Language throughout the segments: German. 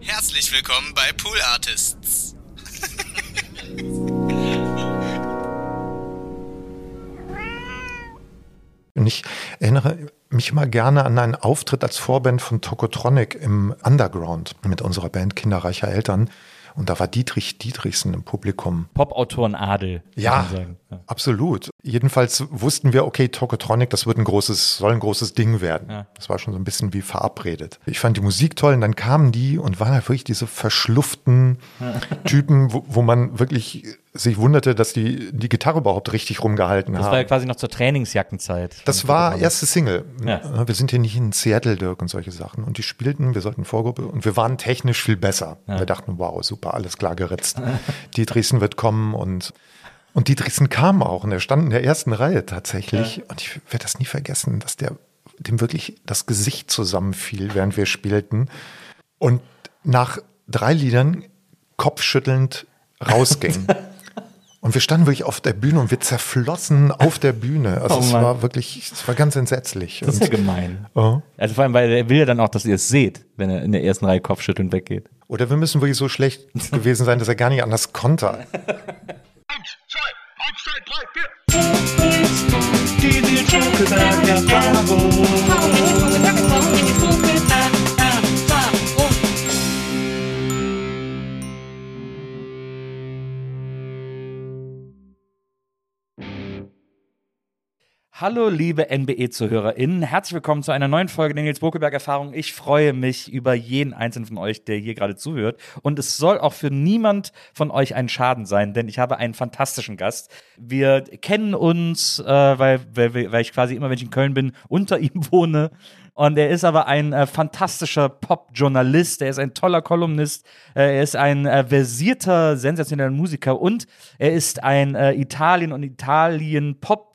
Herzlich willkommen bei Pool Artists. Und ich erinnere mich immer gerne an einen Auftritt als Vorband von Tokotronic im Underground mit unserer Band Kinderreicher Eltern. Und da war Dietrich Dietrichsen im Publikum. Popautoren Adel. Ja, ja, absolut. Jedenfalls wussten wir, okay, Tokotronic, das wird ein großes, soll ein großes Ding werden. Ja. Das war schon so ein bisschen wie verabredet. Ich fand die Musik toll und dann kamen die und waren halt wirklich diese verschluften Typen, wo, wo man wirklich sich wunderte, dass die die Gitarre überhaupt richtig rumgehalten das haben. Das war ja quasi noch zur Trainingsjackenzeit. Das war erste Single. Ja. Wir sind hier nicht in Seattle, Dirk, und solche Sachen. Und die spielten, wir sollten Vorgruppe und wir waren technisch viel besser. Ja. Wir dachten, wow, super, alles klar geritzt. Dietrichsen wird kommen und und Dietrichsen kam auch und er stand in der ersten Reihe tatsächlich. Ja. Und ich werde das nie vergessen, dass der dem wirklich das Gesicht zusammenfiel, während wir spielten. Und nach drei Liedern kopfschüttelnd rausging. Und wir standen wirklich auf der Bühne und wir zerflossen auf der Bühne. Also oh es war wirklich, es war ganz entsetzlich. Das ist ja gemein. Oh. Also vor allem, weil er will ja dann auch, dass ihr es seht, wenn er in der ersten Reihe Kopfschütteln weggeht. Oder wir müssen wirklich so schlecht gewesen sein, dass er gar nicht anders konnte. Eins, zwei, eins, zwei, drei, vier. Die Hallo, liebe NBE-ZuhörerInnen. Herzlich willkommen zu einer neuen Folge der Nils Bokelberg-Erfahrung. Ich freue mich über jeden einzelnen von euch, der hier gerade zuhört. Und es soll auch für niemand von euch ein Schaden sein, denn ich habe einen fantastischen Gast. Wir kennen uns, äh, weil, weil, weil ich quasi immer, wenn ich in Köln bin, unter ihm wohne. Und er ist aber ein äh, fantastischer Pop-Journalist, er ist ein toller Kolumnist, äh, er ist ein äh, versierter, sensationeller Musiker und er ist ein äh, Italien- und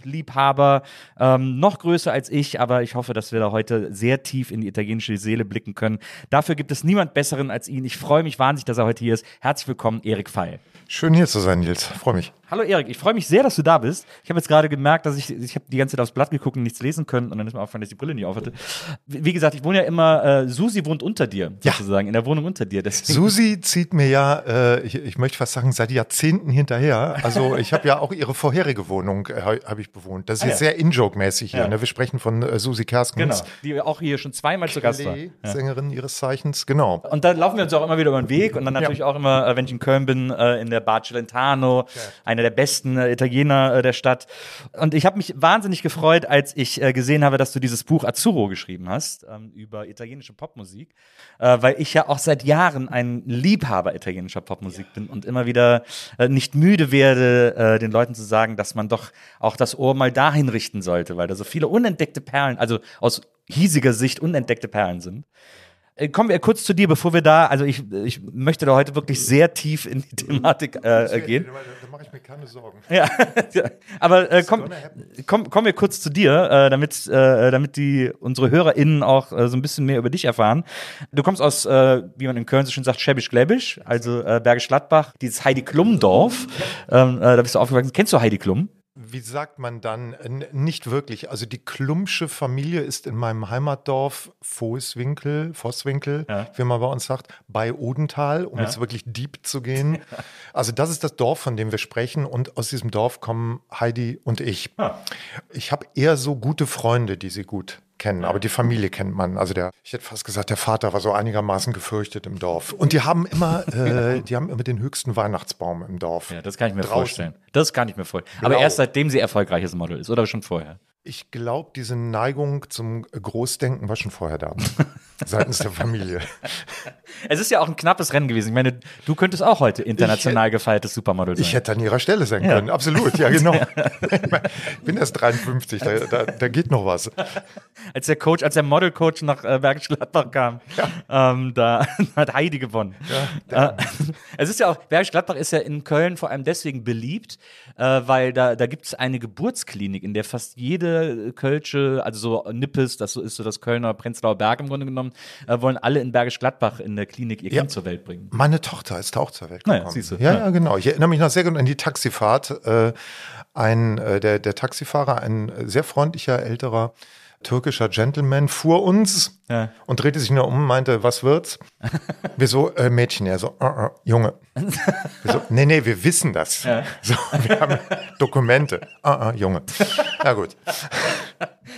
Italien-Pop-Liebhaber, ähm, noch größer als ich, aber ich hoffe, dass wir da heute sehr tief in die italienische Seele blicken können. Dafür gibt es niemand Besseren als ihn. Ich freue mich wahnsinnig, dass er heute hier ist. Herzlich willkommen, Erik Feil. Schön hier zu sein, Nils. Freue mich. Hallo Erik, ich freue mich sehr, dass du da bist. Ich habe jetzt gerade gemerkt, dass ich, ich habe die ganze Zeit aufs Blatt geguckt und nichts lesen können und dann ist mir aufgefallen, dass ich die Brille nicht auf hatte. Wie gesagt, ich wohne ja immer, äh, Susi wohnt unter dir, sozusagen, ja. in der Wohnung unter dir. Deswegen. Susi zieht mir ja, äh, ich, ich, möchte fast sagen, seit Jahrzehnten hinterher. Also ich habe ja auch ihre vorherige Wohnung, äh, habe ich bewohnt. Das ist ah, jetzt ja. sehr In-Joke-mäßig hier. Ja. Ne? Wir sprechen von äh, Susi Kerskens. Genau, die auch hier schon zweimal zu Gast war. Sängerin ihres Zeichens, genau. Und da laufen wir uns auch immer wieder über den Weg und dann natürlich auch immer, äh, wenn ich in Köln bin, äh, in der Bar Celentano, einer der besten äh, Italiener äh, der Stadt. Und ich habe mich wahnsinnig gefreut, als ich äh, gesehen habe, dass du dieses Buch Azzurro geschrieben hast ähm, über italienische Popmusik, weil ich ja auch seit Jahren ein Liebhaber italienischer Popmusik bin und immer wieder nicht müde werde, den Leuten zu sagen, dass man doch auch das Ohr mal dahin richten sollte, weil da so viele unentdeckte Perlen, also aus hiesiger Sicht unentdeckte Perlen sind. Äh, kommen wir kurz zu dir, bevor wir da, also ich, ich möchte da heute wirklich sehr tief in die Thematik äh, gehen. Da mache ich mir keine Sorgen. Ja, aber äh, komm, komm, kommen wir kurz zu dir, äh, damit, äh, damit die unsere HörerInnen auch äh, so ein bisschen mehr über dich erfahren. Du kommst aus, äh, wie man in Köln so schön sagt, Schäbisch-Gläbisch, also Bergisch Gladbach, dieses Heidi Klum-Dorf. Ähm, äh, da bist du aufgewachsen. Kennst du Heidi Klum? Wie sagt man dann, nicht wirklich. Also die Klumsche Familie ist in meinem Heimatdorf Voßwinkel, Vosswinkel, ja. wie man bei uns sagt, bei Odenthal, um ja. jetzt wirklich deep zu gehen. Also das ist das Dorf, von dem wir sprechen und aus diesem Dorf kommen Heidi und ich. Ja. Ich habe eher so gute Freunde, die sie gut kennen, aber die Familie kennt man. Also der, ich hätte fast gesagt, der Vater war so einigermaßen gefürchtet im Dorf. Und die haben immer, äh, die haben immer den höchsten Weihnachtsbaum im Dorf. Ja, das kann ich mir Draußen. vorstellen. Das kann ich mir vorstellen. Blau. Aber erst seitdem sie erfolgreiches Model ist oder schon vorher? Ich glaube, diese Neigung zum Großdenken war schon vorher da. seitens der Familie. Es ist ja auch ein knappes Rennen gewesen. Ich meine, du könntest auch heute international ich, gefeiertes Supermodel sein. Ich hätte an ihrer Stelle sein können, ja. absolut, ja genau. ich bin erst 53, da, da, da, geht noch was. Als der Coach, als der Modelcoach nach äh, Bergisch Gladbach kam, ja. ähm, da hat Heidi gewonnen. Ja, äh, es ist ja auch, Bergisch Gladbach ist ja in Köln vor allem deswegen beliebt, äh, weil da, da gibt es eine Geburtsklinik, in der fast jede Kölsche, also so Nippes, das ist so das Kölner Prenzlauer Berg im Grunde genommen, äh, wollen alle in Bergisch Gladbach in der Klinik ihr ja. Kind zur Welt bringen. Meine Tochter ist auch zur Welt gekommen. Naja, siehst du. Ja, ja, genau. Ich erinnere mich noch sehr gut an die Taxifahrt. Äh, ein, äh, der, der Taxifahrer, ein sehr freundlicher, älterer türkischer Gentleman fuhr uns ja. und drehte sich nur um und meinte, was wird's? wir so, äh, Mädchen, er so, uh, uh, Junge. So, nee, nee, wir wissen das. Ja. So, wir haben Dokumente. Uh, Junge. Na gut.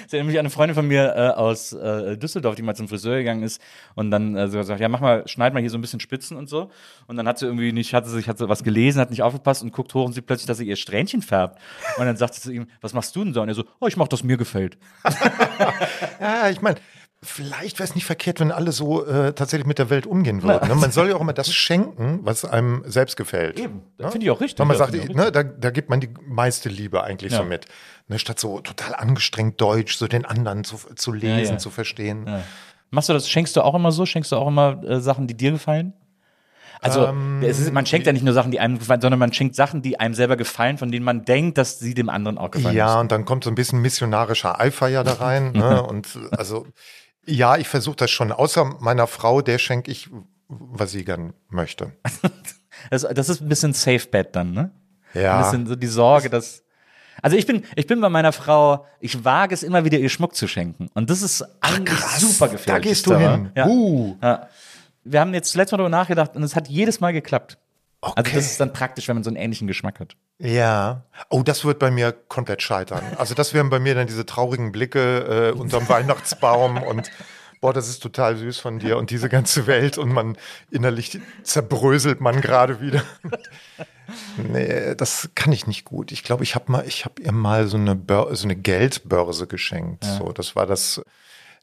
Das erinnert mich an eine Freundin von mir äh, aus äh, Düsseldorf, die mal zum Friseur gegangen ist und dann äh, so gesagt, ja, mach mal, schneid mal hier so ein bisschen Spitzen und so. Und dann hat sie irgendwie nicht, hatte sich, hat sie was gelesen, hat nicht aufgepasst und guckt hoch und sieht plötzlich, dass sie ihr Strähnchen färbt. Und dann sagt sie zu ihm, was machst du denn so? Und er so, oh, ich mach das mir gefällt. ja, ich meine, Vielleicht wäre es nicht verkehrt, wenn alle so äh, tatsächlich mit der Welt umgehen würden. Ne? Man soll ja auch immer das schenken, was einem selbst gefällt. Eben, ne? finde ich auch richtig. Weil man sagt, ne, da, da gibt man die meiste Liebe eigentlich ja. so mit. Ne, statt so total angestrengt Deutsch, so den anderen zu, zu lesen, ja, ja. zu verstehen. Machst du das, schenkst du auch immer so? Schenkst du auch immer äh, Sachen, die dir gefallen? Also ähm, ist, man schenkt ja nicht nur Sachen, die einem gefallen, sondern man schenkt Sachen, die einem selber gefallen, von denen man denkt, dass sie dem anderen auch gefallen. Ja, müssen. und dann kommt so ein bisschen missionarischer Eifer ja da rein. ne? Und also ja, ich versuche das schon. Außer meiner Frau, der schenke ich, was sie gern möchte. das, das ist ein bisschen Safe Bet dann, ne? Ja. Ein bisschen so die Sorge, dass also ich bin, ich bin bei meiner Frau, ich wage es immer wieder, ihr Schmuck zu schenken. Und das ist Ach, super gefährlich. Da gehst du hin. Ja. Uh. Ja wir haben jetzt letztes Mal darüber nachgedacht und es hat jedes Mal geklappt. Okay. Also das ist dann praktisch, wenn man so einen ähnlichen Geschmack hat. Ja. Oh, das wird bei mir komplett scheitern. Also das wären bei mir dann diese traurigen Blicke äh, unterm Weihnachtsbaum und boah, das ist total süß von dir und diese ganze Welt und man innerlich zerbröselt man gerade wieder. nee, das kann ich nicht gut. Ich glaube, ich habe mal, ich habe ihr mal so eine, Bör so eine Geldbörse geschenkt. Ja. So, das war das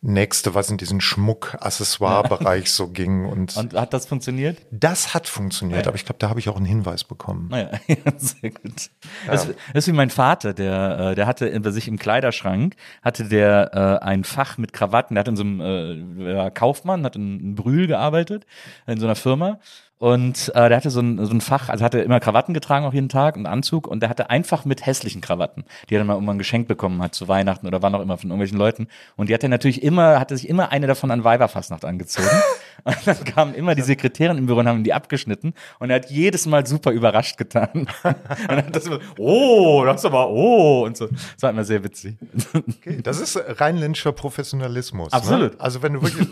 nächste, was in diesen Schmuck-Accessoire-Bereich so ging. Und, und hat das funktioniert? Das hat funktioniert, ja. aber ich glaube, da habe ich auch einen Hinweis bekommen. Naja, sehr gut. Ja. Das, das, ist wie mein Vater, der, äh, der hatte bei sich im Kleiderschrank, hatte der äh, ein Fach mit Krawatten, der hat in so einem äh, Kaufmann, hat in, in Brühl gearbeitet, in so einer Firma und äh, der hatte so ein, so ein Fach, also hatte immer Krawatten getragen auch jeden Tag und Anzug und der hatte einfach mit hässlichen Krawatten, die er dann mal irgendwann geschenkt bekommen hat zu Weihnachten oder wann auch immer von irgendwelchen Leuten. Und die hat er natürlich immer, hatte sich immer eine davon an Weiberfastnacht angezogen. und dann kamen immer die Sekretärin im Büro und haben die abgeschnitten und er hat jedes Mal super überrascht getan. und dann hat das immer, oh, das ist aber, oh, und so. Das war immer sehr witzig. Okay, das ist rheinländischer Professionalismus. Ne? Absolut. Ne? Also wenn du wirklich,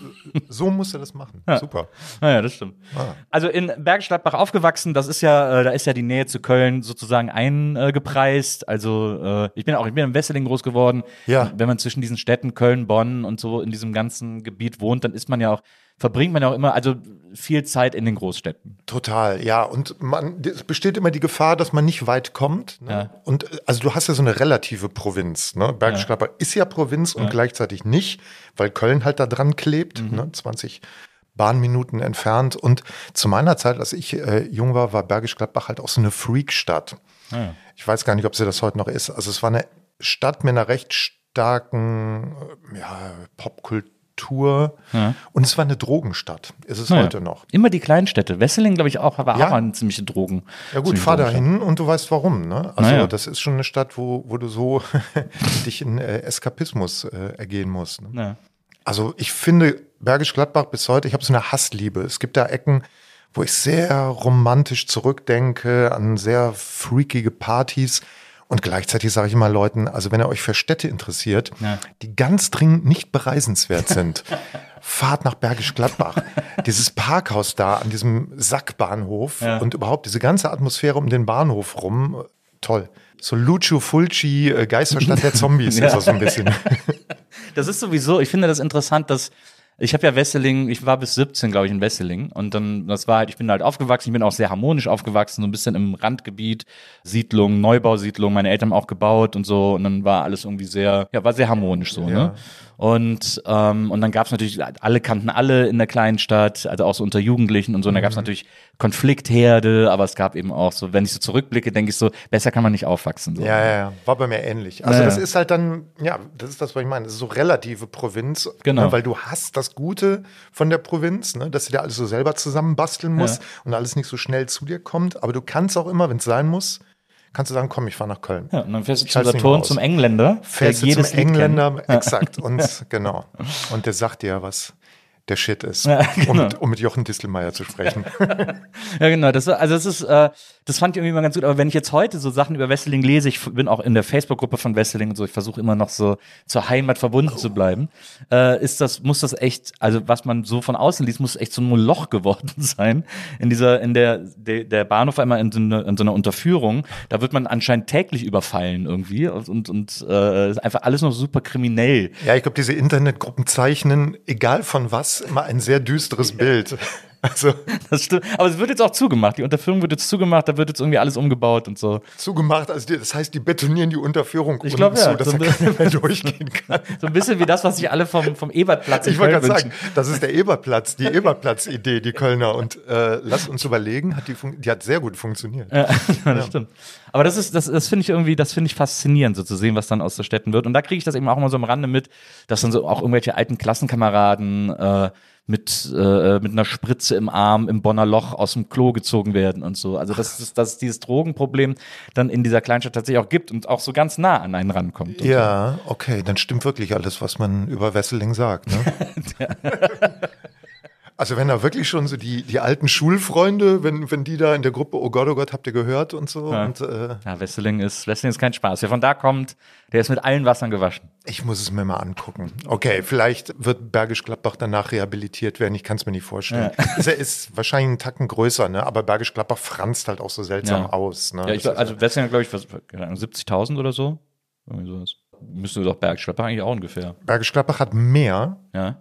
so musst du das machen. Ja. Super. Naja, das stimmt. Ah. Also in Bergisch Gladbach aufgewachsen. Das ist ja, äh, da ist ja die Nähe zu Köln sozusagen eingepreist. Also äh, ich bin auch, ich bin in Wesseling groß geworden. Ja. Wenn man zwischen diesen Städten Köln, Bonn und so in diesem ganzen Gebiet wohnt, dann ist man ja auch verbringt man ja auch immer, also viel Zeit in den Großstädten. Total, ja. Und man, es besteht immer die Gefahr, dass man nicht weit kommt. Ne? Ja. Und also du hast ja so eine relative Provinz. Ne? Bergisch Gladbach ja. ist ja Provinz und ja. gleichzeitig nicht, weil Köln halt da dran klebt. Mhm. Ne? 20 Bahnminuten entfernt. Und zu meiner Zeit, als ich äh, jung war, war Bergisch Gladbach halt auch so eine Freakstadt. Ja. Ich weiß gar nicht, ob sie das heute noch ist. Also es war eine Stadt mit einer recht starken äh, ja, Popkultur. Ja. Und es war eine Drogenstadt. Ist es naja. heute noch. Immer die Kleinstädte. Wesseling, glaube ich, auch, war ja. auch eine ziemliche Drogen. Ja gut, fahr da hin und du weißt warum. Ne? Also naja. das ist schon eine Stadt, wo, wo du so dich in äh, Eskapismus äh, ergehen musst. Ne? Ja. Also ich finde Bergisch Gladbach bis heute, ich habe so eine Hassliebe. Es gibt da Ecken, wo ich sehr romantisch zurückdenke an sehr freakige Partys. Und gleichzeitig sage ich immer Leuten, also wenn ihr euch für Städte interessiert, ja. die ganz dringend nicht bereisenswert sind, fahrt nach Bergisch Gladbach. Dieses Parkhaus da an diesem Sackbahnhof ja. und überhaupt diese ganze Atmosphäre um den Bahnhof rum, toll. So Lucio Fulci, äh, Geisterstadt der Zombies ja. ist das so ein bisschen. Das ist sowieso, ich finde das interessant, dass ich habe ja Wesseling, ich war bis 17, glaube ich, in Wesseling. Und dann, das war halt, ich bin halt aufgewachsen, ich bin auch sehr harmonisch aufgewachsen, so ein bisschen im Randgebiet, Siedlung, Neubausiedlung, meine Eltern haben auch gebaut und so. Und dann war alles irgendwie sehr, ja, war sehr harmonisch so, ne? ja. ne? Und, ähm, und dann gab es natürlich, alle kannten alle in der kleinen Stadt, also auch so unter Jugendlichen und so. Und da gab es mhm. natürlich Konfliktherde, aber es gab eben auch so, wenn ich so zurückblicke, denke ich so, besser kann man nicht aufwachsen. So. Ja, ja, ja, war bei mir ähnlich. Also ja. das ist halt dann, ja, das ist das, was ich meine, das ist so relative Provinz, genau. Ne, weil du hast das Gute von der Provinz, ne, dass du dir alles so selber zusammenbasteln musst ja. und alles nicht so schnell zu dir kommt, aber du kannst auch immer, wenn es sein muss, kannst du sagen, komm, ich fahre nach Köln. Ja, und dann fährst du zum Saturn, zum Engländer. Fährst du zum Engländer, exakt. Und genau. Und der sagt dir, was der Shit ist, ja, genau. um, mit, um, mit, Jochen Distelmeier zu sprechen. ja, genau. Das, also das ist, äh, das fand ich irgendwie mal ganz gut. Aber wenn ich jetzt heute so Sachen über Wesseling lese, ich bin auch in der Facebook-Gruppe von Wesseling und so, ich versuche immer noch so zur Heimat verbunden oh. zu bleiben, äh, ist das, muss das echt, also was man so von außen liest, muss echt so ein Moloch geworden sein. In dieser, in der, der, der Bahnhof einmal in so, eine, in so einer Unterführung, da wird man anscheinend täglich überfallen irgendwie und, und, und äh, ist einfach alles noch super kriminell. Ja, ich glaube, diese Internetgruppen zeichnen, egal von was, immer ein sehr düsteres Bild. Also. Das stimmt. Aber es wird jetzt auch zugemacht. Die Unterführung wird jetzt zugemacht, da wird jetzt irgendwie alles umgebaut und so. Zugemacht, also das heißt, die betonieren die Unterführung ich glaub, ja, so, dass so da keiner mehr durchgehen kann. So ein bisschen wie das, was sich alle vom, vom Ebertplatz Ich wollte gerade sagen, das ist der Ebertplatz, die Ebertplatz-Idee, die Kölner. Und äh, lasst uns überlegen, hat die, die hat sehr gut funktioniert. Ja, das ja. stimmt. Aber das ist, das, das finde ich irgendwie, das finde ich faszinierend, so zu sehen, was dann aus den Städten wird. Und da kriege ich das eben auch immer so am Rande mit, dass dann so auch irgendwelche alten Klassenkameraden äh, mit, äh, mit einer Spritze im Arm im Bonner Loch aus dem Klo gezogen werden und so. Also dass, dass, dass es dieses Drogenproblem dann in dieser Kleinstadt tatsächlich auch gibt und auch so ganz nah an einen rankommt. Ja, so. okay, dann stimmt wirklich alles, was man über Wesseling sagt. Ne? Also wenn da wirklich schon so die, die alten Schulfreunde, wenn, wenn die da in der Gruppe, oh Gott, oh Gott, habt ihr gehört und so. Ja, und, äh, ja Wesseling, ist, Wesseling ist kein Spaß. Wer von da kommt, der ist mit allen Wassern gewaschen. Ich muss es mir mal angucken. Okay, vielleicht wird Bergisch Gladbach danach rehabilitiert werden. Ich kann es mir nicht vorstellen. Ja. Ist, ist wahrscheinlich einen Tacken größer, ne? aber Bergisch Gladbach franzt halt auch so seltsam ja. aus. Ne? Ja, ich, also Wesseling, glaube ich, 70.000 oder so. Irgendwie sowas. Müsste doch Bergisch Gladbach eigentlich auch ungefähr. Bergisch Gladbach hat mehr. Ja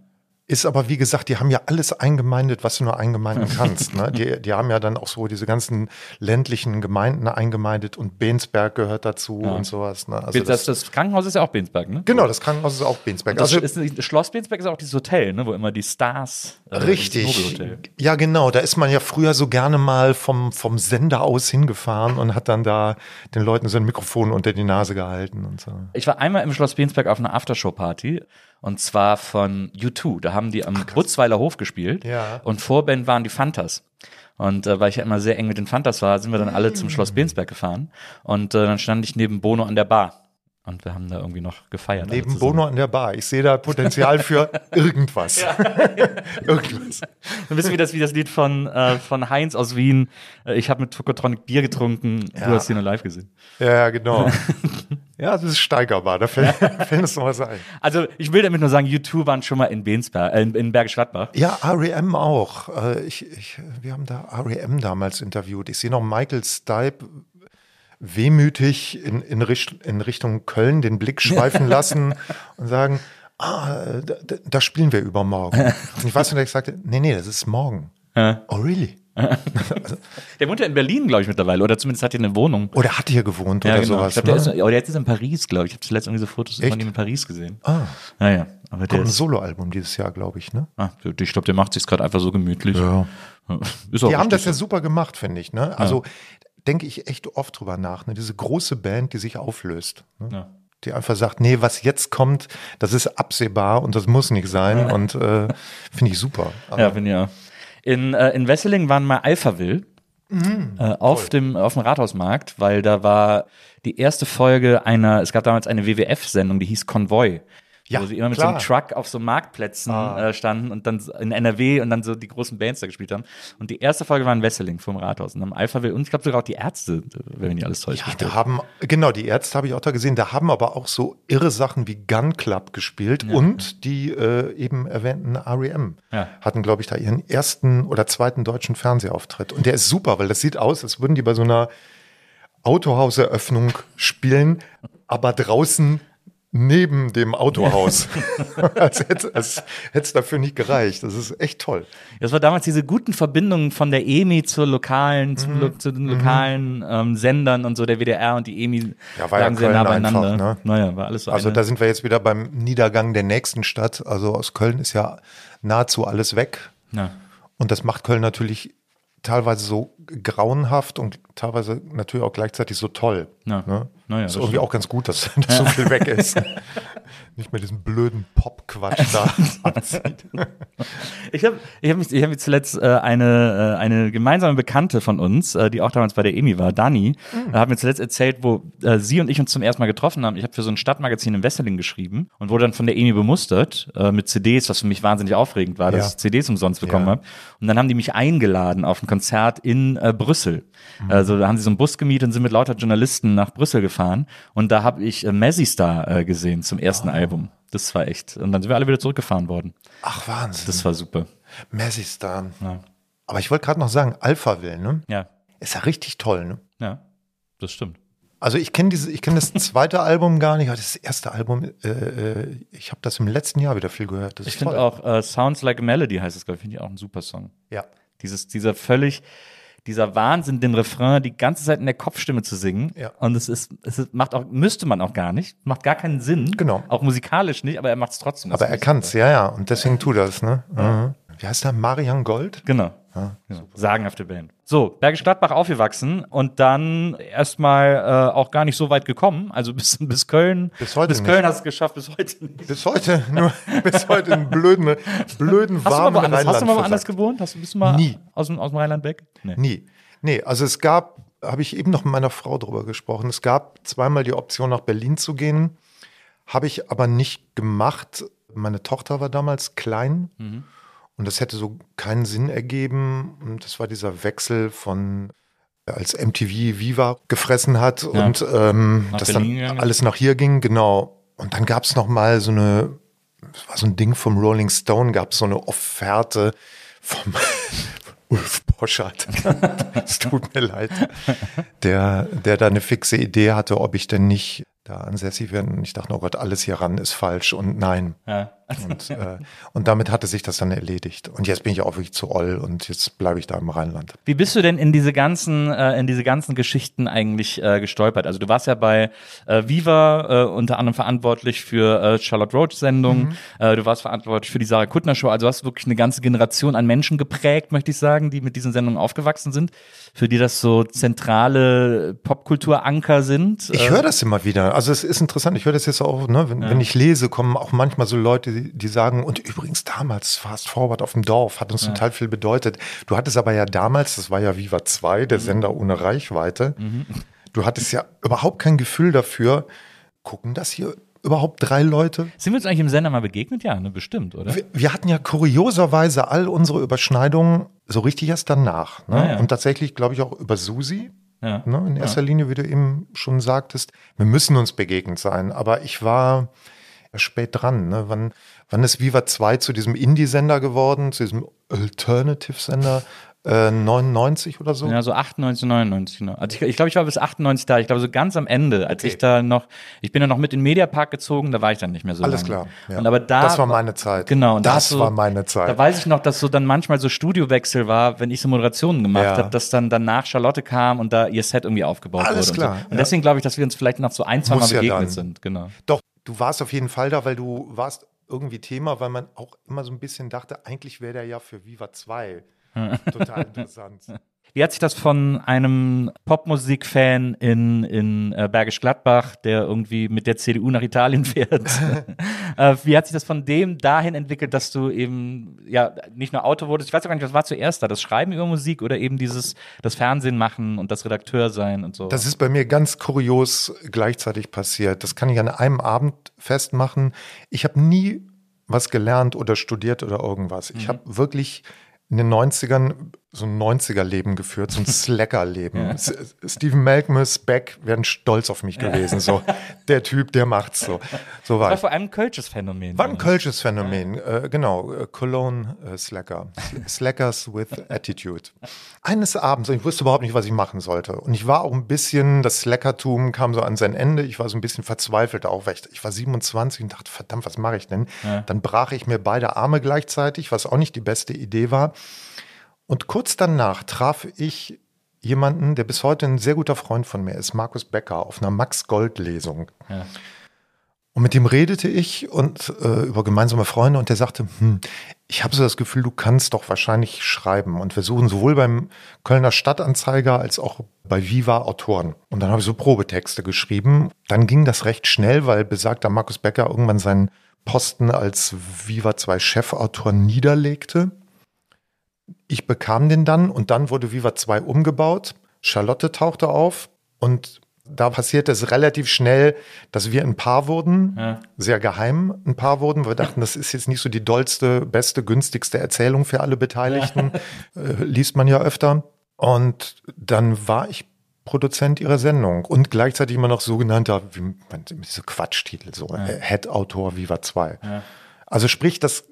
ist aber, wie gesagt, die haben ja alles eingemeindet, was du nur eingemeinden kannst. Ne? Die, die haben ja dann auch so diese ganzen ländlichen Gemeinden eingemeindet und Bensberg gehört dazu ja. und sowas. Ne? Also das, das, Krankenhaus ist ja auch Bensberg, ne? Genau, das Krankenhaus ist auch Bensberg. das also, ist, Schloss Bensberg ist auch dieses Hotel, ne? wo immer die Stars. Äh, richtig. Ja, genau. Da ist man ja früher so gerne mal vom, vom Sender aus hingefahren und hat dann da den Leuten so ein Mikrofon unter die Nase gehalten und so. Ich war einmal im Schloss Bensberg auf einer Aftershow-Party und zwar von U2. Da haben die am Butzweiler Hof gespielt. Ja. Und Vorband waren die Fantas. Und äh, weil ich ja immer sehr eng mit den Fantas war, sind wir dann alle zum Schloss Bensberg gefahren. Und äh, dann stand ich neben Bono an der Bar. Und wir haben da irgendwie noch gefeiert. Neben Bono an der Bar. Ich sehe da Potenzial für irgendwas. Ja. irgendwas. Ein bisschen wie das, wie das Lied von, äh, von Heinz aus Wien. Äh, ich habe mit Tokotronic Bier getrunken. Ja. Du hast ihn nur live gesehen. Ja, genau. ja, das ist steigerbar. Da fällt, fällt es noch was ein. Also, ich will damit nur sagen, YouTube waren schon mal in Bensberg, äh, in Bergisch Gladbach. Ja, REM auch. Äh, ich, ich, wir haben da REM damals interviewt. Ich sehe noch Michael Stipe wehmütig in, in, in Richtung Köln den Blick schweifen lassen und sagen, ah, da, da, spielen wir übermorgen. Und ich weiß nicht, ich sagte, nee, nee, das ist morgen. Oh, really? der wohnt ja in Berlin, glaube ich, mittlerweile. Oder zumindest hat er eine Wohnung. Oder hat hier gewohnt ja, oder genau. sowas. Ich glaub, ne? der ist, aber der ist jetzt in Paris, glaube ich. Ich habe zuletzt irgendwie so Fotos Echt? von ihm in Paris gesehen. Ah. Naja. Aber der Kommt ein Soloalbum dieses Jahr, glaube ich, ne? Ah, ich glaube, der macht sich gerade einfach so gemütlich. Ja. Die haben das ja super gemacht, finde ich. Ne? Also ja denke ich echt oft drüber nach. Ne? Diese große Band, die sich auflöst. Ne? Ja. Die einfach sagt, nee, was jetzt kommt, das ist absehbar und das muss nicht sein. Und äh, finde ich super. Aber ja, ich ja. In, äh, in Wesseling waren mal Alphaville. Mhm, äh, auf, dem, auf dem Rathausmarkt, weil da war die erste Folge einer, es gab damals eine WWF-Sendung, die hieß Konvoi. Ja, wo sie immer mit klar. so einem Truck auf so Marktplätzen ah. äh, standen und dann in NRW und dann so die großen Bands da gespielt haben. Und die erste Folge war in Wesseling vom Rathaus und am Alphaville und ich glaube sogar auch die Ärzte, wenn ich alles täuscht. Ja, da haben, genau, die Ärzte habe ich auch da gesehen, da haben aber auch so irre Sachen wie Gun Club gespielt ja. und die äh, eben erwähnten REM ja. hatten, glaube ich, da ihren ersten oder zweiten deutschen Fernsehauftritt. Und der ist super, weil das sieht aus, als würden die bei so einer Autohauseröffnung spielen, aber draußen neben dem Autohaus. als hätte es dafür nicht gereicht. Das ist echt toll. Das war damals diese guten Verbindungen von der EMI zur lokalen, mhm. zu den mhm. lokalen ähm, Sendern und so, der WDR und die EMI ja, war lagen ja sehr nah beieinander. Einfach, ne? Naja, war alles so. Also eine. da sind wir jetzt wieder beim Niedergang der nächsten Stadt. Also aus Köln ist ja nahezu alles weg. Ja. Und das macht Köln natürlich teilweise so grauenhaft und teilweise natürlich auch gleichzeitig so toll. Ja. Ne? Naja, ist irgendwie stimmt. auch ganz gut, dass, dass so viel weg ist. Nicht mehr diesen blöden Pop-Quatsch da abzieht. Ich habe ich hab mich, ich hab mich zuletzt äh, eine, äh, eine gemeinsame Bekannte von uns, äh, die auch damals bei der EMI war, Dani, mhm. hat mir zuletzt erzählt, wo äh, sie und ich uns zum ersten Mal getroffen haben. Ich habe für so ein Stadtmagazin in Wesseling geschrieben und wurde dann von der EMI bemustert äh, mit CDs, was für mich wahnsinnig aufregend war, dass ja. ich CDs umsonst bekommen ja. habe. Und dann haben die mich eingeladen auf ein Konzert in äh, Brüssel. Mhm. Also da haben sie so einen Bus gemietet und sind mit lauter Journalisten nach Brüssel gefahren. Und da habe ich äh, Messi Star äh, gesehen zum ersten oh. Album. Das war echt. Und dann sind wir alle wieder zurückgefahren worden. Ach, Wahnsinn. Das war super. Messi Star. Ja. Aber ich wollte gerade noch sagen, Alphaville, ne? Ja. Ist ja richtig toll, ne? Ja, das stimmt. Also ich kenne diese, ich kenne das zweite Album gar nicht, aber das erste Album, äh, äh ich habe das im letzten Jahr wieder viel gehört. ich finde auch uh, Sounds Like a Melody heißt es, glaube ich, finde ich auch ein super Song. Ja. Dieses, dieser völlig, dieser Wahnsinn, den Refrain die ganze Zeit in der Kopfstimme zu singen. Ja. Und es ist, es ist, macht auch, müsste man auch gar nicht, macht gar keinen Sinn. Genau. Auch musikalisch nicht, aber er macht es trotzdem. Aber er kann es, ja, ja. Und deswegen tut er es, ne? Ja. Mhm. Wie heißt der? Marian Gold? Genau. Ja. Sagenhafte Band. So, Bergisch Gladbach aufgewachsen und dann erstmal äh, auch gar nicht so weit gekommen. Also bis, bis Köln. Bis heute. Bis Köln hast du es geschafft, bis heute nicht. Bis heute, nur bis heute in blöden, blöden hast warmen du mal Hast du mal woanders gewohnt? Hast du, bist du mal Nie. Aus, dem, aus dem Rheinland weg? Nee. Nie. Nee, also es gab, habe ich eben noch mit meiner Frau drüber gesprochen, es gab zweimal die Option, nach Berlin zu gehen, habe ich aber nicht gemacht. Meine Tochter war damals klein. Mhm. Und das hätte so keinen Sinn ergeben. Und das war dieser Wechsel von als MTV Viva gefressen hat ja. und ähm, das dann gegangen. alles nach hier ging, genau. Und dann gab es noch mal so eine, das war so ein Ding vom Rolling Stone, gab es so eine Offerte vom Ulf Poschert. es tut mir leid. Der, der da eine fixe Idee hatte, ob ich denn nicht da ansässig werde. Und ich dachte, oh Gott, alles hier ran ist falsch und nein. Ja. Und, äh, und damit hatte sich das dann erledigt. Und jetzt bin ich auch wirklich zu oll und jetzt bleibe ich da im Rheinland. Wie bist du denn in diese ganzen, äh, in diese ganzen Geschichten eigentlich äh, gestolpert? Also du warst ja bei äh, Viva äh, unter anderem verantwortlich für äh, Charlotte Roach Sendung. Mhm. Äh, du warst verantwortlich für die Sarah Kuttner Show. Also du hast wirklich eine ganze Generation an Menschen geprägt, möchte ich sagen, die mit diesen Sendungen aufgewachsen sind, für die das so zentrale Popkulturanker sind. Ich höre das immer wieder. Also es ist interessant. Ich höre das jetzt auch, ne, wenn, ja. wenn ich lese, kommen auch manchmal so Leute, die, sagen, und übrigens damals Fast Forward auf dem Dorf hat uns ja. total viel bedeutet. Du hattest aber ja damals, das war ja Viva 2, der mhm. Sender ohne Reichweite, mhm. du hattest ja überhaupt kein Gefühl dafür, gucken das hier überhaupt drei Leute? Sind wir uns eigentlich im Sender mal begegnet? Ja, ne, bestimmt, oder? Wir, wir hatten ja kurioserweise all unsere Überschneidungen so richtig erst danach. Ne? Ja, ja. Und tatsächlich, glaube ich, auch über Susi. Ja. Ne? In erster Linie, wie du eben schon sagtest, wir müssen uns begegnet sein. Aber ich war spät dran. Ne? Wann, wann ist Viva 2 zu diesem Indie-Sender geworden, zu diesem Alternative-Sender? Äh, 99 oder so? Ja, so 98, 99. Ne? Also ich, ich glaube, ich war bis 98 da. Ich glaube, so ganz am Ende, als okay. ich da noch, ich bin ja noch mit in den Mediapark gezogen, da war ich dann nicht mehr so Alles lange. klar. Ja. Und aber da, das war meine Zeit. Genau. Und das so, war meine Zeit. Da weiß ich noch, dass so dann manchmal so Studiowechsel war, wenn ich so Moderationen gemacht ja. habe, dass dann danach Charlotte kam und da ihr Set irgendwie aufgebaut Alles wurde. Klar, und, so. und deswegen glaube ich, dass wir uns vielleicht noch so ein, zwei Muss Mal begegnet sind. Genau. Doch, du warst auf jeden Fall da, weil du warst irgendwie Thema, weil man auch immer so ein bisschen dachte, eigentlich wäre der ja für Viva 2 total interessant. Wie hat sich das von einem Popmusik-Fan in, in äh, Bergisch Gladbach, der irgendwie mit der CDU nach Italien fährt, äh, wie hat sich das von dem dahin entwickelt, dass du eben ja nicht nur Auto wurdest? Ich weiß auch gar nicht, was war zuerst da? Das Schreiben über Musik oder eben dieses das Fernsehen machen und das Redakteur sein und so? Das ist bei mir ganz kurios gleichzeitig passiert. Das kann ich an einem Abend festmachen. Ich habe nie was gelernt oder studiert oder irgendwas. Ich mhm. habe wirklich in den 90ern so ein 90er-Leben geführt, so ein Slacker-Leben. ja. Stephen Malcolmus, Beck wären stolz auf mich gewesen. So, der Typ, der macht's so. so war, war vor allem ein kölsches Phänomen. War ein kölsches Phänomen, ja. äh, genau. Äh, Cologne äh, Slacker. Slackers with Attitude. Eines Abends, ich wusste überhaupt nicht, was ich machen sollte. Und ich war auch ein bisschen, das Slackertum kam so an sein Ende. Ich war so ein bisschen verzweifelt auch, weil ich, ich war 27 und dachte, verdammt, was mache ich denn? Ja. Dann brach ich mir beide Arme gleichzeitig, was auch nicht die beste Idee war. Und kurz danach traf ich jemanden, der bis heute ein sehr guter Freund von mir ist, Markus Becker, auf einer Max Gold Lesung. Ja. Und mit dem redete ich und äh, über gemeinsame Freunde und der sagte, hm, ich habe so das Gefühl, du kannst doch wahrscheinlich schreiben. Und wir suchen sowohl beim Kölner Stadtanzeiger als auch bei Viva Autoren. Und dann habe ich so Probetexte geschrieben. Dann ging das recht schnell, weil besagter Markus Becker irgendwann seinen Posten als Viva 2 Chefautor niederlegte. Ich bekam den dann und dann wurde Viva 2 umgebaut. Charlotte tauchte auf und da passierte es relativ schnell, dass wir ein Paar wurden, ja. sehr geheim ein Paar wurden. Wir dachten, das ist jetzt nicht so die dollste, beste, günstigste Erzählung für alle Beteiligten. Ja. Äh, liest man ja öfter. Und dann war ich Produzent ihrer Sendung und gleichzeitig immer noch sogenannter, wie man, diese Quatschtitel, so ja. Head-Autor Viva 2. Also sprich, das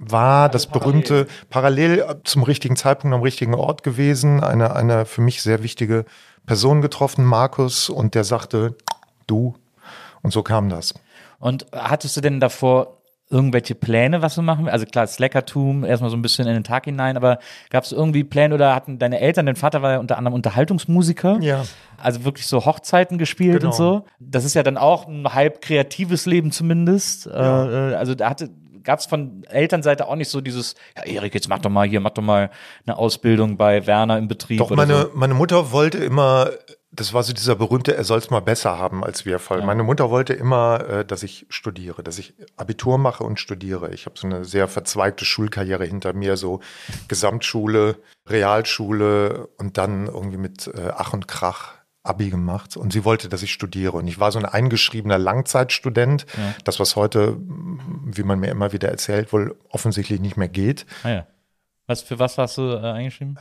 war also das berühmte parallel. parallel zum richtigen Zeitpunkt am richtigen Ort gewesen, eine, eine für mich sehr wichtige Person getroffen, Markus, und der sagte, du. Und so kam das. Und hattest du denn davor irgendwelche Pläne, was du machen Also klar, Slackertum, erstmal so ein bisschen in den Tag hinein, aber gab es irgendwie Pläne oder hatten deine Eltern, dein Vater war ja unter anderem Unterhaltungsmusiker? Ja. Also wirklich so Hochzeiten gespielt genau. und so. Das ist ja dann auch ein halb kreatives Leben zumindest. Ja. Äh, also da hatte gab es von Elternseite auch nicht so dieses, ja, Erik, jetzt mach doch mal hier, mach doch mal eine Ausbildung bei Werner im Betrieb. Doch, meine, so. meine Mutter wollte immer, das war so dieser berühmte, er soll es mal besser haben als wir Fall. Ja. Meine Mutter wollte immer, äh, dass ich studiere, dass ich Abitur mache und studiere. Ich habe so eine sehr verzweigte Schulkarriere hinter mir, so Gesamtschule, Realschule und dann irgendwie mit äh, Ach und Krach Abi gemacht und sie wollte, dass ich studiere. Und ich war so ein eingeschriebener Langzeitstudent, ja. das, was heute, wie man mir immer wieder erzählt, wohl offensichtlich nicht mehr geht. Ah ja. Was, für was hast du äh, eingeschrieben?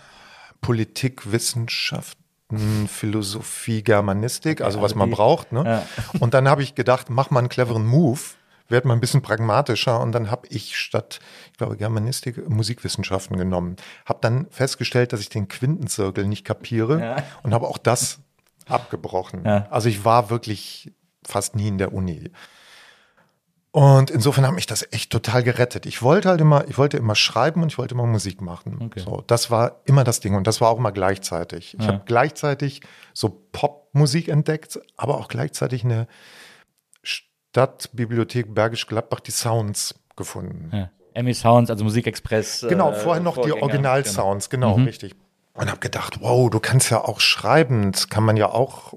Politik, Wissenschaften, Philosophie, Germanistik, also was man braucht. Ne? Ja. Und dann habe ich gedacht, mach mal einen cleveren Move, werd mal ein bisschen pragmatischer. Und dann habe ich statt, ich glaube, Germanistik, Musikwissenschaften genommen. Habe dann festgestellt, dass ich den Quintenzirkel nicht kapiere ja. und habe auch das abgebrochen. Ja. Also ich war wirklich fast nie in der Uni. Und insofern hat mich das echt total gerettet. Ich wollte halt immer, ich wollte immer schreiben und ich wollte immer Musik machen. Okay. So, das war immer das Ding und das war auch immer gleichzeitig. Ich ja. habe gleichzeitig so Popmusik entdeckt, aber auch gleichzeitig eine Stadtbibliothek Bergisch Gladbach, die Sounds gefunden. Ja. Emmy Sounds, also Musikexpress. Genau, vorher noch Vorgänger, die Original-Sounds, genau, genau mhm. richtig und habe gedacht, wow, du kannst ja auch schreiben, das kann man ja auch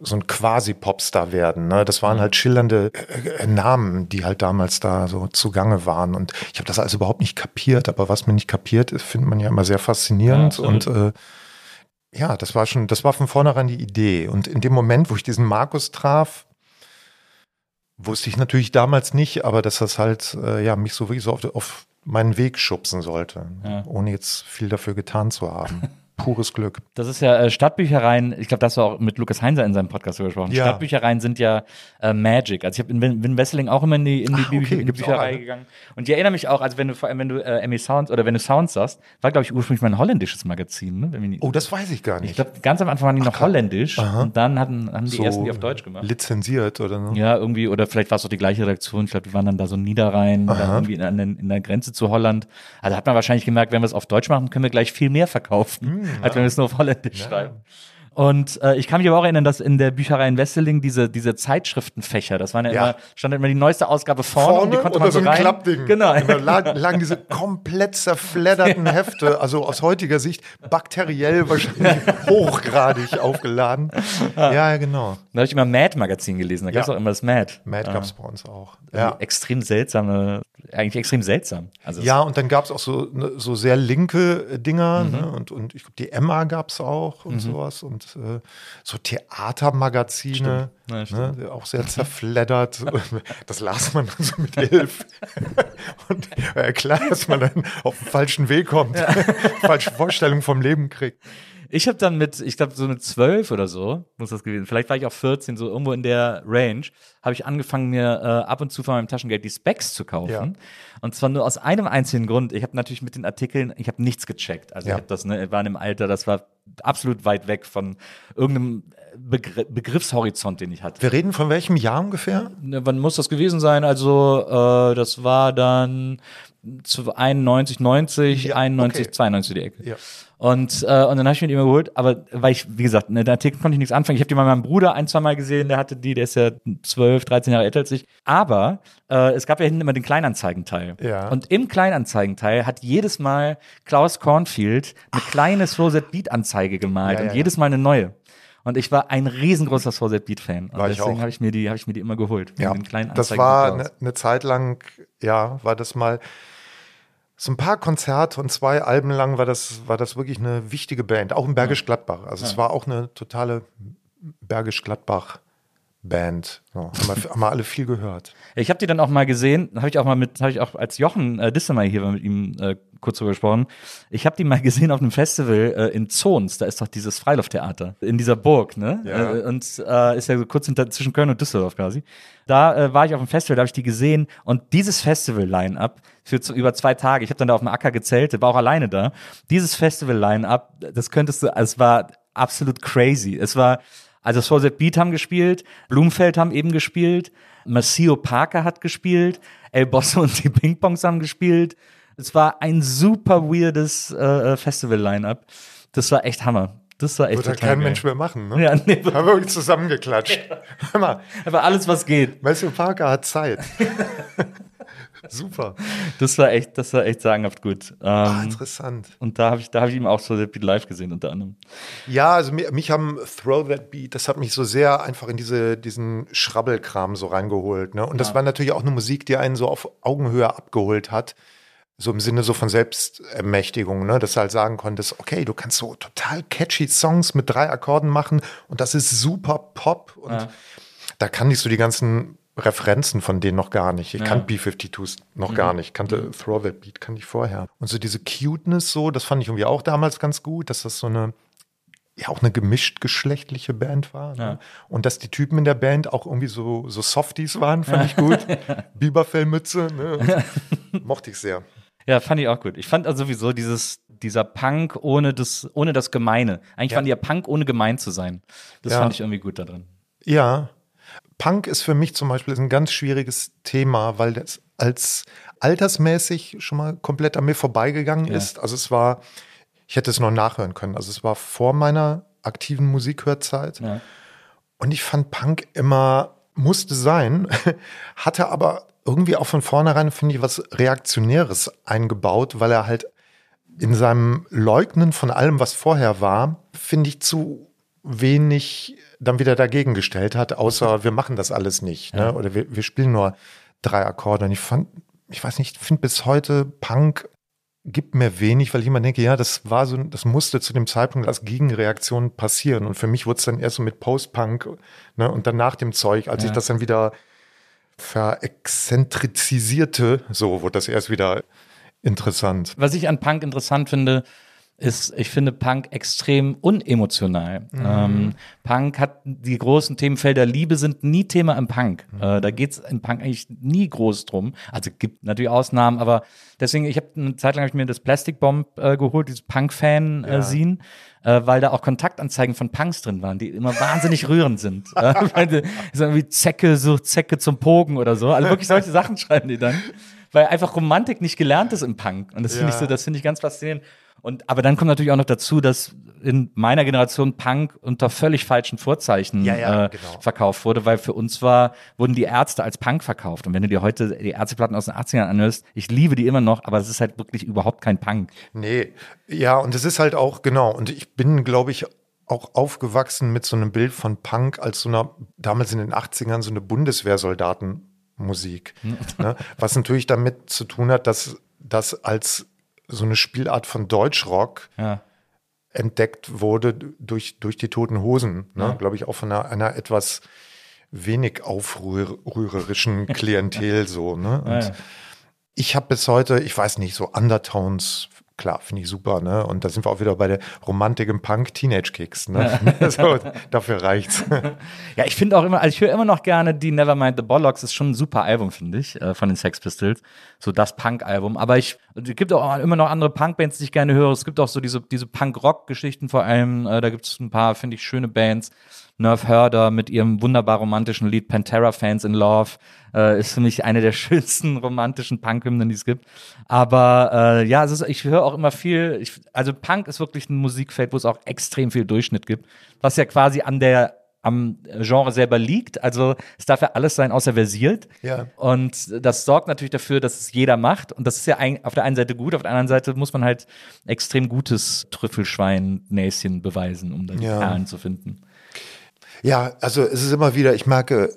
so ein quasi Popstar werden. Ne? Das waren mhm. halt schillernde äh, äh, Namen, die halt damals da so zugange waren. Und ich habe das also überhaupt nicht kapiert. Aber was man nicht kapiert, findet man ja immer sehr faszinierend. Ja, und äh, ja, das war schon, das war von vornherein die Idee. Und in dem Moment, wo ich diesen Markus traf, wusste ich natürlich damals nicht, aber dass das halt äh, ja mich so wirklich so auf, auf meinen Weg schubsen sollte, ja. ohne jetzt viel dafür getan zu haben. pures Glück. Das ist ja äh, Stadtbüchereien, ich glaube, das war auch mit Lukas Heinzer in seinem Podcast gesprochen. Ja. Stadtbüchereien sind ja äh, Magic. Also ich habe in Win Wesseling auch immer in die, in die, Ach, okay, in die Bücherei gegangen. Und ich erinnere mich auch, also wenn du vor allem, wenn du äh, Emmy Sounds oder wenn du Sounds sagst, war, glaube ich, ursprünglich mal ein holländisches Magazin. Ne? oh, das weiß ich gar nicht. Ich glaube, ganz am Anfang waren die noch Ach, holländisch Aha. und dann hatten, haben die so ersten die auf Deutsch gemacht. Lizenziert oder so? Ja, irgendwie, oder vielleicht war es auch die gleiche Redaktion. Ich glaube, die waren dann da so Niederrhein, dann irgendwie in, in, in, der Grenze zu Holland. Also hat man wahrscheinlich gemerkt, wenn wir es auf Deutsch machen, können wir gleich viel mehr verkaufen, hm, als wenn wir es nur auf Holländisch Holländisch ja. schreiben. Und äh, ich kann mich aber auch erinnern, dass in der Bücherei in Wesseling diese, diese Zeitschriftenfächer, das waren ja, ja. immer, stand immer die neueste Ausgabe vorne, vorne und die konnte man so, so ein Klappding. Genau. Und da lagen, lagen diese komplett zerfledderten Hefte, also aus heutiger Sicht bakteriell wahrscheinlich hochgradig aufgeladen. Ja, ja genau. Da habe ich immer Mad-Magazin gelesen, da gab es auch immer das Mad. Mad gab es bei uns auch. Ja. Extrem seltsame eigentlich extrem seltsam. Also ja, und dann gab es auch so, ne, so sehr linke Dinger mhm. ne? und, und ich glaube, die Emma gab es auch und mhm. sowas und äh, so Theatermagazine, ja, ne? auch sehr zerfleddert. das las man dann so mit elf. und äh, klar, dass man dann auf den falschen Weg kommt, ja. falsche Vorstellungen vom Leben kriegt. Ich habe dann mit, ich glaube, so mit zwölf oder so, muss das gewesen Vielleicht war ich auch 14, so irgendwo in der Range, habe ich angefangen, mir äh, ab und zu von meinem Taschengeld die Specs zu kaufen. Ja. Und zwar nur aus einem einzigen Grund. Ich habe natürlich mit den Artikeln, ich habe nichts gecheckt. Also ja. ich habe das, ne, war in einem Alter, das war absolut weit weg von irgendeinem Begr Begriffshorizont, den ich hatte. Wir reden von welchem Jahr ungefähr? Ne, wann muss das gewesen sein? Also, äh, das war dann 91, 90, ja, 91, okay. 92 die Ecke. Ja. Und, äh, und dann habe ich mir die immer geholt, aber weil ich, wie gesagt, ne, der Artikel konnte ich nichts anfangen. Ich habe die mal meinem Bruder ein, zwei Mal gesehen, der hatte die, der ist ja 12, 13 Jahre älter als ich. Aber äh, es gab ja hinten immer den Kleinanzeigenteil. Ja. Und im Kleinanzeigenteil hat jedes Mal Klaus Kornfield eine kleine Slow Set Beat Anzeige gemalt Ja, ja, und jedes Mal eine neue. Und ich war ein riesengroßer Set Beat Fan. Und War deswegen habe ich mir die, habe ich mir die immer geholt. Ja, das war eine ne Zeit lang, ja, war das mal so ein paar Konzerte und zwei Alben lang war das, war das wirklich eine wichtige Band, auch in Bergisch Gladbach. Also es war auch eine totale Bergisch Gladbach Band. So, haben, wir, haben wir alle viel gehört. Ich habe die dann auch mal gesehen, habe ich auch mal mit, habe ich auch als Jochen äh, Dissemer hier mit ihm äh, kurz drüber gesprochen. Ich habe die mal gesehen auf einem Festival äh, in Zons, da ist doch dieses Freilufttheater in dieser Burg, ne? Ja. Äh, und äh, ist ja so kurz hinter, zwischen Köln und Düsseldorf quasi. Da äh, war ich auf dem Festival, da habe ich die gesehen und dieses Festival-Line-Up für zu, über zwei Tage, ich habe dann da auf dem Acker gezeltet, war auch alleine da. Dieses Festival-Line-Up, das könntest du, also es war absolut crazy. Es war also That Beat haben gespielt, Blumfeld haben eben gespielt, Maceo Parker hat gespielt, El Bosso und die Ping-Pongs haben gespielt. Es war ein super weirdes äh, Festival-Line-Up. Das war echt Hammer. Das war echt Wird ja total kein geil. Mensch mehr machen, ne? Ja, nee, Haben wir uns zusammengeklatscht. Mal, aber alles, was geht. Matthew Parker hat Zeit. Super. Das war echt, das war echt sagenhaft gut. Ah, Ähm, interessant. und da habe ich, da habe ich ihn auch so That Beat live gesehen unter anderem. Ja, also mich, mich haben Throw That Beat, das hat mich so sehr einfach in diese, diesen Schrabbelkram so reingeholt. Ne? Und das war natürlich auch eine Musik, die einen so auf Augenhöhe abgeholt hat. So im Sinne so von Selbstermächtigung, ne? dass du halt sagen konntest, okay, du kannst so total catchy Songs mit drei Akkorden machen und das ist super Pop. Und Ja. da kann ich so die ganzen Referenzen von denen noch gar nicht. Ich kannte B-52s noch gar nicht. Kannte Throw That Beat, kannte ich vorher. Und so diese Cuteness so, das fand ich irgendwie auch damals ganz gut, dass das so eine ja auch eine gemischt geschlechtliche Band war. Ne? Ja. Und dass die Typen in der Band auch irgendwie so, so Softies waren, fand ich gut. Biberfellmütze, ne? Mochte ich sehr. Ja, fand ich auch gut. Ich fand also sowieso dieses, dieser Punk ohne das, ohne das Gemeine. Eigentlich Ja. fand ich ja Punk ohne gemein zu sein. Das Ja. fand ich irgendwie gut da drin. Ja, Punk ist für mich zum Beispiel ein ganz schwieriges Thema, weil das als altersmäßig schon mal komplett an mir vorbeigegangen Ja. ist. Also es war, ich hätte es noch nachhören können. Also es war vor meiner aktiven Musikhörzeit. Ja. Und ich fand Punk immer, musste sein, hatte aber irgendwie auch von vornherein, finde ich, was Reaktionäres eingebaut, weil er halt in seinem Leugnen von allem, was vorher war, finde ich, zu wenig dann wieder dagegen gestellt hat, außer wir machen das alles nicht. Ne? Oder wir, wir spielen nur drei Akkorde. Und ich fand, ich weiß nicht, finde bis heute Punk gibt mir wenig, weil ich immer denke, ja, das war so, das musste zu dem Zeitpunkt als Gegenreaktion passieren. Und für mich wurde es dann erst so mit Post-Punk ne, und dann nach dem Zeug, als Ja. ich das dann wieder verexzentrizisierte, so wurde das erst wieder interessant. Was ich an Punk interessant finde, ist, ich finde Punk extrem unemotional. Ähm, Punk hat die großen Themenfelder Liebe sind nie Thema im Punk. Äh, da geht's in Punk eigentlich nie groß drum. Also gibt natürlich Ausnahmen, aber deswegen, ich habe eine Zeit lang hab ich mir das Plastic Bomb äh, geholt, dieses Punk-Fan-Scene, äh, weil da auch Kontaktanzeigen von Punks drin waren, die immer wahnsinnig rührend sind. äh, so irgendwie Zecke sucht Zecke zum Pogen oder so. Also wirklich solche Sachen schreiben die dann. Weil einfach Romantik nicht gelernt ist im Punk. Und das finde ich Ja. so, das finde ich ganz faszinierend. Und, aber dann kommt natürlich auch noch dazu, dass in meiner Generation Punk unter völlig falschen Vorzeichen Ja, ja, äh, genau. verkauft wurde, weil für uns war, wurden die Ärzte als Punk verkauft. Und wenn du dir heute die Ärzteplatten aus den 80ern anhörst, ich liebe die immer noch, aber es ist halt wirklich überhaupt kein Punk. Nee, ja, und es ist halt auch, genau, und ich bin, glaube ich, auch aufgewachsen mit so einem Bild von Punk als so einer, damals in den 80ern, so eine Bundeswehrsoldatenmusik. ne? Was natürlich damit zu tun hat, dass das als so eine Spielart von Deutschrock Ja. entdeckt wurde durch, durch die Toten Hosen. Ne? Ja. Glaube ich auch von einer, einer etwas wenig aufrührerischen Klientel so. Ne? Und Ja, ich habe bis heute, ich weiß nicht, so Undertones, klar, finde ich super, ne? Und da sind wir auch wieder bei der Romantik im Punk Teenage Kicks, ne? so, dafür reicht's. Ja, ich finde auch immer, also ich höre immer noch gerne die Nevermind the Bollocks, ist schon ein super Album, finde ich, äh, von den Sex Pistols. So das Punk-Album. Aber ich, es gibt auch immer noch andere Punk-Bands, die ich gerne höre. Es gibt auch so diese, diese Punk-Rock-Geschichten vor allem. Äh, da gibt es ein paar, finde ich, schöne Bands. Nerve Herder mit ihrem wunderbar romantischen Lied Pantera Fans in Love äh, ist für mich eine der schönsten romantischen Punk-Hymnen, die es gibt. Aber äh, ja, ist, ich höre auch immer viel, ich, also Punk ist wirklich ein Musikfeld, wo es auch extrem viel Durchschnitt gibt, was ja quasi an der am Genre selber liegt. Also es darf ja alles sein, außer versiert. Ja. Und das sorgt natürlich dafür, dass es jeder macht. Und das ist ja ein, auf der einen Seite gut, auf der anderen Seite muss man halt extrem gutes Trüffelschwein-Näschen beweisen, um dann Ja. Perlen zu finden. Ja, also es ist immer wieder, ich merke,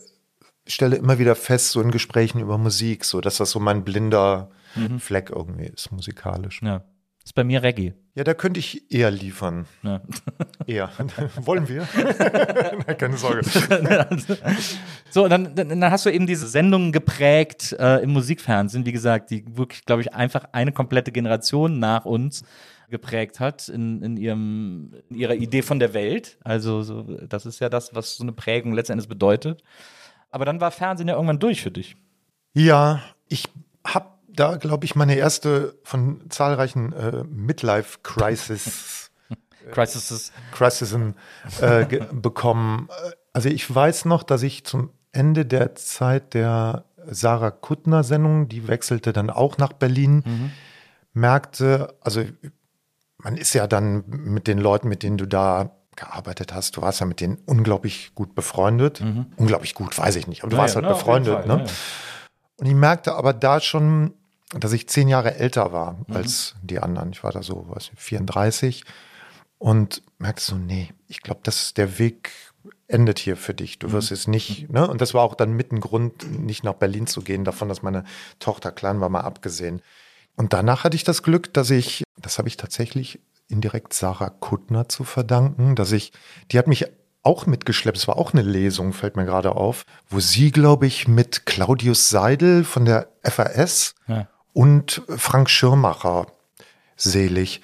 ich stelle immer wieder fest, so in Gesprächen über Musik, so dass das so mein blinder Fleck irgendwie ist, musikalisch. Ja. Ist bei mir Reggae. Ja, da könnte ich eher liefern. Ja. Eher. Wollen wir? Nein, keine Sorge. So, dann, dann hast du eben diese Sendungen geprägt äh, im Musikfernsehen, wie gesagt, die wirklich, glaube ich, einfach eine komplette Generation nach uns geprägt hat in, in, ihrem, in ihrer Idee von der Welt. Also so, das ist ja das, was so eine Prägung letztendlich bedeutet. Aber dann war Fernsehen ja irgendwann durch für dich. Ja, ich habe da, glaube ich, meine erste von zahlreichen äh, Midlife-Crisis Crisis ist Crisisen äh, bekommen. Also ich weiß noch, dass ich zum Ende der Zeit der Sarah Kuttner-Sendung, die wechselte dann auch nach Berlin, merkte, also man ist ja dann mit den Leuten, mit denen du da gearbeitet hast, du warst ja mit denen unglaublich gut befreundet. Unglaublich gut, weiß ich nicht, aber du warst halt befreundet. ne? Und ich merkte aber da schon, dass ich zehn Jahre älter war als die anderen. Ich war da so, weiß ich, 34 und merkte so, nee, ich glaube, dass der Weg endet hier für dich. Du wirst es nicht, ne? Und das war auch dann mit ein Grund, nicht nach Berlin zu gehen, davon, dass meine Tochter klein war, mal abgesehen. Und danach hatte ich das Glück, dass ich, das habe ich tatsächlich indirekt Sarah Kuttner zu verdanken, dass ich, die hat mich auch mitgeschleppt. Es war auch eine Lesung, fällt mir gerade auf, wo sie, glaube ich, mit Claudius Seidel von der FAS Ja. und Frank Schirmacher, selig,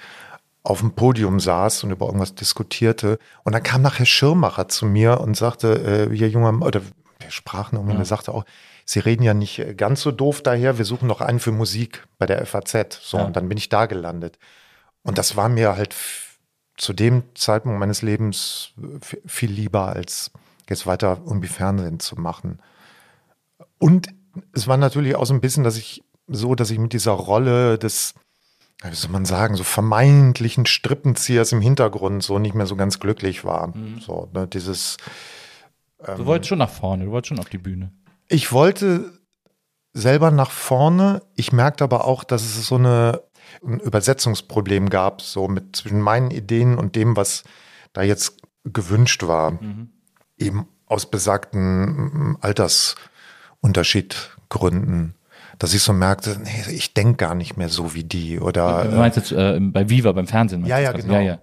auf dem Podium saß und über irgendwas diskutierte. Und dann kam nachher Schirmacher zu mir und sagte, äh, ihr junger, Mann- oder wir sprachen und er sagte auch, Sie reden ja nicht ganz so doof daher, wir suchen noch einen für Musik bei der FAZ. So, Ja. und dann bin ich da gelandet. Und das war mir halt zu dem Zeitpunkt meines Lebens viel lieber, als jetzt weiter irgendwie Fernsehen zu machen. Und es war natürlich auch so ein bisschen, dass ich so, dass ich mit dieser Rolle des, wie soll man sagen, so vermeintlichen Strippenziehers im Hintergrund so nicht mehr so ganz glücklich war. So, ne, dieses, Du wolltest schon nach vorne, du wolltest schon auf die Bühne. Ich wollte selber nach vorne. Ich merkte aber auch, dass es so eine, ein Übersetzungsproblem gab, so mit zwischen meinen Ideen und dem, was da jetzt gewünscht war. Eben aus besagten Altersunterschiedgründen. Dass ich so merkte, nee, ich denke gar nicht mehr so wie die. Oder Du meinst jetzt äh, bei Viva, beim Fernsehen? Ja, ja, genau. Ja, ja.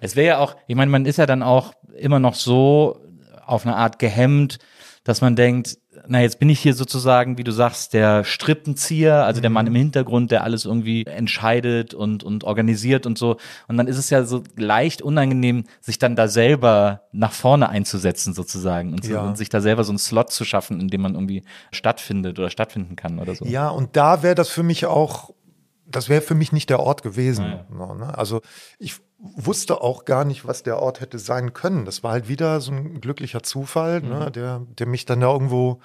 Es wäre ja auch, ich meine, man ist ja dann auch immer noch so auf eine Art gehemmt, dass man denkt, na, jetzt bin ich hier sozusagen, wie du sagst, der Strippenzieher, also der Mann im Hintergrund, der alles irgendwie entscheidet und, und organisiert und so. Und dann ist es ja so leicht unangenehm, sich dann da selber nach vorne einzusetzen sozusagen und, so, Ja. und sich da selber so einen Slot zu schaffen, in dem man irgendwie stattfindet oder stattfinden kann oder so. Ja, und da wäre das für mich auch, das wäre für mich nicht der Ort gewesen. So, ne? Also ich wusste auch gar nicht, was der Ort hätte sein können. Das war halt wieder so ein glücklicher Zufall, Mhm. ne? der, der mich dann da irgendwo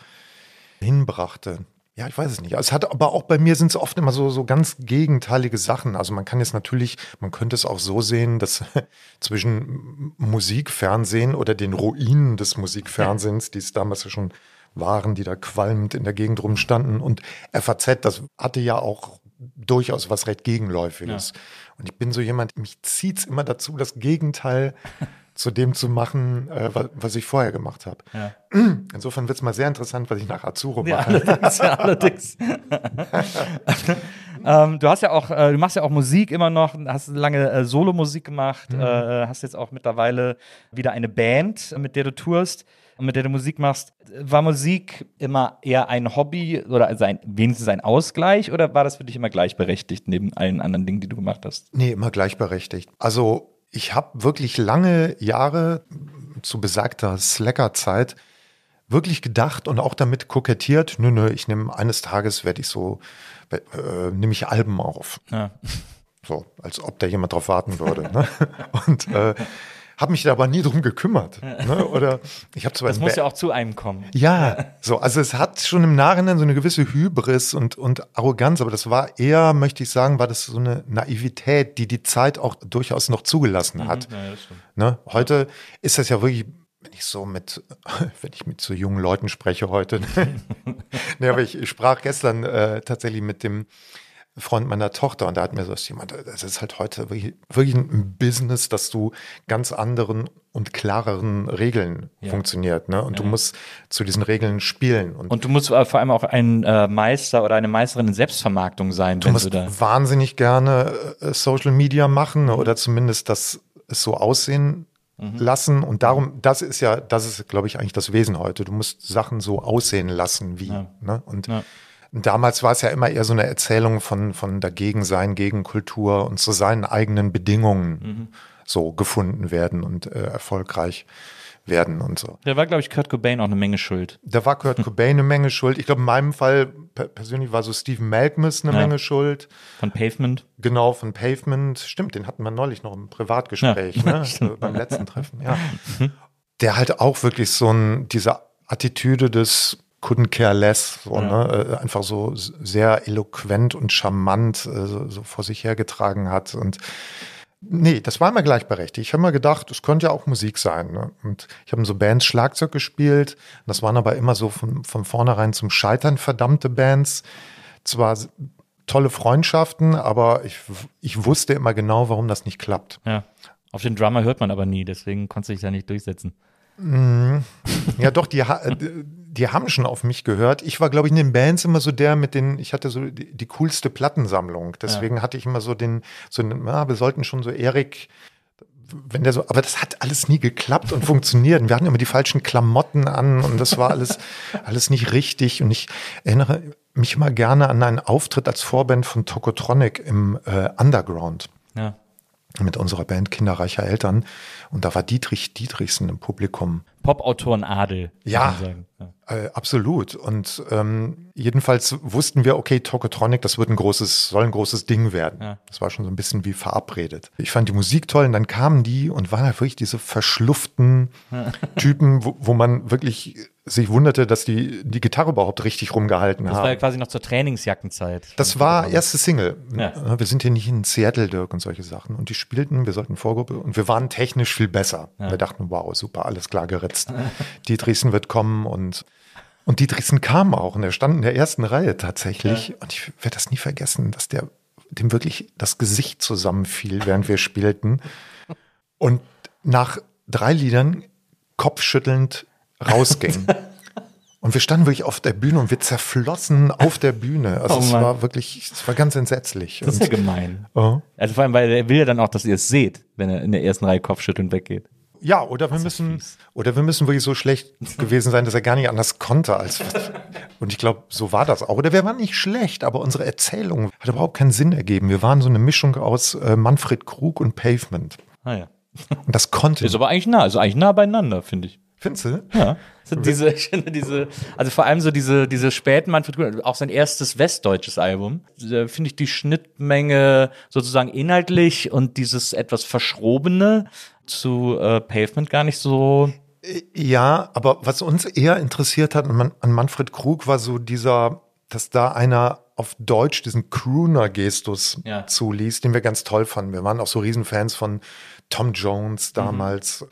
hinbrachte. Ja, ich weiß es nicht. Es hat aber auch bei mir sind es oft immer so, so ganz gegenteilige Sachen. Also man kann jetzt natürlich, man könnte es auch so sehen, dass zwischen Musikfernsehen oder den Ruinen des Musikfernsehens, die es damals ja schon waren, die da qualmend in der Gegend rumstanden und FAZ, das hatte ja auch durchaus was recht Gegenläufiges. Und ich bin so jemand, mich zieht es immer dazu, das Gegenteil zu dem zu machen, äh, wa- was ich vorher gemacht habe. Ja. Insofern wird es mal sehr interessant, was ich nach Azuro Ja, mache. allerdings, ja, allerdings. ähm, du hast ja auch, äh, du machst ja auch Musik immer noch, hast lange äh, Solo-Musik gemacht, äh, hast jetzt auch mittlerweile wieder eine Band, mit der du tourst und mit der du Musik machst. War Musik immer eher ein Hobby oder also ein, wenigstens ein Ausgleich oder war das für dich immer gleichberechtigt neben allen anderen Dingen, die du gemacht hast? Nee, immer gleichberechtigt. Also ich habe wirklich lange Jahre zu besagter Slacker-Zeit wirklich gedacht und auch damit kokettiert, nö, nö, ich nehme eines Tages werde ich so, äh, nehme ich Alben auf. Ja. So, als ob da jemand drauf warten würde. ne? Und äh, habe mich da aber nie drum gekümmert. Ne? Oder ich habe zwar das muss ja auch zu einem kommen. Ja, so also es hat schon im Nachhinein so eine gewisse Hybris und und Arroganz, aber das war eher, möchte ich sagen, war das so eine Naivität, die die Zeit auch durchaus noch zugelassen hat. Mhm, ja, ne? Heute ist das ja wirklich wenn ich so mit, wenn ich mit so jungen Leuten spreche heute, ne, aber ich, ich sprach gestern äh, tatsächlich mit dem Freund meiner Tochter und da hat mir so jemand, das ist halt heute wirklich, wirklich ein Business, dass du ganz anderen und klareren Regeln ja. funktioniert, ne? Und ja. du musst zu diesen Regeln spielen. Und, und du musst vor allem auch ein äh, Meister oder eine Meisterin in Selbstvermarktung sein. Du musst du wahnsinnig gerne äh, Social Media machen mhm. oder zumindest das so aussehen mhm. lassen. Und darum, das ist ja, das ist, glaube ich, eigentlich das Wesen heute. Du musst Sachen so aussehen lassen wie. Ja. Ne? Und Damals war es ja immer eher so eine Erzählung von, von dagegen sein, gegen Kultur und zu seinen eigenen Bedingungen mhm. so gefunden werden und äh, erfolgreich werden und so. Da war, glaube ich, Kurt Cobain auch eine Menge schuld. Da war Kurt Cobain eine Menge schuld. Ich glaube, in meinem Fall persönlich war so Stephen Malkmus eine ja. Menge schuld. Von Pavement. Genau, von Pavement. Stimmt, den hatten wir neulich noch im Privatgespräch, ja. ne? Also beim letzten Treffen, ja. Mhm. Der halt auch wirklich so ein, diese Attitüde des couldn't care less, so, ja. ne? Äh, einfach so sehr eloquent und charmant äh, so, so, vor sich hergetragen hat. Und nee, das war immer gleichberechtigt. Ich habe mir gedacht, es könnte ja auch Musik sein. Ne? Und ich habe so Bands Schlagzeug gespielt. Das waren aber immer so von, von vornherein zum Scheitern verdammte Bands. Zwar tolle Freundschaften, aber ich, ich wusste immer genau, warum das nicht klappt. Ja. Auf den Drummer hört man aber nie, deswegen konnte sich ja nicht durchsetzen. Mhm. Ja, doch, die, die haben schon auf mich gehört. Ich war, glaube ich, in den Bands immer so der mit den, ich hatte so die, die coolste Plattensammlung. Deswegen ja. hatte ich immer so den, so einen, ja, wir sollten schon so Erik, wenn der so, aber das hat alles nie geklappt und funktioniert. Und wir hatten immer die falschen Klamotten an und das war alles, alles nicht richtig. Und ich erinnere mich immer gerne an einen Auftritt als Vorband von Tokotronic im äh, Underground. Ja mit unserer Band Kinderreicher Eltern. Und da war Dietrich Dietrichsen im Publikum. Popautoren Adel. Ja, ja. Äh, absolut. Und ähm, jedenfalls wussten wir, okay, Tokotronic, das wird ein großes, soll ein großes Ding werden. Ja. Das war schon so ein bisschen wie verabredet. Ich fand die Musik toll und dann kamen die und waren halt wirklich diese verschluften Typen, wo, wo man wirklich sich wunderte, dass die die Gitarre überhaupt richtig rumgehalten das haben. Das war ja quasi noch zur Trainingsjackenzeit. Das war erste Single. Ja. Wir sind hier nicht in Seattle, Dirk, und solche Sachen. Und die spielten, wir sollten Vorgruppe und wir waren technisch viel besser. Ja. Wir dachten, wow, super, alles klar geritzt. Dietrichsen wird kommen und und Dietrichsen kam auch und er stand in der ersten Reihe tatsächlich. Ja. Und ich werde das nie vergessen, dass der dem wirklich das Gesicht zusammenfiel, während wir spielten. Und nach drei Liedern kopfschüttelnd rausging. Und wir standen wirklich auf der Bühne und wir zerflossen auf der Bühne. Also oh es war wirklich, es war ganz entsetzlich. Das ist ja gemein. Oh. Also vor allem, weil er will ja dann auch, dass ihr es seht, wenn er in der ersten Reihe Kopfschütteln weggeht. Ja, oder wir müssen, fies. oder wir müssen wirklich so schlecht gewesen sein, dass er gar nicht anders konnte als. Und ich glaube, so war das auch. Oder wir waren nicht schlecht, aber unsere Erzählung hat überhaupt keinen Sinn ergeben. Wir waren so eine Mischung aus äh, Manfred Krug und Pavement. Ah ja. Und das konnte. Ist aber eigentlich nah, also eigentlich nah beieinander, finde ich. Findest du? Ja. So diese, ich finde diese, also vor allem so diese, diese späten Manfred Krug, auch sein erstes westdeutsches Album, finde ich die Schnittmenge sozusagen inhaltlich und dieses etwas Verschrobene zu äh, Pavement gar nicht so. Ja, aber was uns eher interessiert hat an, an Manfred Krug war so dieser, dass da einer auf Deutsch diesen Crooner-Gestus ja. zuließ, den wir ganz toll fanden. Wir waren auch so Riesenfans von Tom Jones damals. Mhm.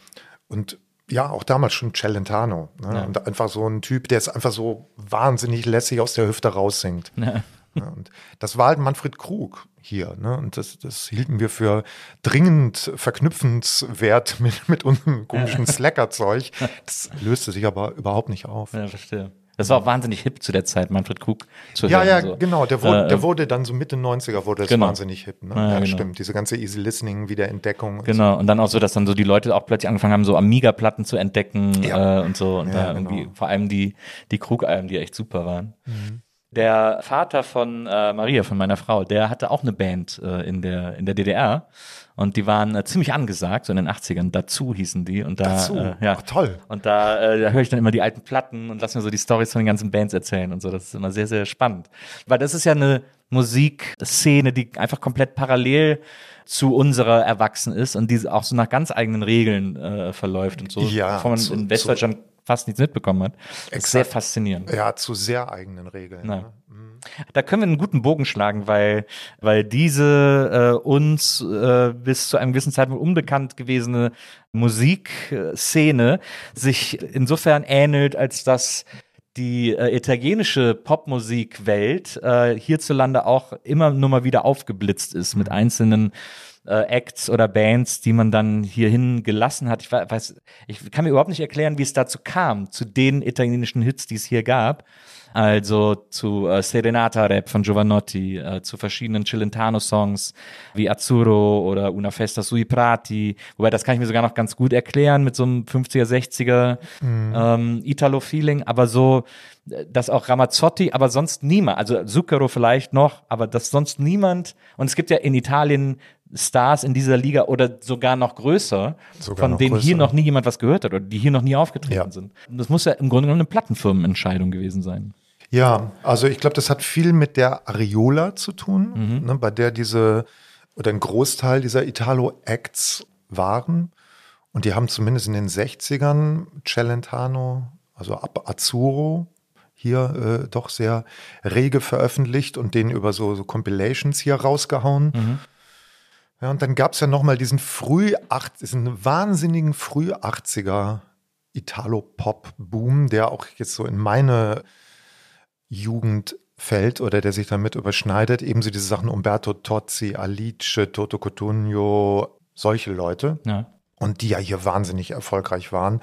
Und ja, auch damals schon Celentano. Ne? Ja. Und einfach so ein Typ, der es einfach so wahnsinnig lässig aus der Hüfte raussingt. Ja. Und das war halt Manfred Krug hier. Ne? Und das, das hielten wir für dringend verknüpfenswert mit, mit unserem komischen Slacker-Zeug. Das löste sich aber überhaupt nicht auf. Ja, verstehe. Das war auch wahnsinnig hip zu der Zeit, Manfred Krug zu Ja, hören, ja, so. genau. Der wurde, äh, der wurde dann so Mitte 90er wurde das genau. wahnsinnig hip. Ne? Ja, ja, genau. stimmt. Diese ganze Easy Listening, Wiederentdeckung. Genau. Und, so. und dann auch so, dass dann so die Leute auch plötzlich angefangen haben, so Amiga-Platten zu entdecken ja. äh, und so. Und da irgendwie genau. vor allem die, die Krug-Alben, die echt super waren. Mhm. Der Vater von äh, Maria, von meiner Frau, der hatte auch eine Band äh, in, der, in der DDR. Und die waren äh, ziemlich angesagt, so in den 80ern. Dazu hießen die. Und da, Dazu? Äh, ja. Ach, toll. Und da, äh, da höre ich dann immer die alten Platten und lass mir so die Stories von den ganzen Bands erzählen und so. Das ist immer sehr, sehr spannend. Weil das ist ja eine Musikszene, die einfach komplett parallel zu unserer erwachsen ist und die auch so nach ganz eigenen Regeln äh, verläuft und so, Ja, wovon man zu- in Westdeutschland fast nichts mitbekommen hat. Das ist sehr faszinierend. Ja, zu sehr eigenen Regeln. Ne? Da können wir einen guten Bogen schlagen, weil, weil diese äh, uns äh, bis zu einem gewissen Zeitpunkt unbekannt gewesene Musikszene sich insofern ähnelt, als dass die äh, italienische Popmusikwelt äh, hierzulande auch immer nur mal wieder aufgeblitzt ist mit einzelnen äh, Acts oder Bands, die man dann hierhin gelassen hat. Ich we- weiß, ich kann mir überhaupt nicht erklären, wie es dazu kam, zu den italienischen Hits, die es hier gab. Also zu äh, Serenata Rap von Giovanotti, äh, zu verschiedenen Cilentano-Songs wie Azzurro oder Una Festa sui Prati. Wobei das kann ich mir sogar noch ganz gut erklären mit so einem 50er, 60er ähm, Italo-Feeling. Aber so, äh, dass auch Ramazzotti, aber sonst niemand, also Zucchero vielleicht noch, aber dass sonst niemand, und es gibt ja in Italien Stars in dieser Liga oder sogar noch größer, Sogar von noch denen hier größer. noch nie jemand was gehört hat oder die hier noch nie aufgetreten Ja. sind. Das muss ja im Grunde genommen eine Plattenfirmenentscheidung gewesen sein. Ja, also ich glaube, das hat viel mit der Areola zu tun, Mhm. ne, bei der diese oder ein Großteil dieser Italo-Acts waren. Und die haben zumindest in den 60ern Celentano, also ab Azzurro, hier äh, doch sehr rege veröffentlicht und den über so, so Compilations hier rausgehauen. Mhm. Ja, und dann gab es ja nochmal diesen früh diesen wahnsinnigen früh 80er Italo-Pop-Boom, der auch jetzt so in meine Jugend fällt oder der sich damit überschneidet. Ebenso diese Sachen Umberto Tozzi, Alice, Toto Cotugno, solche Leute. Ja. Und die ja hier wahnsinnig erfolgreich waren.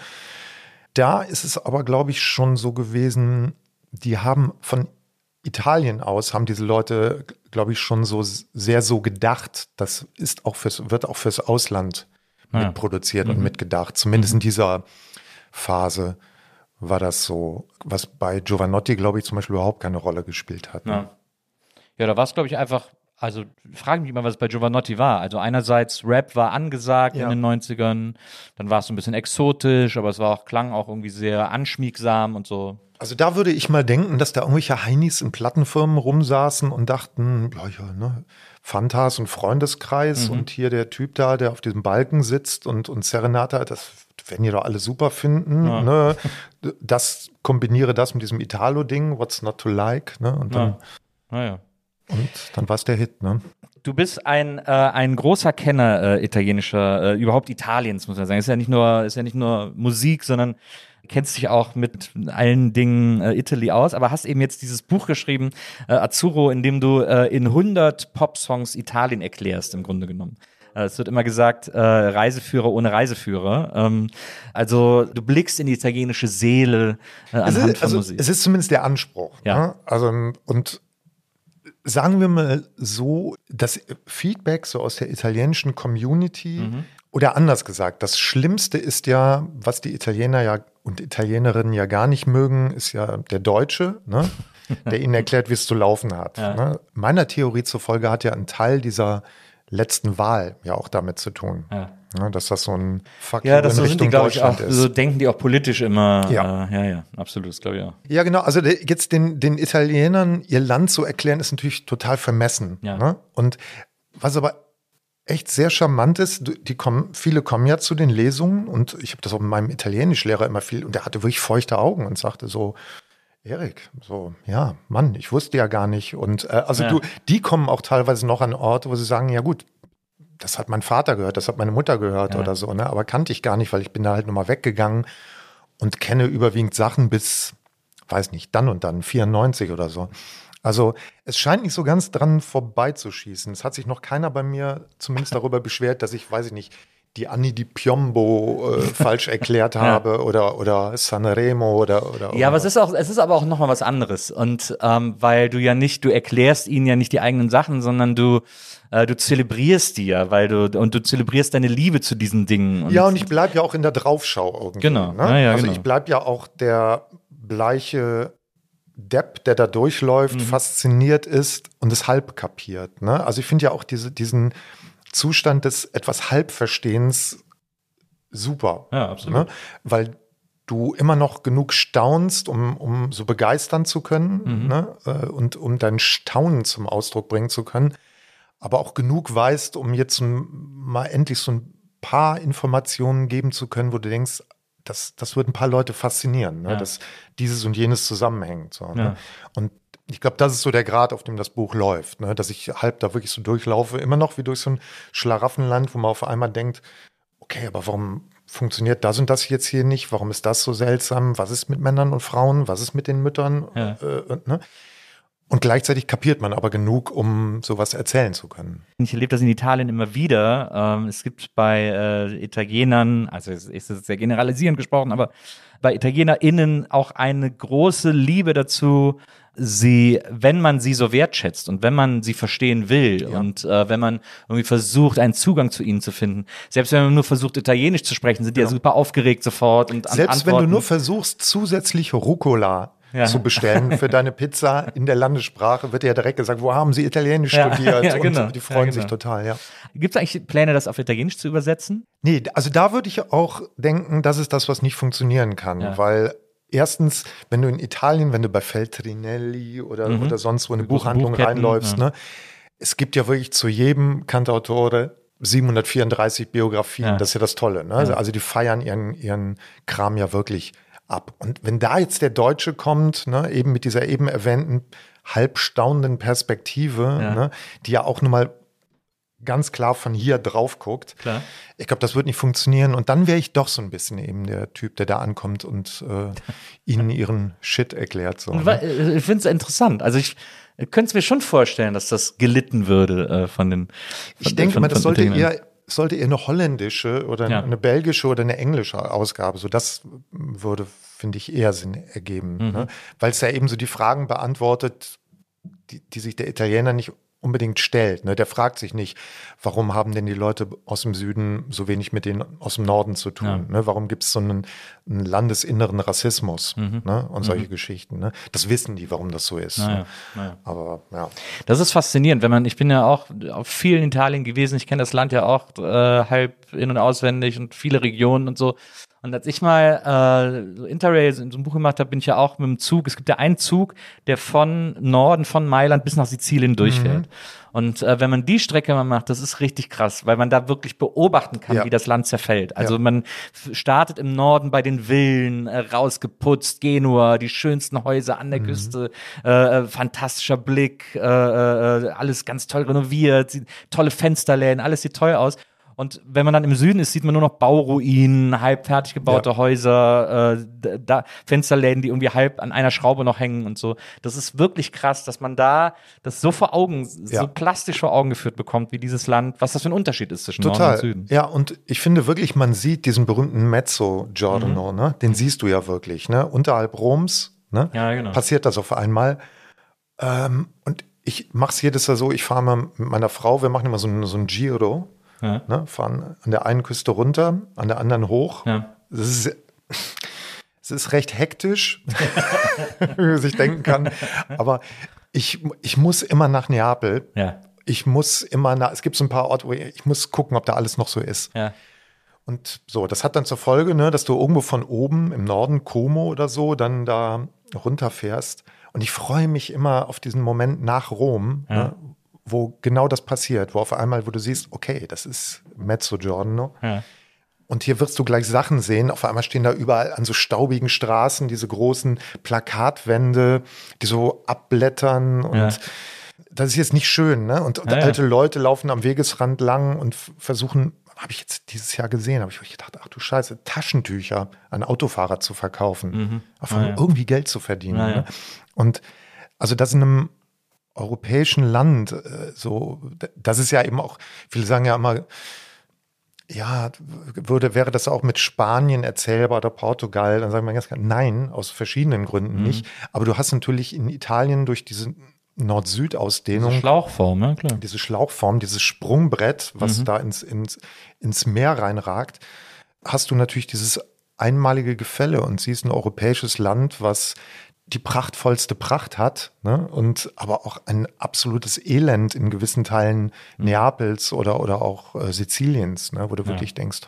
Da ist es aber, glaube ich, schon so gewesen, die haben von Italien aus, haben diese Leute, glaube ich, schon so sehr so gedacht. Das ist auch fürs, wird auch fürs Ausland ja. mitproduziert und mitgedacht. Zumindest in dieser Phase war das so, was bei Giovanotti, glaube ich, zum Beispiel überhaupt keine Rolle gespielt hat. ne? Ja, ja da war es, glaube ich, einfach, also frage mich mal, was bei Giovanotti war. Also einerseits Rap war angesagt Ja. in den 90ern, dann war es so ein bisschen exotisch, aber es war auch, klang auch irgendwie sehr anschmiegsam und so. Also da würde ich mal denken, dass da irgendwelche Heinis in Plattenfirmen rumsaßen und dachten, ja, ja, ne, Fantas und Freundeskreis und hier der Typ da, der auf diesem Balken sitzt und, und Serenata, das werden die doch alle super finden. Ne? Das kombiniere das mit diesem Italo-Ding, What's Not to Like, ne? Und dann, Ja. Naja. Und dann war es der Hit, ne? Du bist ein, äh, ein großer Kenner äh, italienischer, äh, überhaupt Italiens, muss man sagen. Ist ja nicht nur, ist ja nicht nur Musik, sondern kennst dich auch mit allen Dingen äh, Italy aus, aber hast eben jetzt dieses Buch geschrieben, äh, Azzurro, in dem du äh, in 100 Pop-Songs Italien erklärst, im Grunde genommen. Äh, Es wird immer gesagt, äh, Reiseführer ohne Reiseführer. Ähm, also du blickst in die italienische Seele äh, Es anhand ist, von also, Musik. es ist zumindest der Anspruch. Ja. Ne? Also, und sagen wir mal so, das Feedback so aus der italienischen Community Mhm. oder anders gesagt, das Schlimmste ist ja, was die Italiener ja und Italienerinnen ja gar nicht mögen, ist ja der Deutsche, ne? der ihnen erklärt, wie es zu laufen hat. Ja. Ne? Meiner Theorie zufolge hat ja ein Teil dieser letzten Wahl ja auch damit zu tun. Ja. Ne? Dass das so ein Fuck ja, das in Richtung die, glaube ich, auch, Deutschland ist. so denken die auch politisch immer. Ja. Äh, ja, ja, absolut, das glaube ich auch. Ja, genau. Also der- jetzt den, den Italienern ihr Land zu erklären, ist natürlich total vermessen. Ja. Ne? Und was aber echt sehr charmant ist, die kommen, viele kommen ja zu den Lesungen und ich habe das auch mit meinem Italienischlehrer immer viel und der hatte wirklich feuchte Augen und sagte so, Erik, so, ja, Mann, ich wusste ja gar nicht. Und äh, also Ja. du, die kommen auch teilweise noch an Orte, wo sie sagen, ja gut, das hat mein Vater gehört, das hat meine Mutter gehört Ja. oder so, ne? Aber kannte ich gar nicht, weil ich bin da halt nochmal weggegangen und kenne überwiegend Sachen bis, weiß nicht, dann und dann, 94 oder so. Also es scheint nicht so ganz dran vorbeizuschießen. Es hat sich noch keiner bei mir zumindest darüber beschwert, dass ich, weiß ich nicht, die Anni di Piombo äh, falsch erklärt habe oder, oder Sanremo oder, oder Ja, aber es ist auch, es ist aber auch nochmal was anderes. Und ähm, weil du ja nicht, du erklärst ihnen ja nicht die eigenen Sachen, sondern du, äh, du zelebrierst die ja, weil du, und du zelebrierst deine Liebe zu diesen Dingen. Ja, und ich bleibe ja auch in der Draufschau irgendwie. Genau. Ne? Ja, ja, also genau. ich bleibe ja auch der bleiche Depp, der da durchläuft, mhm. fasziniert ist und es halb kapiert. Ne? Also ich finde ja auch diese, diesen Zustand des etwas Halbverstehens super. Ja, absolut. Ne? Weil du immer noch genug staunst, um, um so begeistern zu können mhm. ne? Äh, und um dein Staunen zum Ausdruck bringen zu können, aber auch genug weißt, um jetzt mal endlich so ein paar Informationen geben zu können, wo du denkst, das, das wird ein paar Leute faszinieren, ne? Ja. dass dieses und jenes zusammenhängt. So, ne? ja. Und ich glaube, das ist so der Grad, auf dem das Buch läuft, ne? dass ich halb da wirklich so durchlaufe, immer noch wie durch so ein Schlaraffenland, wo man auf einmal denkt, okay, aber warum funktioniert das und das jetzt hier nicht? Warum ist das so seltsam? Was ist mit Männern und Frauen? Was ist mit den Müttern? Ja. Äh, ne? Und gleichzeitig kapiert man aber genug, um sowas erzählen zu können. Ich erlebe das in Italien immer wieder. Ähm, es gibt bei äh, Italienern, also es ist sehr generalisierend gesprochen, aber bei ItalienerInnen auch eine große Liebe dazu, sie, wenn man sie so wertschätzt und wenn man sie verstehen will ja. und äh, wenn man irgendwie versucht, einen Zugang zu ihnen zu finden, selbst wenn man nur versucht, Italienisch zu sprechen, sind die ja, ja super aufgeregt sofort und Selbst antworten. wenn du nur versuchst, zusätzlich Rucola ja. zu bestellen für deine Pizza in der Landessprache, wird ja direkt gesagt, wo haben sie Italienisch ja, studiert? Ja, genau. Und die freuen genau. sich total, ja. Gibt es eigentlich Pläne, das auf Italienisch zu übersetzen? Nee, also da würde ich auch denken, das ist das, was nicht funktionieren kann, weil erstens, wenn du in Italien, wenn du bei Feltrinelli oder, mhm. oder sonst wo eine Buchhandlung reinläufst, ne, es gibt ja wirklich zu jedem Cantautore 734 Biografien, ja. das ist ja das Tolle. Ne? Ja. Also die feiern ihren, ihren Kram ja wirklich ab. Und wenn da jetzt der Deutsche kommt, ne, eben mit dieser eben erwähnten halbstaunenden Perspektive, ja. Ne, die ja auch nun mal ganz klar von hier drauf guckt. Klar. Ich glaube, das wird nicht funktionieren. Und dann wäre ich doch so ein bisschen eben der Typ, der da ankommt und äh, ihnen ihren Shit erklärt. So, ne? Ich finde es interessant. Also ich könnte es mir schon vorstellen, dass das gelitten würde äh, von den. Von, ich denke von, mal, das sollte eher sollte eher eine holländische oder ja. eine belgische oder eine englische Ausgabe. So das würde, finde ich, eher Sinn ergeben. Mhm. Ne? Weil es ja eben so die Fragen beantwortet, die, die sich der Italiener nicht unbedingt stellt. Ne? Der fragt sich nicht, warum haben denn die Leute aus dem Süden so wenig mit denen aus dem Norden zu tun? Ja. Ne? Warum gibt es so einen, einen, landesinneren Rassismus mhm. ne? und solche mhm. Geschichten? Ne? Das wissen die, warum das so ist. Naja, ne? naja. Aber ja. Das ist faszinierend, wenn man, ich bin ja auch auf vielen Italien gewesen, ich kenne das Land ja auch äh, halb in- und auswendig und viele Regionen und so. Und als ich mal äh, Interrail in so einem Buch gemacht habe, bin ich ja auch mit dem Zug. Es gibt ja einen Zug, der von Norden, von Mailand bis nach Sizilien durchfährt. Mhm. Und äh, wenn man die Strecke mal macht, das ist richtig krass, weil man da wirklich beobachten kann, ja. wie das Land zerfällt. Also ja. man startet im Norden bei den Villen, äh, rausgeputzt, Genua, die schönsten Häuser an der mhm. Küste, äh, äh fantastischer Blick, äh, äh, alles ganz toll renoviert, tolle Fensterläden, alles sieht toll aus. Und wenn man dann im Süden ist, sieht man nur noch Bauruinen, halb fertig gebaute ja. Häuser, äh, da, Fensterläden, die irgendwie halb an einer Schraube noch hängen und so. Das ist wirklich krass, dass man da das so vor Augen, ja. so plastisch vor Augen geführt bekommt, wie dieses Land, was das für ein Unterschied ist zwischen Total. Norden und Süden. Ja, und ich finde wirklich, man sieht diesen berühmten Mezzo Giordano, mhm. ne? Den siehst du ja wirklich, ne? Unterhalb Roms, ne? Ja, genau. Passiert das auf einmal. Ähm, und ich mache es jedes Jahr so, ich fahre mal mit meiner Frau, wir machen immer so, so ein Giro ja. Ne, fahren an der einen Küste runter, an der anderen hoch. Ja. Das ist, es ist recht hektisch, wie man sich denken kann. Aber ich, ich muss immer nach Neapel. Ja. Ich muss immer nach, es gibt so ein paar Orte, wo ich, ich muss gucken, ob da alles noch so ist. Ja. Und so, das hat dann zur Folge, ne, dass du irgendwo von oben im Norden, Como oder so, dann da runterfährst. Und ich freue mich immer auf diesen Moment nach Rom, ja. ne, wo genau das passiert, wo auf einmal, wo du siehst, okay, das ist Mezzogiorno. Ja. Und hier wirst du gleich Sachen sehen. Auf einmal stehen da überall an so staubigen Straßen diese großen Plakatwände, die so abblättern und ja. das ist jetzt nicht schön, ne? Und, und ja, alte Leute laufen am Wegesrand lang und versuchen, habe ich jetzt dieses Jahr gesehen, habe ich gedacht, ach du Scheiße, Taschentücher an Autofahrer zu verkaufen, mhm. einfach ah, irgendwie Geld zu verdienen. Ne? Und also das in einem europäischen Land, äh, so, das ist ja eben auch, viele sagen ja immer, ja, würde, wäre das auch mit Spanien erzählbar oder Portugal, dann sagen wir ganz klar, nein, aus verschiedenen Gründen mhm. nicht. Aber du hast natürlich in Italien durch diese Nord-Süd-Ausdehnung. Diese Schlauchform, ja klar. Diese Schlauchform, dieses Sprungbrett, was mhm. da ins, ins, ins Meer reinragt, hast du natürlich dieses einmalige Gefälle und siehst ein europäisches Land, was die prachtvollste Pracht hat, ne? und aber auch ein absolutes Elend in gewissen Teilen mhm. Neapels oder, oder auch äh, Siziliens, ne? wo du ja. wirklich denkst,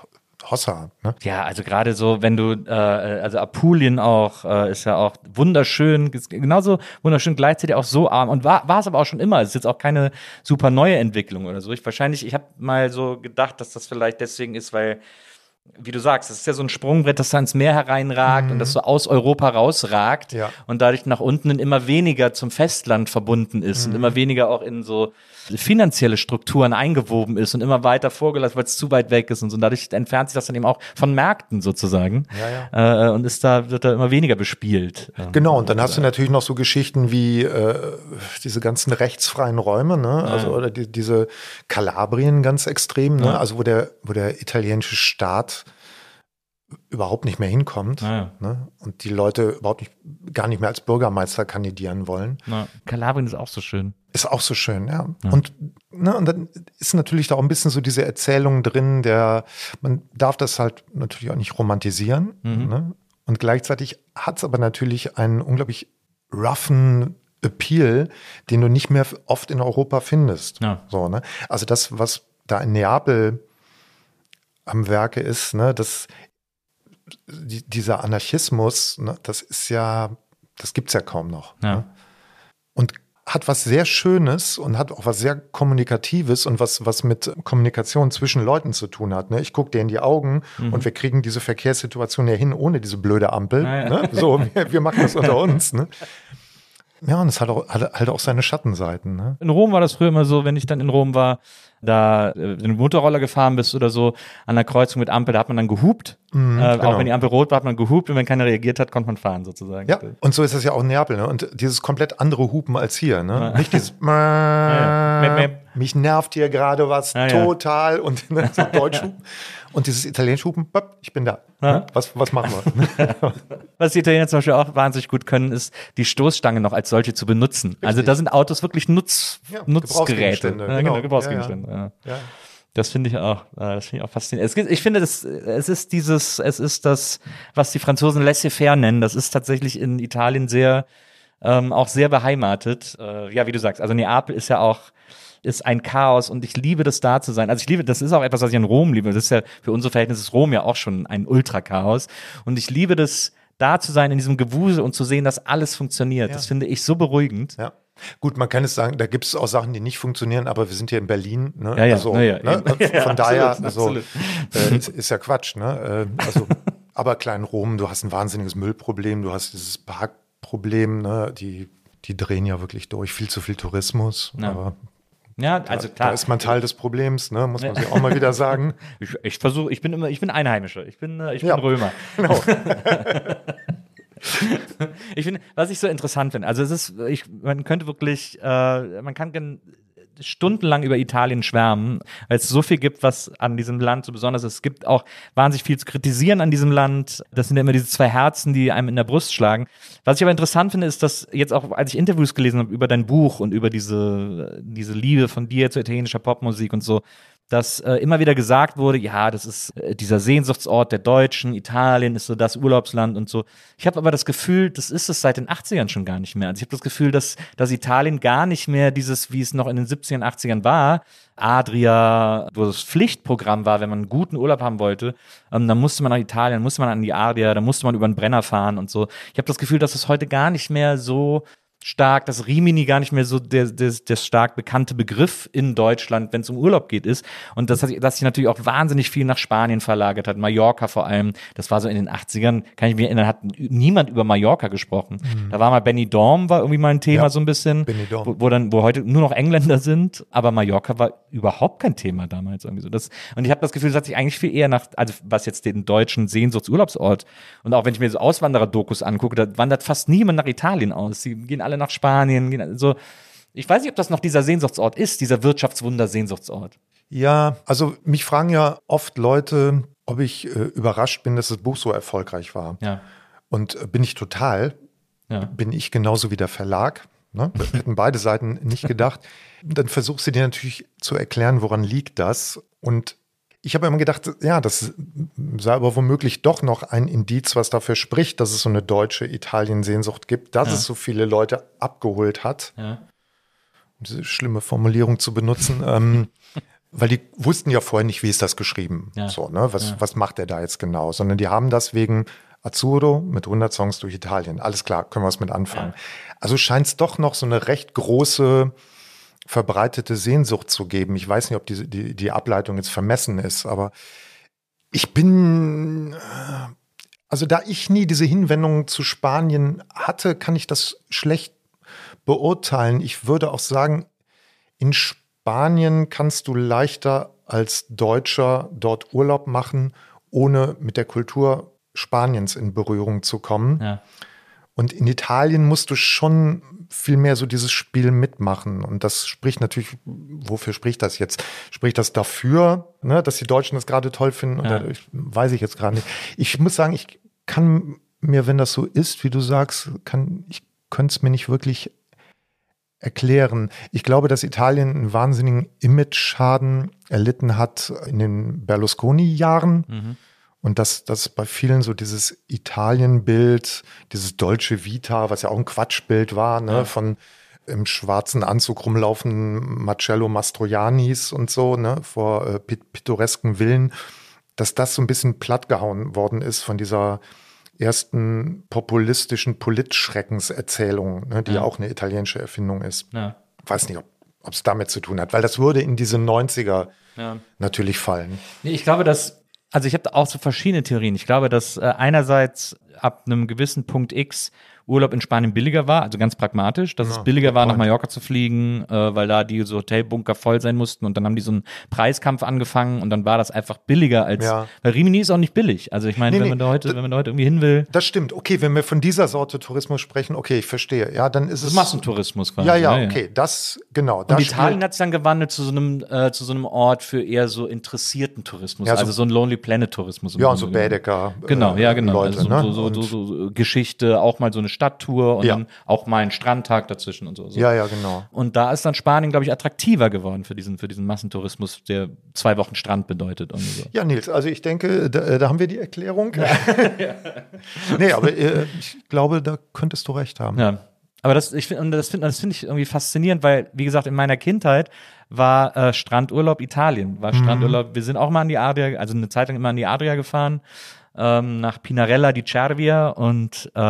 Hossa. Ne? Ja, also gerade so, wenn du, äh, also Apulien auch, äh, ist ja auch wunderschön, genauso wunderschön, gleichzeitig auch so arm und war, war es aber auch schon immer. Es ist jetzt auch keine super neue Entwicklung oder so. Ich wahrscheinlich, ich habe mal so gedacht, dass das vielleicht deswegen ist, weil wie du sagst, es ist ja so ein Sprungbrett, das da ins Meer hereinragt mhm. und das so aus Europa rausragt ja. und dadurch nach unten immer weniger zum Festland verbunden ist mhm. und immer weniger auch in so finanzielle Strukturen eingewoben ist und immer weiter vorgelassen, weil es zu weit weg ist und so. Und dadurch entfernt sich das dann eben auch von Märkten sozusagen. Ja, ja. Äh, und ist da, wird da immer weniger bespielt. Genau, und dann hast du natürlich noch so Geschichten wie äh, diese ganzen rechtsfreien Räume, ne? Also oder die, diese Kalabrien ganz extrem, ne? Also wo der, wo der italienische Staat überhaupt nicht mehr hinkommt ja. ne? und die Leute überhaupt nicht, gar nicht mehr als Bürgermeister kandidieren wollen. Ja. Kalabrien ist auch so schön. Ist auch so schön, ja. ja. Und, ne, und dann ist natürlich da auch ein bisschen so diese Erzählung drin, der, man darf das halt natürlich auch nicht romantisieren. Mhm. Ne? Und gleichzeitig hat es aber natürlich einen unglaublich roughen Appeal, den du nicht mehr oft in Europa findest. Ja. So, ne? Also das, was da in Neapel am Werke ist, ne, das die, dieser Anarchismus, ne, das ist ja, das gibt es ja kaum noch. Ja. Ne? Und hat was sehr Schönes und hat auch was sehr Kommunikatives und was, was mit Kommunikation zwischen Leuten zu tun hat. Ne? Ich gucke dir in die Augen mhm. und wir kriegen diese Verkehrssituation ja hin ohne diese blöde Ampel. Ja. Ne? So, wir, wir, machen das unter uns. Ne? Ja, und es hat, auch, hat halt auch seine Schattenseiten. Ne? In Rom war das früher immer so, wenn ich dann in Rom war, da äh, in Motorroller gefahren bist oder so, an der Kreuzung mit Ampel, da hat man dann gehupt. Mm, äh, genau. Auch wenn die Ampel rot war, hat man gehupt und wenn keiner reagiert hat, konnte man fahren sozusagen. Ja, und so ist es ja auch in Neapel. Ne? Und dieses komplett andere Hupen als hier. Ne? Ja. Nicht dieses ja, ja. mich nervt hier gerade was total und ne, so Deutsch hupen. Und dieses italienische Hupen, ich bin da. Ja. Was, was machen wir? was die Italiener zum Beispiel auch wahnsinnig gut können, ist, die Stoßstange noch als solche zu benutzen. Richtig. Also da sind Autos wirklich Nutz, ja, Nutzgeräte. Ja, genau, genau Gebrauchsgegenstände. Ja, ja. Das finde ich auch, äh, das finde ich auch faszinierend. Es, ich finde, das, es ist dieses, es ist das, was die Franzosen laissez-faire nennen. Das ist tatsächlich in Italien sehr, ähm, auch sehr beheimatet. Äh, ja, wie du sagst, also Neapel ist ja auch ist ein Chaos und ich liebe das da zu sein. Also ich liebe, das ist auch etwas, was ich in Rom liebe. Das ist ja für unsere Verhältnisse ist Rom ja auch schon ein Ultra-Chaos. Und ich liebe das, da zu sein in diesem Gewusel und zu sehen, dass alles funktioniert. Ja. Das finde ich so beruhigend. Ja. Gut, man kann es sagen, da gibt es auch Sachen, die nicht funktionieren, aber wir sind hier in Berlin. Ne? Ja, ja, also, ja, ne? Von daher, absolut, also. Äh, ist, ist, ja Quatsch. Ne? Äh, also, aber klein Rom, du hast ein wahnsinniges Müllproblem, du hast dieses Parkproblem, ne? die, die drehen ja wirklich durch, viel zu viel Tourismus. Aber ja, also klar. Da ist man Teil des Problems, ne? muss man sich auch mal wieder sagen. Ich, ich versuche, ich bin immer, ich bin Einheimischer, ich bin, äh, ich bin ja. Römer. Genau. ich finde, was ich so interessant finde, also es ist, ich, man könnte wirklich, äh, man kann stundenlang über Italien schwärmen, weil es so viel gibt, was an diesem Land so besonders ist. Es gibt auch wahnsinnig viel zu kritisieren an diesem Land. Das sind ja immer diese zwei Herzen, die einem in der Brust schlagen. Was ich aber interessant finde, ist, dass jetzt auch, als ich Interviews gelesen habe über dein Buch und über diese, diese Liebe von dir zu italienischer Popmusik und so, dass äh, immer wieder gesagt wurde, ja, das ist äh, dieser Sehnsuchtsort der Deutschen, Italien ist so das Urlaubsland und so. Ich habe aber das Gefühl, das ist es seit den 80ern schon gar nicht mehr. Also ich habe das Gefühl, dass, dass Italien gar nicht mehr dieses, wie es noch in den 70ern, 80ern war, Adria, wo das Pflichtprogramm war, wenn man einen guten Urlaub haben wollte, ähm, dann musste man nach Italien, musste man an die Adria, dann musste man über den Brenner fahren und so. Ich habe das Gefühl, dass es heute gar nicht mehr so stark, dass Rimini gar nicht mehr so der, der, der stark bekannte Begriff in Deutschland, wenn es um Urlaub geht, ist. Und das hat, dass sich natürlich auch wahnsinnig viel nach Spanien verlagert hat, Mallorca vor allem. Das war so in den 80ern, kann ich mich erinnern, hat niemand über Mallorca gesprochen. Mhm. Da war mal Benny Dorm, war irgendwie mal ein Thema ja, so ein bisschen, wo, wo, dann, wo heute nur noch Engländer sind, aber Mallorca war überhaupt kein Thema damals irgendwie so. Das, und ich habe das Gefühl, es hat sich eigentlich viel eher nach, also was jetzt den deutschen Sehnsuchtsurlaubsort und auch wenn ich mir so Auswanderer-Dokus angucke, da wandert fast niemand nach Italien aus. Die gehen alle nach Spanien. Gehen so. Ich weiß nicht, ob das noch dieser Sehnsuchtsort ist, dieser Wirtschaftswunder-Sehnsuchtsort. Ja, also mich fragen ja oft Leute, ob ich äh, überrascht bin, dass das Buch so erfolgreich war. Ja. Und äh, bin ich total. Ja. Bin ich genauso wie der Verlag. Ne? hätten beide Seiten nicht gedacht. Dann versuchst du dir natürlich zu erklären, woran liegt das. Und ich habe immer gedacht, ja, das sei aber womöglich doch noch ein Indiz, was dafür spricht, dass es so eine deutsche Italien-Sehnsucht gibt, dass ja. es so viele Leute abgeholt hat. Ja. Um diese schlimme Formulierung zu benutzen. ähm, weil die wussten ja vorher nicht, wie ist das geschrieben. Ja. So, ne? was, was macht er da jetzt genau? Sondern die haben das wegen Azzurro mit 100 Songs durch Italien. Alles klar, können wir was mit anfangen. Also scheint es doch noch so eine recht große verbreitete Sehnsucht zu geben. Ich weiß nicht, ob die, die, die Ableitung jetzt vermessen ist, aber ich bin, äh, also da ich nie diese Hinwendung zu Spanien hatte, kann ich das schlecht beurteilen. Ich würde auch sagen, in Spanien kannst du leichter als Deutscher dort Urlaub machen, ohne mit der Kultur Spaniens in Berührung zu kommen. Ja. Und in Italien musst du schon viel mehr so dieses Spiel mitmachen. Und das spricht natürlich, wofür spricht das jetzt? Spricht das dafür, ne, dass die Deutschen das gerade toll finden? Ja. Oder, ich, weiß ich jetzt gerade nicht. Ich muss sagen, ich kann mir, wenn das so ist, wie du sagst, kann, ich könnte es mir nicht wirklich erklären. Ich glaube, dass Italien einen wahnsinnigen Image-Schaden erlitten hat in den Berlusconi-Jahren. Mhm und dass das bei vielen so dieses Italien-Bild, dieses deutsche Vita, was ja auch ein Quatschbild war, ne, ja. von im schwarzen Anzug rumlaufen Marcello Mastroiannis und so, ne, vor äh, pittoresken Villen, dass das so ein bisschen plattgehauen worden ist von dieser ersten populistischen Politschreckenserzählung, ne, die ja. auch eine italienische Erfindung ist. Ja. Weiß nicht, ob es damit zu tun hat, weil das würde in diese 90er ja. natürlich fallen. Nee, ich glaube, dass also ich habe auch so verschiedene Theorien. Ich glaube, dass äh, einerseits ab einem gewissen Punkt X Urlaub in Spanien billiger war, also ganz pragmatisch, dass ja, es billiger war, nach Mallorca zu fliegen, äh, weil da die so Hotelbunker voll sein mussten und dann haben die so einen Preiskampf angefangen und dann war das einfach billiger als, ja. weil Rimini ist auch nicht billig. Also ich meine, nee, wenn, nee, man da heute, wenn man da heute irgendwie hin will. Das stimmt. Okay, wenn wir von dieser Sorte Tourismus sprechen, okay, ich verstehe. Ja, dann ist es. Massentourismus quasi. Ja, ja, ne? okay, das, genau. Und Italien hat sich dann gewandelt zu so einem, äh, zu so einem Ort für eher so interessierten Tourismus, ja, so, also so ein Lonely Planet Tourismus. Ja, und so Baedeker. Genau, ja, genau. Leute, also so, ne? so, so, so Geschichte, auch mal so eine Stadttour und ja dann auch mal einen Strandtag dazwischen und so, so. Ja, ja, genau. Und da ist dann Spanien, glaube ich, attraktiver geworden für diesen, für diesen Massentourismus, der zwei Wochen Strand bedeutet. Und so. Ja, Nils, also ich denke, da, äh, da haben wir die Erklärung. Ja. nee, aber äh, ich glaube, da könntest du recht haben. Ja. Aber das, ich finde, das finde das finde ich irgendwie faszinierend, weil, wie gesagt, in meiner Kindheit war äh, Strandurlaub Italien, war mhm. Strandurlaub. Mhm. Wir sind auch mal an die Adria, also eine Zeit lang immer an die Adria gefahren ähm, nach Pinarella di Cervia und, äh,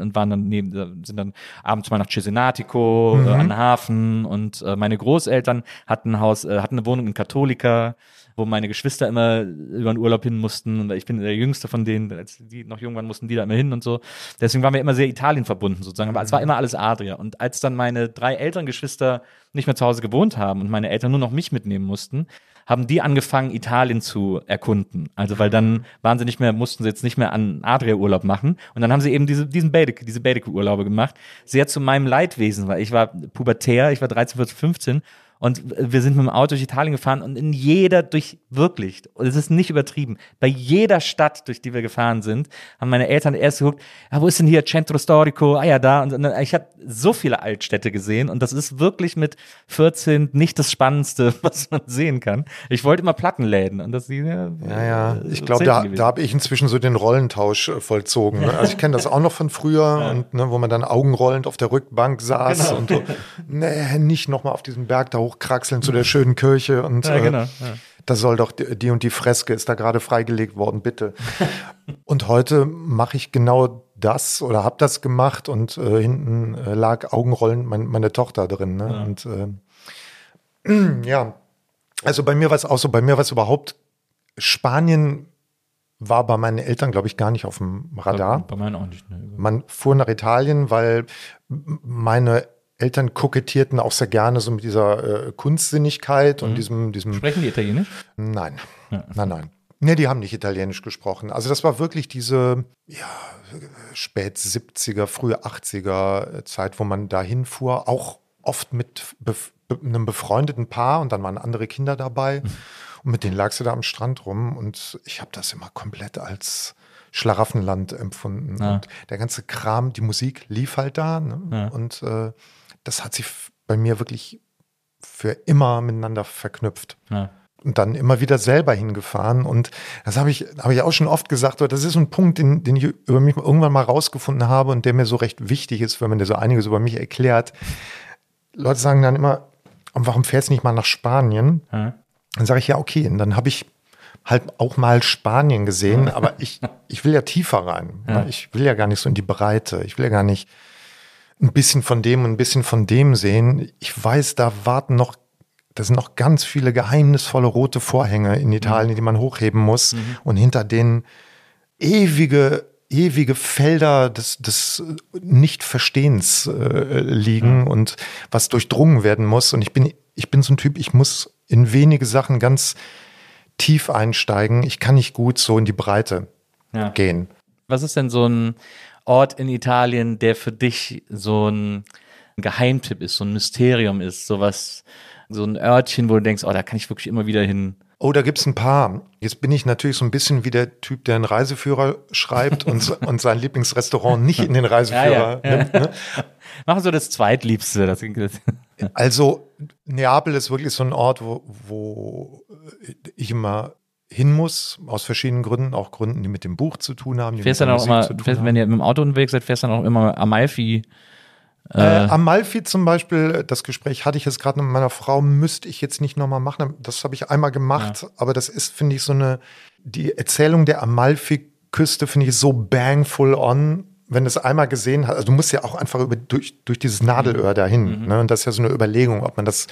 und waren dann neben, sind dann abends mal nach Cesenatico mhm. äh, an den Hafen und äh, meine Großeltern hatten ein Haus, äh, hatten eine Wohnung in Katholika wo meine Geschwister immer über den Urlaub hin mussten. Und ich bin der Jüngste von denen, als die noch jung waren, mussten die da immer hin und so. Deswegen waren wir immer sehr Italien verbunden sozusagen. Aber es war mhm. immer alles Adria. Und als dann meine drei älteren Geschwister nicht mehr zu Hause gewohnt haben und meine Eltern nur noch mich mitnehmen mussten, haben die angefangen, Italien zu erkunden. Also weil dann waren sie nicht mehr, mussten sie jetzt nicht mehr an Adria-Urlaub machen. Und dann haben sie eben diese, diesen Baedeker, diese Baedeker-Urlaube gemacht. Sehr zu meinem Leidwesen, weil ich war pubertär, ich war 13, 14, 15 und wir sind mit dem Auto durch Italien gefahren und in jeder, durch wirklich, es ist nicht übertrieben, bei jeder Stadt, durch die wir gefahren sind, haben meine Eltern erst geguckt, ja, wo ist denn hier Centro Storico? Ah ja, da. Und ich habe so viele Altstädte gesehen und das ist wirklich mit 14 nicht das Spannendste, was man sehen kann. Ich wollte immer Plattenläden und das ja, ja, ja. ich glaube, da, da habe ich inzwischen so den Rollentausch äh, vollzogen. Ne? Also ich kenne das auch noch von früher ja. und ne, wo man dann augenrollend auf der Rückbank saß genau. und so, nee, nicht nochmal auf diesem Berg da hochkraxeln zu der schönen Kirche und ja, genau. äh, da soll doch die, die und die Freske ist da gerade freigelegt worden, bitte. und heute mache ich genau das oder habe das gemacht und äh, hinten äh, lag Augenrollen mein, meine Tochter drin. Ne? Ja. Und äh, ja, also bei mir war es auch so, bei mir war es überhaupt Spanien war bei meinen Eltern, glaube ich, gar nicht auf dem Radar. Bei, bei meinen auch nicht. Ne. Man fuhr nach Italien, weil meine Eltern kokettierten auch sehr gerne so mit dieser äh, Kunstsinnigkeit mhm. und diesem, diesem. Sprechen die Italienisch? Nein. Ja. Nein, nein. Nee, die haben nicht Italienisch gesprochen. Also das war wirklich diese, ja, spät 70er, frühe 80er Zeit, wo man da hinfuhr, auch oft mit bef einem befreundeten Paar und dann waren andere Kinder dabei. Mhm. Und mit denen lagst du da am Strand rum und ich habe das immer komplett als Schlaraffenland empfunden. Ja. Und der ganze Kram, die Musik lief halt da. Ne? Ja. Und äh, das hat sich bei mir wirklich für immer miteinander verknüpft. Ja. dann immer wieder selber hingefahren. Und das habe ich, habe ich auch schon oft gesagt, das ist ein Punkt, den, den ich über mich irgendwann mal rausgefunden habe und der mir so recht wichtig ist, wenn man dir so einiges über mich erklärt. Leute sagen dann immer, warum fährst du nicht mal nach Spanien? Hm. Dann sage ich, ja, okay. Und dann habe ich halt auch mal Spanien gesehen, aber ich, ich will ja tiefer rein. Ja. Ich will ja gar nicht so in die Breite. Ich will ja gar nicht ein bisschen von dem und ein bisschen von dem sehen. Ich weiß, da warten noch da sind noch ganz viele geheimnisvolle rote Vorhänge in Italien, mhm. die man hochheben muss mhm. und hinter denen ewige ewige Felder des, des Nichtverstehens äh, liegen mhm. und was durchdrungen werden muss. Und ich bin, ich bin so ein Typ, ich muss in wenige Sachen ganz tief einsteigen. Ich kann nicht gut so in die Breite ja. gehen. Was ist denn so ein Ort in Italien, der für dich so ein Geheimtipp ist, so ein Mysterium ist, sowas, so ein Örtchen, wo du denkst, oh, da kann ich wirklich immer wieder hin. Oh, da gibt's ein paar. Jetzt bin ich natürlich so ein bisschen wie der Typ, der einen Reiseführer schreibt und, und sein Lieblingsrestaurant nicht in den Reiseführer ja, ja, nimmt. Ne? Machen so das Zweitliebste. Das also Neapel ist wirklich so ein Ort, wo, wo ich immer hin muss, aus verschiedenen Gründen, auch Gründen, die mit dem Buch zu tun haben. Fährst dann auch immer, fährst, wenn ihr mit dem Auto unterwegs seid, fährst du dann auch immer Amalfi äh, äh, Amalfi zum Beispiel, das Gespräch hatte ich jetzt gerade mit meiner Frau, müsste ich jetzt nicht nochmal machen. Das habe ich einmal gemacht, ja. aber das ist, finde ich, so eine, die Erzählung der Amalfi-Küste finde ich so bang full on, wenn du es einmal gesehen hast. Also du musst ja auch einfach über, durch, durch dieses Nadelöhr dahin. Mhm. Ne? Und das ist ja so eine Überlegung, ob man das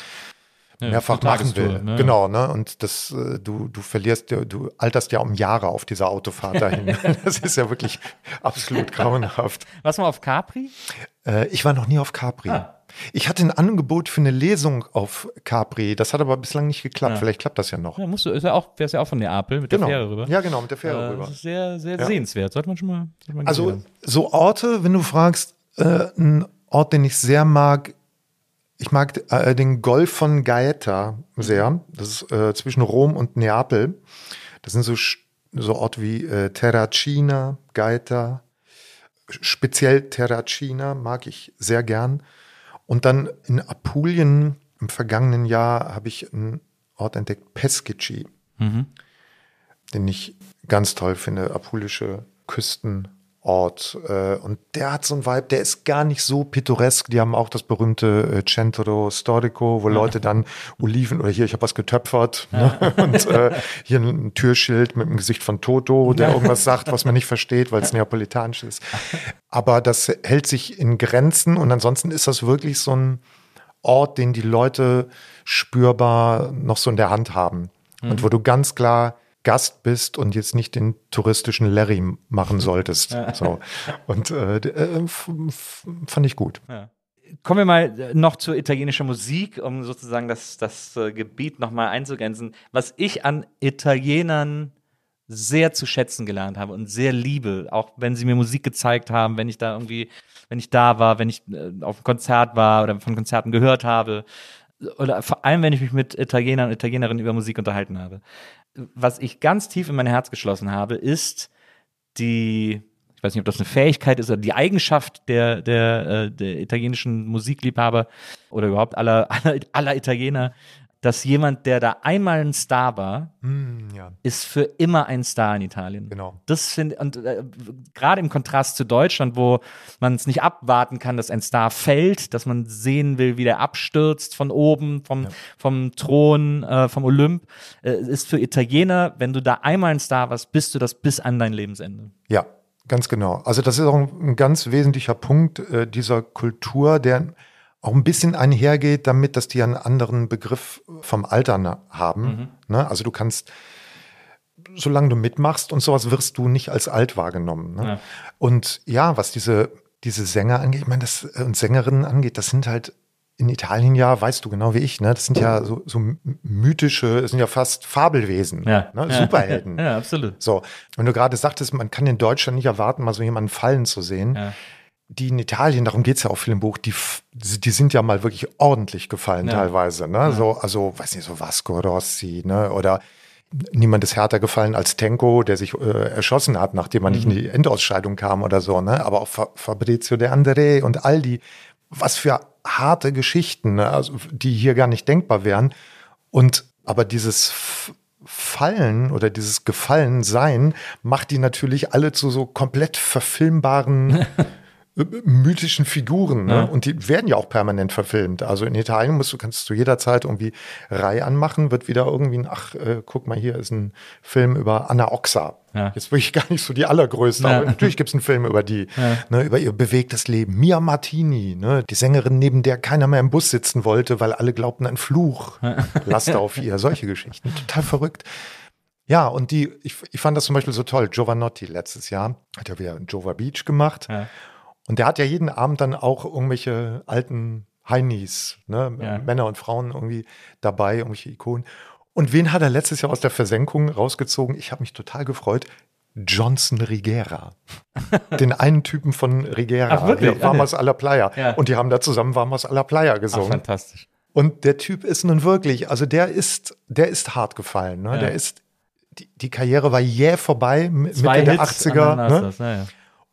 ja, mehrfach machen will. Ne? Genau, ne? Und das, äh, du, du verlierst, du alterst ja um Jahre auf dieser Autofahrt dahin. das ist ja wirklich absolut grauenhaft. Was mal auf Capri? Äh, ich war noch nie auf Capri. Ah. Ich hatte ein Angebot für eine Lesung auf Capri. Das hat aber bislang nicht geklappt. Ja. Vielleicht klappt das ja noch. Ja, musst du, ist ja auch, wärst ja auch von Neapel mit genau. der Fähre rüber. Ja, genau, mit der Fähre äh, rüber. sehr, sehr ja. sehenswert. Sollte man schon mal. Man also, so Orte, wenn du fragst, äh, ein Ort, den ich sehr mag, ich mag äh, den Golf von Gaeta sehr. Das ist äh, zwischen Rom und Neapel. Das sind so, so Orte wie äh, Terracina, Gaeta, speziell Terracina mag ich sehr gern. Und dann in Apulien im vergangenen Jahr habe ich einen Ort entdeckt, Pescici, mhm. den ich ganz toll finde. Apulische Küsten, Ort. Äh, und der hat so einen Vibe, der ist gar nicht so pittoresk. Die haben auch das berühmte äh, Centro Storico, wo Leute dann Oliven oder hier, ich habe was getöpfert. Ne? Und äh, hier ein Türschild mit dem Gesicht von Toto, der irgendwas sagt, was man nicht versteht, weil es neapolitanisch ist. Aber das hält sich in Grenzen und ansonsten ist das wirklich so ein Ort, den die Leute spürbar noch so in der Hand haben. Mhm. Und wo du ganz klar Gast bist und jetzt nicht den touristischen Larry machen solltest. so. Und äh, äh, fand ich gut. Ja. Kommen wir mal äh, noch zur italienischen Musik, um sozusagen das, das äh, Gebiet nochmal einzugrenzen. Was ich an Italienern sehr zu schätzen gelernt habe und sehr liebe, auch wenn sie mir Musik gezeigt haben, wenn ich da irgendwie, wenn ich da war, wenn ich äh, auf einem Konzert war oder von Konzerten gehört habe, oder vor allem, wenn ich mich mit Italienern und Italienerinnen über Musik unterhalten habe was ich ganz tief in mein Herz geschlossen habe, ist die, ich weiß nicht, ob das eine Fähigkeit ist oder die Eigenschaft der, der, äh, der italienischen Musikliebhaber oder überhaupt aller, aller, aller Italiener, dass jemand, der da einmal ein Star war, mm, ja. ist für immer ein Star in Italien. Genau. Das finde und äh, gerade im Kontrast zu Deutschland, wo man es nicht abwarten kann, dass ein Star fällt, dass man sehen will, wie der abstürzt von oben, vom, ja. vom Thron, äh, vom Olymp, äh, ist für Italiener, wenn du da einmal ein Star warst, bist du das bis an dein Lebensende. Ja, ganz genau. Also das ist auch ein, ein ganz wesentlicher Punkt äh, dieser Kultur, der auch ein bisschen einhergeht damit, dass die einen anderen Begriff vom Altern haben. Mhm. Ne? Also du kannst, solange du mitmachst und sowas, wirst du nicht als alt wahrgenommen. Ne? Ja. Und ja, was diese, diese Sänger angeht, ich meine, das äh, und Sängerinnen angeht, das sind halt in Italien ja, weißt du genau wie ich, ne? Das sind ja so, so mythische, das sind ja fast Fabelwesen, ja. Ne? Superhelden. Ja, absolut. So, wenn du gerade sagtest, man kann in Deutschland nicht erwarten, mal so jemanden fallen zu sehen. Ja die in Italien, darum geht es ja auch viel im Buch, die, die sind ja mal wirklich ordentlich gefallen ja. teilweise. Ne? Ja. So, also, weiß nicht, so Vasco Rossi, ne? Oder niemand ist härter gefallen als Tenko, der sich äh, erschossen hat, nachdem man mhm. nicht in die Endausscheidung kam oder so, ne? Aber auch Fa Fabrizio De André und all die, was für harte Geschichten, ne? also, die hier gar nicht denkbar wären. Und Aber dieses Fallen oder dieses Gefallensein macht die natürlich alle zu so komplett verfilmbaren mythischen Figuren. Ne? Ja. Und die werden ja auch permanent verfilmt. Also in Italien musst du, kannst du jederzeit irgendwie Reihe anmachen, wird wieder irgendwie ein, ach, äh, guck mal, hier ist ein Film über Anna Oxa. Ja. Jetzt wirklich gar nicht so die allergrößte, ja. aber natürlich gibt es einen Film über die, ne, über ihr bewegtes Leben. Mia Martini, ne, die Sängerin, neben der keiner mehr im Bus sitzen wollte, weil alle glaubten, ein Fluch laste auf ihr. Solche Geschichten. Total verrückt. Ja, und die, ich, ich fand das zum Beispiel so toll. Giovanotti letztes Jahr hat ja wieder Jova Beach gemacht. Und der hat ja jeden Abend dann auch irgendwelche alten Heinis, ne, ja. Männer und Frauen irgendwie dabei, irgendwelche Ikonen. Und wen hat er letztes Jahr aus der Versenkung rausgezogen? Ich habe mich total gefreut. Johnson Rigera. Den einen Typen von Rigera. Ach, wirklich? Vamos a la Playa. Ja. Und die haben da zusammen Vamos a la Playa gesungen. Ach, fantastisch. Und der Typ ist nun wirklich, also der ist, der ist hart gefallen. Ne? Ja. Der ist, die, die Karriere war jäh vorbei, Zwei Mitte Hits der 80er. Ne? Das, ja,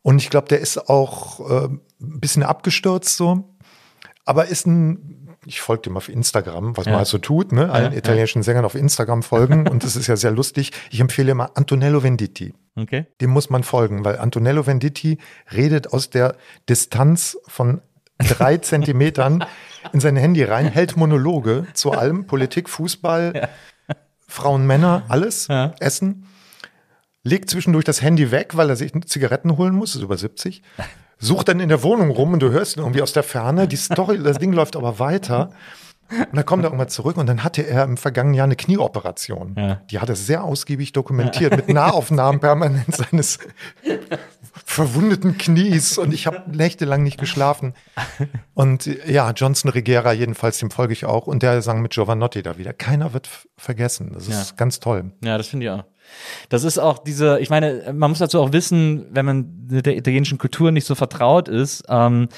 und ich glaube, der ist auch äh, ein bisschen abgestürzt so. Aber ist ein, ich folge dem auf Instagram, was ja. man halt so tut, ne? allen ja, italienischen ja. Sängern auf Instagram folgen. und das ist ja sehr lustig. Ich empfehle immer Antonello Venditti. Okay. Dem muss man folgen, weil Antonello Venditti redet aus der Distanz von drei Zentimetern in sein Handy rein, hält Monologe zu allem, Politik, Fußball, Frauen, Männer, alles, Essen legt zwischendurch das Handy weg, weil er sich Zigaretten holen muss, ist über 70, sucht dann in der Wohnung rum und du hörst ihn irgendwie aus der Ferne, die Story, das Ding läuft aber weiter. Und dann kommt er irgendwann zurück und dann hatte er im vergangenen Jahr eine Knieoperation. Ja. Die hat er sehr ausgiebig dokumentiert ja. mit Nahaufnahmen permanent seines verwundeten Knies und ich habe nächtelang nicht geschlafen. Und ja, Johnson Regera jedenfalls, dem folge ich auch und der sang mit Giovanotti da wieder. Keiner wird vergessen. Das ist ja. ganz toll. Ja, das finde ich auch. Das ist auch diese, ich meine, man muss dazu auch wissen, wenn man mit der italienischen Kultur nicht so vertraut ist, ähm,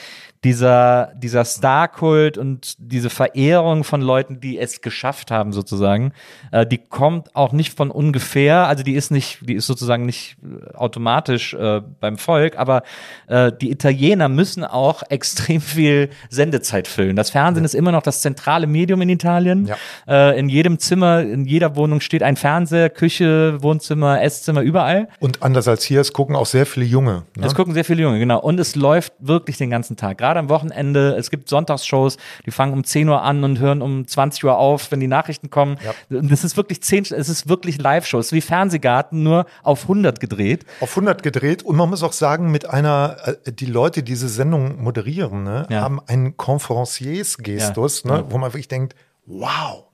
dieser, dieser Star-Kult und diese Verehrung von Leuten, die es geschafft haben, sozusagen, äh, die kommt auch nicht von ungefähr, also die ist nicht, die ist sozusagen nicht äh, automatisch äh, beim Volk, aber äh, die Italiener müssen auch extrem viel Sendezeit füllen. Das Fernsehen ja. ist immer noch das zentrale Medium in Italien. Ja. Äh, in jedem Zimmer, in jeder Wohnung steht ein Fernseher, Küche, Wohnzimmer, Esszimmer, überall. Und anders als hier, es gucken auch sehr viele Junge. Ne? Es gucken sehr viele Junge, genau. Und es läuft wirklich den ganzen Tag gerade am Wochenende. Es gibt Sonntagsshows, die fangen um 10 Uhr an und hören um 20 Uhr auf, wenn die Nachrichten kommen. Ja. Das ist wirklich 10, es ist wirklich Live-Shows, wie Fernsehgarten, nur auf 100 gedreht. Auf 100 gedreht und man muss auch sagen, mit einer, äh, die Leute, die diese Sendung moderieren, ne, ja. haben einen Conferenciers-Gestus, ja. ne, wo man wirklich denkt, wow.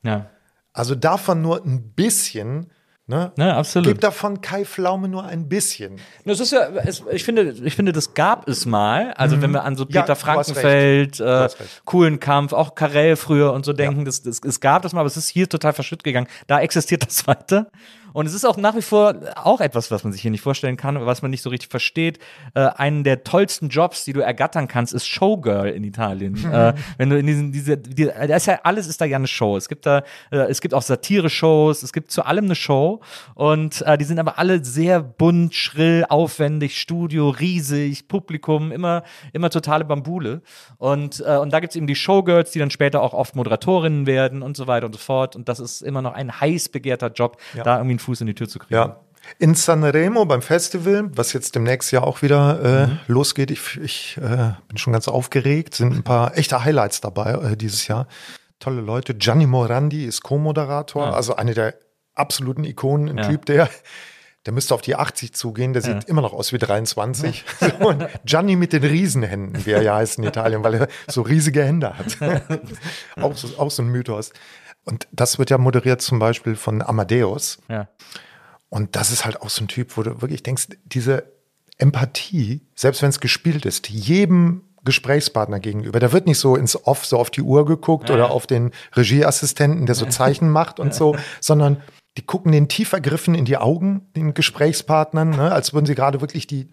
Also davon nur ein bisschen Ne? Ja, absolut. Gib davon Kai Pflaume nur ein bisschen. Das ist ja, es, ich finde, ich finde, das gab es mal. Also mhm. wenn wir an so Peter ja, Frankenfeld, äh, coolen Kampf, auch Karel früher und so denken, ja. das, das, es gab das mal, aber es ist hier total verschütt gegangen. Da existiert das weiter. Und es ist auch nach wie vor auch etwas, was man sich hier nicht vorstellen kann, was man nicht so richtig versteht. Äh, einen der tollsten Jobs, die du ergattern kannst, ist Showgirl in Italien. Äh, wenn du in diesen, diese, die, da ist ja alles ist da ja eine Show. Es gibt da, äh, es gibt auch Satire-Shows, es gibt zu allem eine Show und äh, die sind aber alle sehr bunt, schrill, aufwendig, Studio, riesig, Publikum, immer, immer totale Bambule. Und, äh, und da gibt es eben die Showgirls, die dann später auch oft Moderatorinnen werden und so weiter und so fort. Und das ist immer noch ein heiß begehrter Job, ja. da irgendwie Fuß in die Tür zu kriegen. Ja. In Sanremo beim Festival, was jetzt demnächst ja auch wieder äh, mhm. losgeht, ich, ich äh, bin schon ganz aufgeregt, sind ein paar echte Highlights dabei äh, dieses Jahr. Tolle Leute. Gianni Morandi ist Co-Moderator, ja. also eine der absoluten Ikonen, ein ja. Typ, der der müsste auf die 80 zugehen, der sieht ja. immer noch aus wie 23. Ja. und Gianni mit den Riesenhänden, wie er ja heißt in Italien, weil er so riesige Hände hat. auch, so, auch so ein Mythos. Und das wird ja moderiert zum Beispiel von Amadeus. Ja. Und das ist halt auch so ein Typ, wo du wirklich denkst, diese Empathie, selbst wenn es gespielt ist, jedem Gesprächspartner gegenüber. Da wird nicht so ins Off, so auf die Uhr geguckt ja. oder auf den Regieassistenten, der so Zeichen macht und so, sondern die gucken den tief ergriffen in die Augen, den Gesprächspartnern, ne, als würden sie gerade wirklich die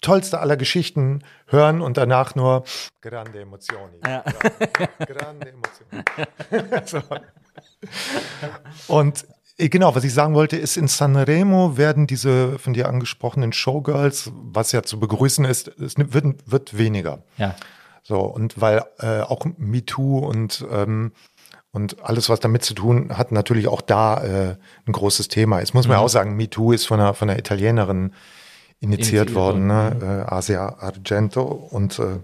tollste aller Geschichten hören und danach nur grande Emozioni. Ja. Grande Emozioni. so. Und äh, genau, was ich sagen wollte, ist, in Sanremo werden diese von dir angesprochenen Showgirls, was ja zu begrüßen ist, es wird, wird weniger. Ja. So, und weil äh, auch MeToo und, ähm, Und alles, was damit zu tun hat, natürlich auch da äh, ein großes Thema. Jetzt muss man mhm. auch sagen, MeToo ist von einer, von einer Italienerin initiiert, initiiert worden, ne? Mhm. äh, Asia Argento. Und äh,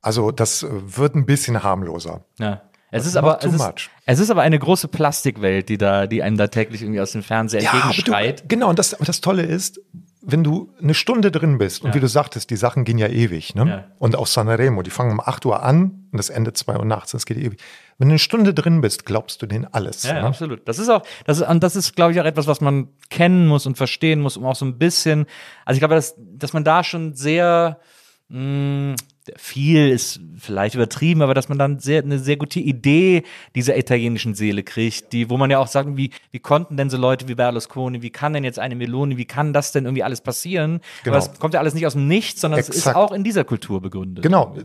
also das wird ein bisschen harmloser. Ja. Es ist, aber, es, ist, es ist aber eine große Plastikwelt, die da, die einem da täglich irgendwie aus dem Fernseher ja, entgegenschreit. genau, und das, das Tolle ist, wenn du eine Stunde drin bist und ja. wie du sagtest, die Sachen gehen ja ewig, ne? Ja. Und auch Sanremo, die fangen um 8 Uhr an und das Ende 2 Uhr nachts, das geht ewig. Wenn du eine Stunde drin bist, glaubst du denen alles. Ja, ne? absolut. Das ist auch, das ist, und das ist, glaube ich, auch etwas, was man kennen muss und verstehen muss, um auch so ein bisschen, also ich glaube, dass, dass man da schon sehr, mh, mm, viel ist vielleicht übertrieben, aber dass man dann sehr, eine sehr gute Idee dieser italienischen Seele kriegt, die, wo man ja auch sagt, wie, wie konnten denn so Leute wie Berlusconi, wie kann denn jetzt eine Meloni, wie kann das denn irgendwie alles passieren? Genau. Aber es kommt ja alles nicht aus dem Nichts, sondern Exakt. es ist auch in dieser Kultur begründet. Genau,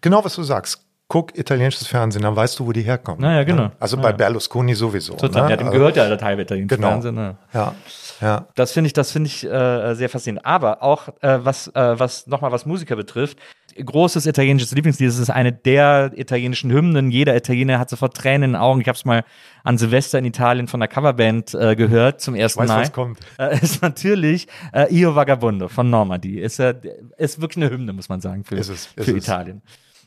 genau was du sagst. Guck italienisches Fernsehen, dann weißt du, wo die herkommen. Naja, genau. Ne? Also bei Berlusconi sowieso. Total. Ne? Ja, dem gehört ja der Teil italienisches genau. Fernsehen. Ne? Ja. Ja. Das finde ich, das finde ich äh, sehr faszinierend. Aber auch äh, was, äh, was nochmal was Musiker betrifft, großes italienisches Lieblingslied. Es ist eine der italienischen Hymnen. Jeder Italiener hat sofort Tränen in den Augen. Ich habe es mal an Silvester in Italien von der Coverband äh, gehört zum ersten weiß, Mal. Was kommt. Äh, ist natürlich äh, Io Vagabondo von Normandy. Ist, äh, ist wirklich eine Hymne, muss man sagen, für, ist es, ist für Italien.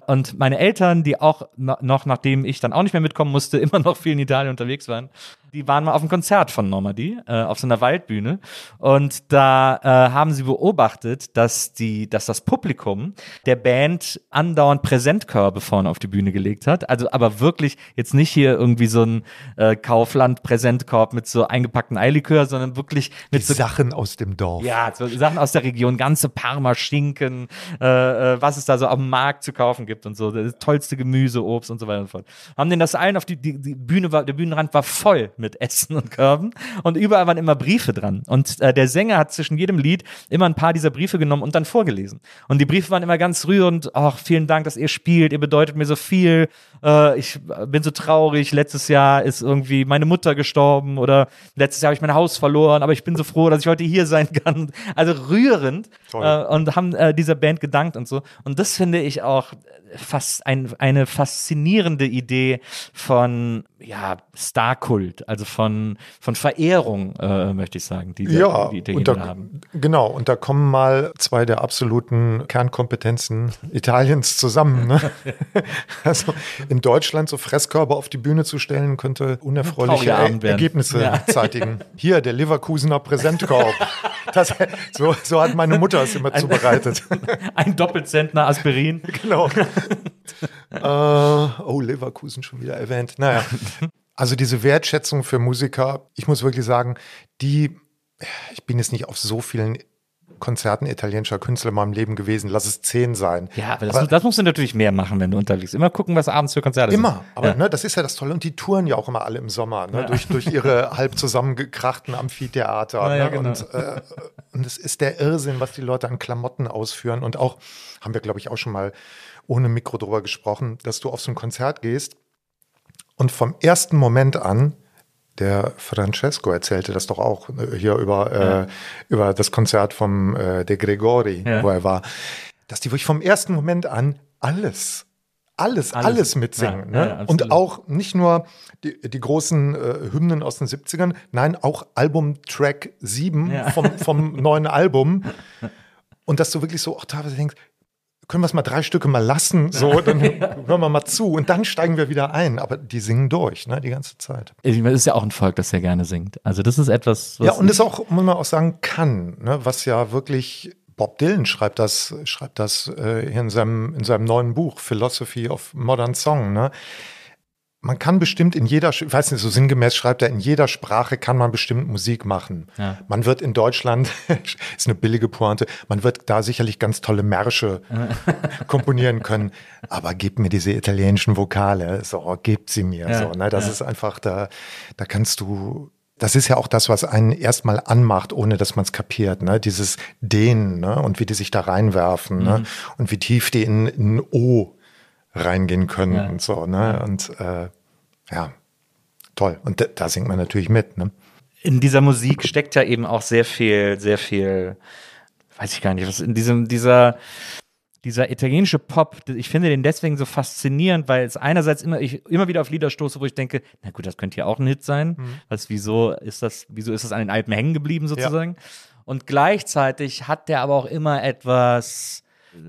Und meine Eltern, die auch noch, nachdem ich dann auch nicht mehr mitkommen musste, immer noch viel in Italien unterwegs waren, die waren mal auf einem Konzert von Normandy, äh, auf so einer Waldbühne. Und da äh, haben sie beobachtet, dass die, dass das Publikum der Band andauernd Präsentkörbe vorne auf die Bühne gelegt hat. Also aber wirklich jetzt nicht hier irgendwie so ein äh, Kaufland-Präsentkorb mit so eingepackten Eilikör, sondern wirklich mit die so Sachen aus dem Dorf. Ja, so Sachen aus der Region, ganze Parma-Schinken, äh, äh, was es da so dem Markt zu kaufen gibt und so, das tollste Gemüse, Obst und so weiter und so fort. Haben denen das allen auf die, die, die Bühne war, der Bühnenrand war voll mit Essen und Körben und überall waren immer Briefe dran. Und äh, der Sänger hat zwischen jedem Lied immer ein paar dieser Briefe genommen und dann vorgelesen. Und die Briefe waren immer ganz rührend. Ach, vielen Dank, dass ihr spielt. Ihr bedeutet mir so viel. Äh, ich bin so traurig. Letztes Jahr ist irgendwie meine Mutter gestorben oder letztes Jahr habe ich mein Haus verloren, aber ich bin so froh, dass ich heute hier sein kann. Also rührend äh, und haben äh, dieser Band gedankt und so. Und das finde ich auch fast ein, eine faszinierende Idee von ja, Starkult, also von, von Verehrung, äh, möchte ich sagen, die, ja, die Italiener da, haben. Genau, und da kommen mal zwei der absoluten Kernkompetenzen Italiens zusammen. Ne? also in Deutschland so Fresskörbe auf die Bühne zu stellen, könnte unerfreuliche er Ergebnisse ja. zeitigen. Hier, der Leverkusener Präsentkorb. Das, so, so hat meine Mutter es immer ein, zubereitet. Ein Doppelzentner Aspirin. Genau. uh, oh, Leverkusen schon wieder erwähnt. Naja. Also diese Wertschätzung für Musiker, ich muss wirklich sagen, die, ich bin jetzt nicht auf so vielen Konzerten italienischer Künstler in meinem Leben gewesen. Lass es zehn sein. Ja, aber das, aber, das musst du natürlich mehr machen, wenn du unterwegs Immer gucken, was abends für Konzerte immer. sind. Immer. Aber ja. ne, das ist ja das Tolle. Und die touren ja auch immer alle im Sommer, ne? ja. durch, durch ihre halb zusammengekrachten Amphitheater. Ne? Ja, genau. Und, äh, und es ist der Irrsinn, was die Leute an Klamotten ausführen. Und auch, haben wir, glaube ich, auch schon mal ohne Mikro drüber gesprochen, dass du auf so ein Konzert gehst und vom ersten Moment an der Francesco erzählte das doch auch äh, hier über, äh, ja. äh, über das Konzert vom äh, De Gregori, ja. wo er war, dass die wirklich vom ersten Moment an alles, alles, alles, alles mitsingen. Ja, ne? Und auch nicht nur die, die großen äh, Hymnen aus den 70ern, nein, auch Album-Track 7 vom, vom neuen Album. Und dass du wirklich so auch teilweise denkst, können wir es mal drei Stücke mal lassen, so, dann hören wir mal zu und dann steigen wir wieder ein. Aber die singen durch, ne, die ganze Zeit. Es ist ja auch ein Volk, das sehr gerne singt. Also das ist etwas, was Ja, und es auch, muss man auch sagen, kann, ne, was ja wirklich Bob Dylan schreibt das, schreibt das äh, in, seinem, in seinem neuen Buch, Philosophy of Modern Song, ne? Man kann bestimmt in jeder, ich weiß nicht, so sinngemäß schreibt er, in jeder Sprache kann man bestimmt Musik machen. Ja. Man wird in Deutschland, ist eine billige Pointe, man wird da sicherlich ganz tolle Märsche komponieren können, aber gib mir diese italienischen Vokale, so, gebt sie mir, ja. so, ne, das ja. ist einfach, da, da kannst du, das ist ja auch das, was einen erstmal anmacht, ohne dass man es kapiert, ne, dieses Dehnen, ne, und wie die sich da reinwerfen, ne, mhm. ne, und wie tief die in, in O reingehen können ja. und so. Ne? Und äh, ja, toll. Und da singt man natürlich mit. Ne? In dieser Musik steckt ja eben auch sehr viel, sehr viel, weiß ich gar nicht, was in diesem, dieser dieser italienische Pop, ich finde den deswegen so faszinierend, weil es einerseits immer, ich immer wieder auf Lieder stoße, wo ich denke, na gut, das könnte ja auch ein Hit sein. Mhm. Was, wieso ist das, wieso ist das an den Alpen hängen geblieben sozusagen? Ja. Und gleichzeitig hat der aber auch immer etwas,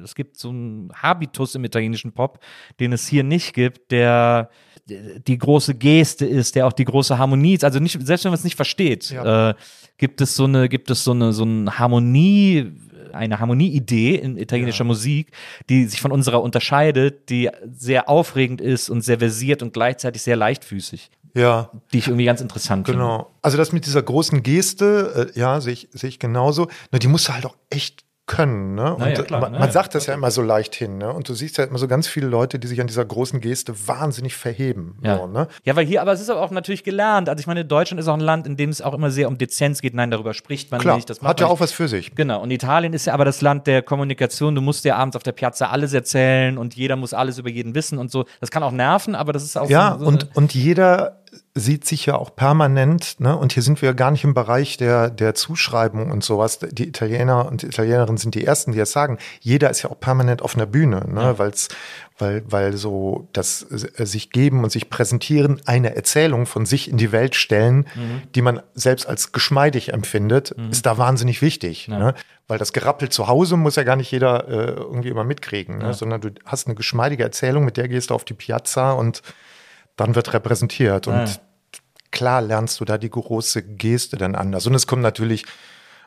es gibt so einen Habitus im italienischen Pop, den es hier nicht gibt, der die große Geste ist, der auch die große Harmonie ist. Also nicht, selbst wenn man es nicht versteht, ja. äh, gibt es so eine, gibt es so eine, so eine Harmonie, eine Harmonieidee in italienischer ja. Musik, die sich von unserer unterscheidet, die sehr aufregend ist und sehr versiert und gleichzeitig sehr leichtfüßig. Ja. Die ich irgendwie ganz interessant genau. finde. Genau. Also das mit dieser großen Geste, äh, ja, sehe ich, sehe ich genauso. Na, die musst du halt auch echt können. Ne? Und ja, klar, man, man sagt das ja immer so leicht hin. Ne? Und du siehst ja immer so ganz viele Leute, die sich an dieser großen Geste wahnsinnig verheben. Ja, so, ne? ja weil hier, aber es ist auch natürlich gelernt. Also ich meine, Deutschland ist auch ein Land, in dem es auch immer sehr um Dezenz geht. Nein, darüber spricht man klar, nicht. Das hat ja auch was für sich. Genau. Und Italien ist ja aber das Land der Kommunikation. Du musst ja abends auf der Piazza alles erzählen und jeder muss alles über jeden wissen und so. Das kann auch nerven, aber das ist auch ja, so, so und, und jeder sieht sich ja auch permanent, ne? und hier sind wir gar nicht im Bereich der, der Zuschreibung und sowas. Die Italiener und Italienerinnen sind die Ersten, die das sagen. Jeder ist ja auch permanent auf einer Bühne, ne? Ja. Weil's, weil, weil so das äh, sich geben und sich präsentieren, eine Erzählung von sich in die Welt stellen, mhm. die man selbst als geschmeidig empfindet, mhm. ist da wahnsinnig wichtig. Ja. Ne? Weil das Gerappel zu Hause muss ja gar nicht jeder äh, irgendwie immer mitkriegen, ne? sondern du hast eine geschmeidige Erzählung, mit der gehst du auf die Piazza und dann wird repräsentiert. Und ja. klar lernst du da die große Geste dann anders. Und es kommt natürlich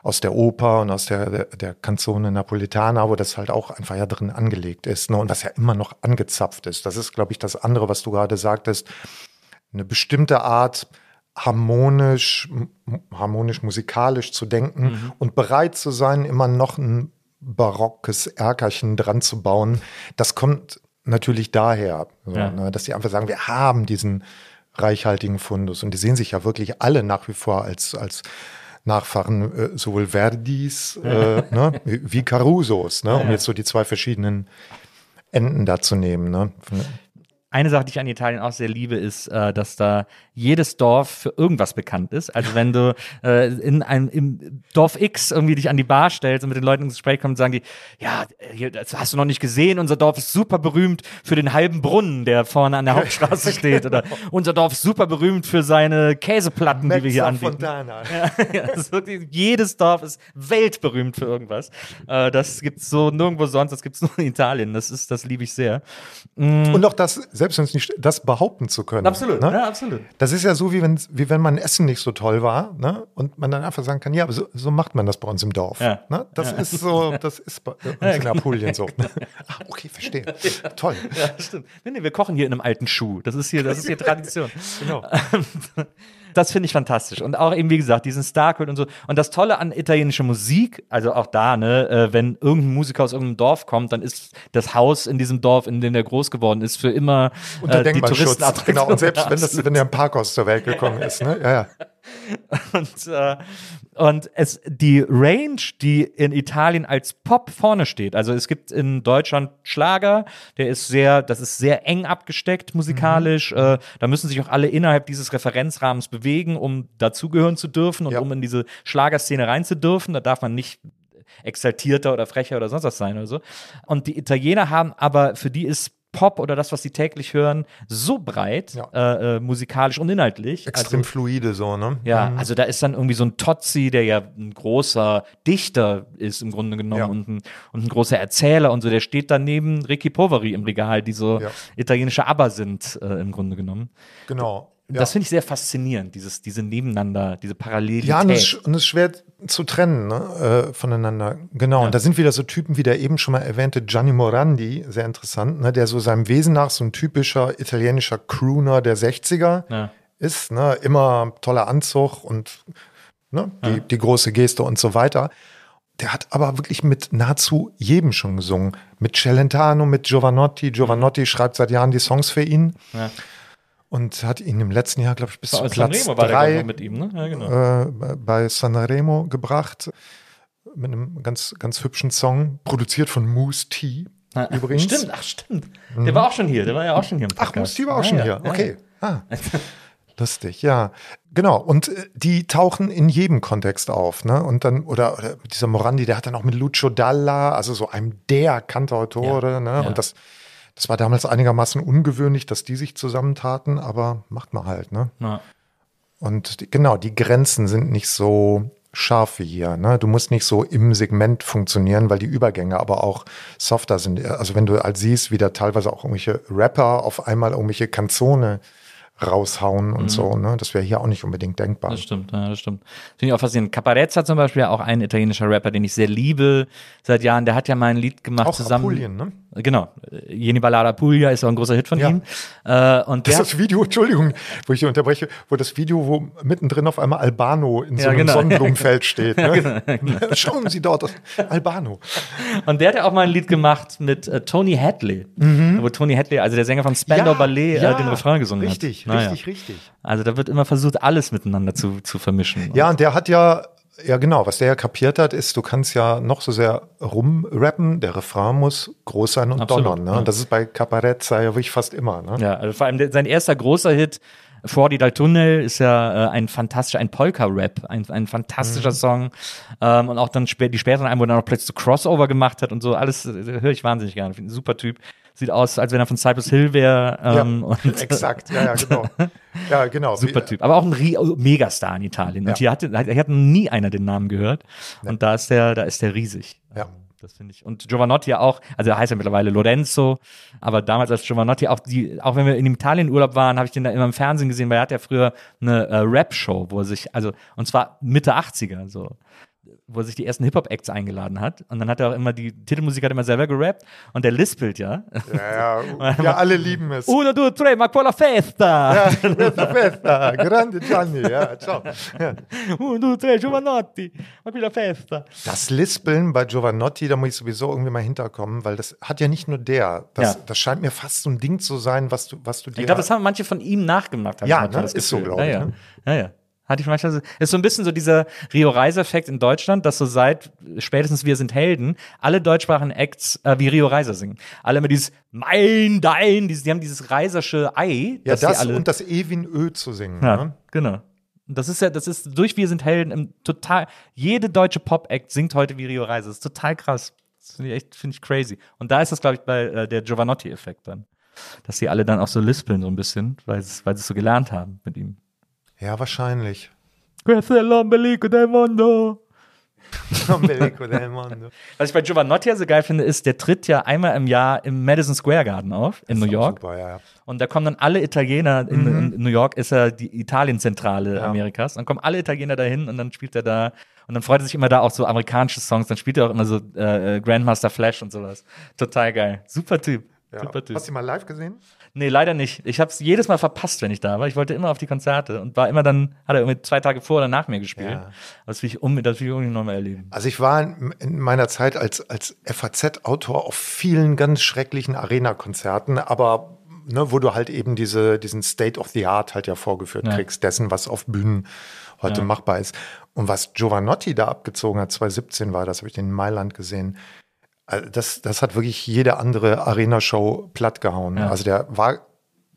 aus der Oper und aus der, der, der Canzone Napolitana, wo das halt auch einfach ja drin angelegt ist. Ne? Und was ja immer noch angezapft ist. Das ist, glaube ich, das andere, was du gerade sagtest. Eine bestimmte Art, harmonisch, harmonisch musikalisch zu denken mhm. und bereit zu sein, immer noch ein barockes Erkerchen dran zu bauen. Das kommt natürlich daher, so, ja. ne, dass sie einfach sagen, wir haben diesen reichhaltigen Fundus und die sehen sich ja wirklich alle nach wie vor als, als Nachfahren äh, sowohl Verdis äh, ne, wie Carusos, ne, um jetzt so die zwei verschiedenen Enden da zu nehmen. Ne. Eine Sache, die ich an Italien auch sehr liebe, ist, äh, dass da jedes Dorf für irgendwas bekannt ist. Also wenn du äh, in einem im Dorf X irgendwie dich an die Bar stellst und mit den Leuten ins Gespräch kommst, sagen die, ja, hier, das hast du noch nicht gesehen, unser Dorf ist super berühmt für den halben Brunnen, der vorne an der Hauptstraße steht. Oder unser Dorf ist super berühmt für seine Käseplatten, Mezza die wir hier anbieten. Fontana. Ja, ja, wirklich, jedes Dorf ist weltberühmt für irgendwas. Äh, das gibt's so nirgendwo sonst, das gibt's nur in Italien. Das ist, das liebe ich sehr. Mm. Und auch das, selbst wenn es nicht, das behaupten zu können. Absolut, ne? ja, absolut. Das ist ja so, wie wenn, wie wenn mein Essen nicht so toll war, ne? Und man dann einfach sagen kann, ja, aber so, so macht man das bei uns im Dorf. Ja. Ne? Das ja. ist so, das ist bei uns in Apulien so. Ah, okay, verstehe. Toll. Ja, stimmt. Nee, nee, wir kochen hier in einem alten Schuh. Das ist hier, das ist hier Tradition. genau. Das finde ich fantastisch. Und auch eben, wie gesagt, diesen Starkult und so. Und das Tolle an italienischer Musik, also auch da, ne, äh, wenn irgendein Musiker aus irgendeinem Dorf kommt, dann ist das Haus in diesem Dorf, in dem er groß geworden ist, für immer äh, die Touristenattraktion. Genau, und selbst wenn, das, wenn der im Parkhaus zur Welt gekommen ist, ne? Ja, ja. Und, äh, und es, die Range, die in Italien als Pop vorne steht, also es gibt in Deutschland Schlager, der ist sehr, das ist sehr eng abgesteckt musikalisch. Mhm. Äh, da müssen sich auch alle innerhalb dieses Referenzrahmens bewegen, um dazugehören zu dürfen und ja. um in diese Schlagerszene rein zu dürfen. Da darf man nicht exaltierter oder frecher oder sonst was sein oder so. Und die Italiener haben aber, für die ist Pop oder das, was sie täglich hören, so breit, ja. äh, äh, musikalisch und inhaltlich. Extrem also, fluide so, ne? Ja, mhm. also da ist dann irgendwie so ein Tozzi, der ja ein großer Dichter ist im Grunde genommen ja. und, ein, und ein großer Erzähler und so, der steht dann neben Ricky Poveri im Regal, die so ja. italienische Aber sind äh, im Grunde genommen. Genau. Ja. Das finde ich sehr faszinierend, dieses, diese Nebeneinander, diese Parallelität. Ja, und es, und es ist schwer zu trennen ne, äh, voneinander. Genau, ja. und da sind wieder so Typen wie der eben schon mal erwähnte Gianni Morandi, sehr interessant, ne, der so seinem Wesen nach so ein typischer italienischer Crooner der 60er ja. ist. Ne, immer toller Anzug und ne, die, die große Geste und so weiter. Der hat aber wirklich mit nahezu jedem schon gesungen. Mit Celentano, mit Giovanotti. Giovanotti schreibt seit Jahren die Songs für ihn. Ja und hat ihn im letzten Jahr, glaube ich, bis zu Platz Sanremo drei mit ihm, ne? ja, genau. äh, bei Sanremo gebracht mit einem ganz, ganz hübschen Song, produziert von Moose T. Ah, übrigens. Stimmt, ach stimmt. Der mhm. war auch schon hier, der war ja auch schon hier im Podcast. Ach, Moose T war auch ah, schon ja. hier, okay. Ah. Lustig, ja. Genau. Und äh, die tauchen in jedem Kontext auf, ne? Und dann, oder, oder dieser Morandi, der hat dann auch mit Lucio Dalla, also so einem der Kantautore, ja, ne? Und das, das war damals einigermaßen ungewöhnlich, dass die sich zusammentaten, aber macht man halt, ne? Ja. Und die, genau, die Grenzen sind nicht so scharf wie hier. Ne? Du musst nicht so im Segment funktionieren, weil die Übergänge aber auch softer sind. Also wenn du halt siehst, wie da teilweise auch irgendwelche Rapper auf einmal irgendwelche Kanzone raushauen und mhm. so. Ne? Das wäre hier auch nicht unbedingt denkbar. Das stimmt, ja, das stimmt. Finde ich auch faszinierend. Caparezza zum Beispiel, auch ein italienischer Rapper, den ich sehr liebe seit Jahren. Der hat ja mal ein Lied gemacht auch zusammen. Apulien, ne? Genau. Jeni Ballada Puglia ist auch ein großer Hit von ja. ihm. Äh, und das ist das Video, Entschuldigung, wo ich unterbreche, wo das Video, wo mittendrin auf einmal Albano in so ja, einem genau. Sonnenblumenfeld steht. Ne? genau, genau. Schauen Sie dort, Albano. Und der hat ja auch mal ein Lied gemacht mit äh, Tony Hadley, mhm. wo Tony Hadley, also der Sänger von Spandau ja, Ballet, äh, den Refrain gesungen richtig, hat. Richtig, richtig, richtig. Also da wird immer versucht, alles miteinander zu, zu vermischen. Ja, und der hat ja ja, genau. Was der ja kapiert hat, ist, du kannst ja noch so sehr rumrappen, der Refrain muss groß sein und Absolut, donnern. Ne? Ja. Und das ist bei Caparezza ja wirklich fast immer. Ne? Ja, also vor allem sein erster großer Hit, Fuori dal Tunnel, ist ja äh, ein fantastischer, ein Polka-Rap, ein, ein fantastischer mhm. Song. Ähm, und auch dann spä die späteren Alben, wo er noch plötzlich so Crossover gemacht hat und so, alles äh, höre ich wahnsinnig gerne. Ein super Typ sieht aus, als wenn er von Cypress Hill wäre. Ähm, ja, exakt, ja, ja, genau. Ja, genau. Super Typ. Aber auch ein Rie Megastar in Italien. Ja. Und hier hatte, hier hat nie einer den Namen gehört. Ja. Und da ist der, da ist der riesig. Ja. Das finde ich. Und Giovanotti ja auch, also er heißt ja mittlerweile Lorenzo, aber damals als Giovanotti, auch die, auch wenn wir in Italien Urlaub waren, habe ich den da immer im Fernsehen gesehen, weil er hat ja früher eine äh, Rap-Show, wo er sich, also, und zwar Mitte 80er, so wo er sich die ersten Hip-Hop-Acts eingeladen hat. Und dann hat er auch immer die Titelmusik hat immer selber gerappt und der lispelt ja. Ja, ja, ja alle lieben es. Uno, due, tre, ma quella festa. Ja, questa festa. Grande Gianni, ja, ciao. Ja. Uno, due, tre, Giovanotti, ma quella festa. Das Lispeln bei Giovanotti, da muss ich sowieso irgendwie mal hinterkommen, weil das hat ja nicht nur der. Das, ja. das scheint mir fast so ein Ding zu sein, was du, was du dir. Ich glaube, das haben manche von ihm nachgemacht. Ja, ne? ist so, glaube ich. Ne? ja, ja. Hatte ich manchmal so, ist so ein bisschen so dieser Rio Reiser-Effekt in Deutschland, dass so seit spätestens Wir sind Helden alle deutschsprachigen Acts äh, wie Rio Reiser singen. Alle immer dieses Mein, Dein, dieses, die haben dieses reisersche Ei. Ja, das alle, und das Ewin Ö zu singen. Ja, ne? genau. Das ist ja, das ist durch Wir sind Helden im total, jede deutsche Pop-Act singt heute wie Rio Reiser. Das ist total krass. Das finde ich echt, finde ich crazy. Und da ist das, glaube ich, bei äh, der Giovanotti-Effekt dann. Dass sie alle dann auch so lispeln so ein bisschen, weil sie es so gelernt haben mit ihm. Ja, wahrscheinlich. È l'ombelico del mondo. l'ombelico del mondo. Was ich bei Giovanotti so geil finde, ist, der tritt ja einmal im Jahr im Madison Square Garden auf, in New York. Super, ja. Und da kommen dann alle Italiener, in, mhm. in New York ist ja die Italienzentrale ja. Amerikas, dann kommen alle Italiener dahin und dann spielt er da und dann freut er sich immer da auch so amerikanische Songs, dann spielt er auch immer so äh, Grandmaster Flash und sowas. Total geil. Super Typ. Ja. Super Typ. Hast du ihn mal live gesehen? Nee, leider nicht. Ich habe es jedes Mal verpasst, wenn ich da war. Ich wollte immer auf die Konzerte und war immer dann, hat er irgendwie zwei Tage vor oder nach mir gespielt. Ja. Das will ich, um, das will ich irgendwie nochmal erleben. Also ich war in meiner Zeit als, als FAZ-Autor auf vielen ganz schrecklichen Arena-Konzerten, aber ne, wo du halt eben diese, diesen State of the Art halt ja vorgeführt ja. kriegst, dessen, was auf Bühnen heute ja. machbar ist. Und was Giovanotti da abgezogen hat, 2017 war das, habe ich den in Mailand gesehen, also das, das hat wirklich jede andere Arena-Show plattgehauen. Ja. Also der war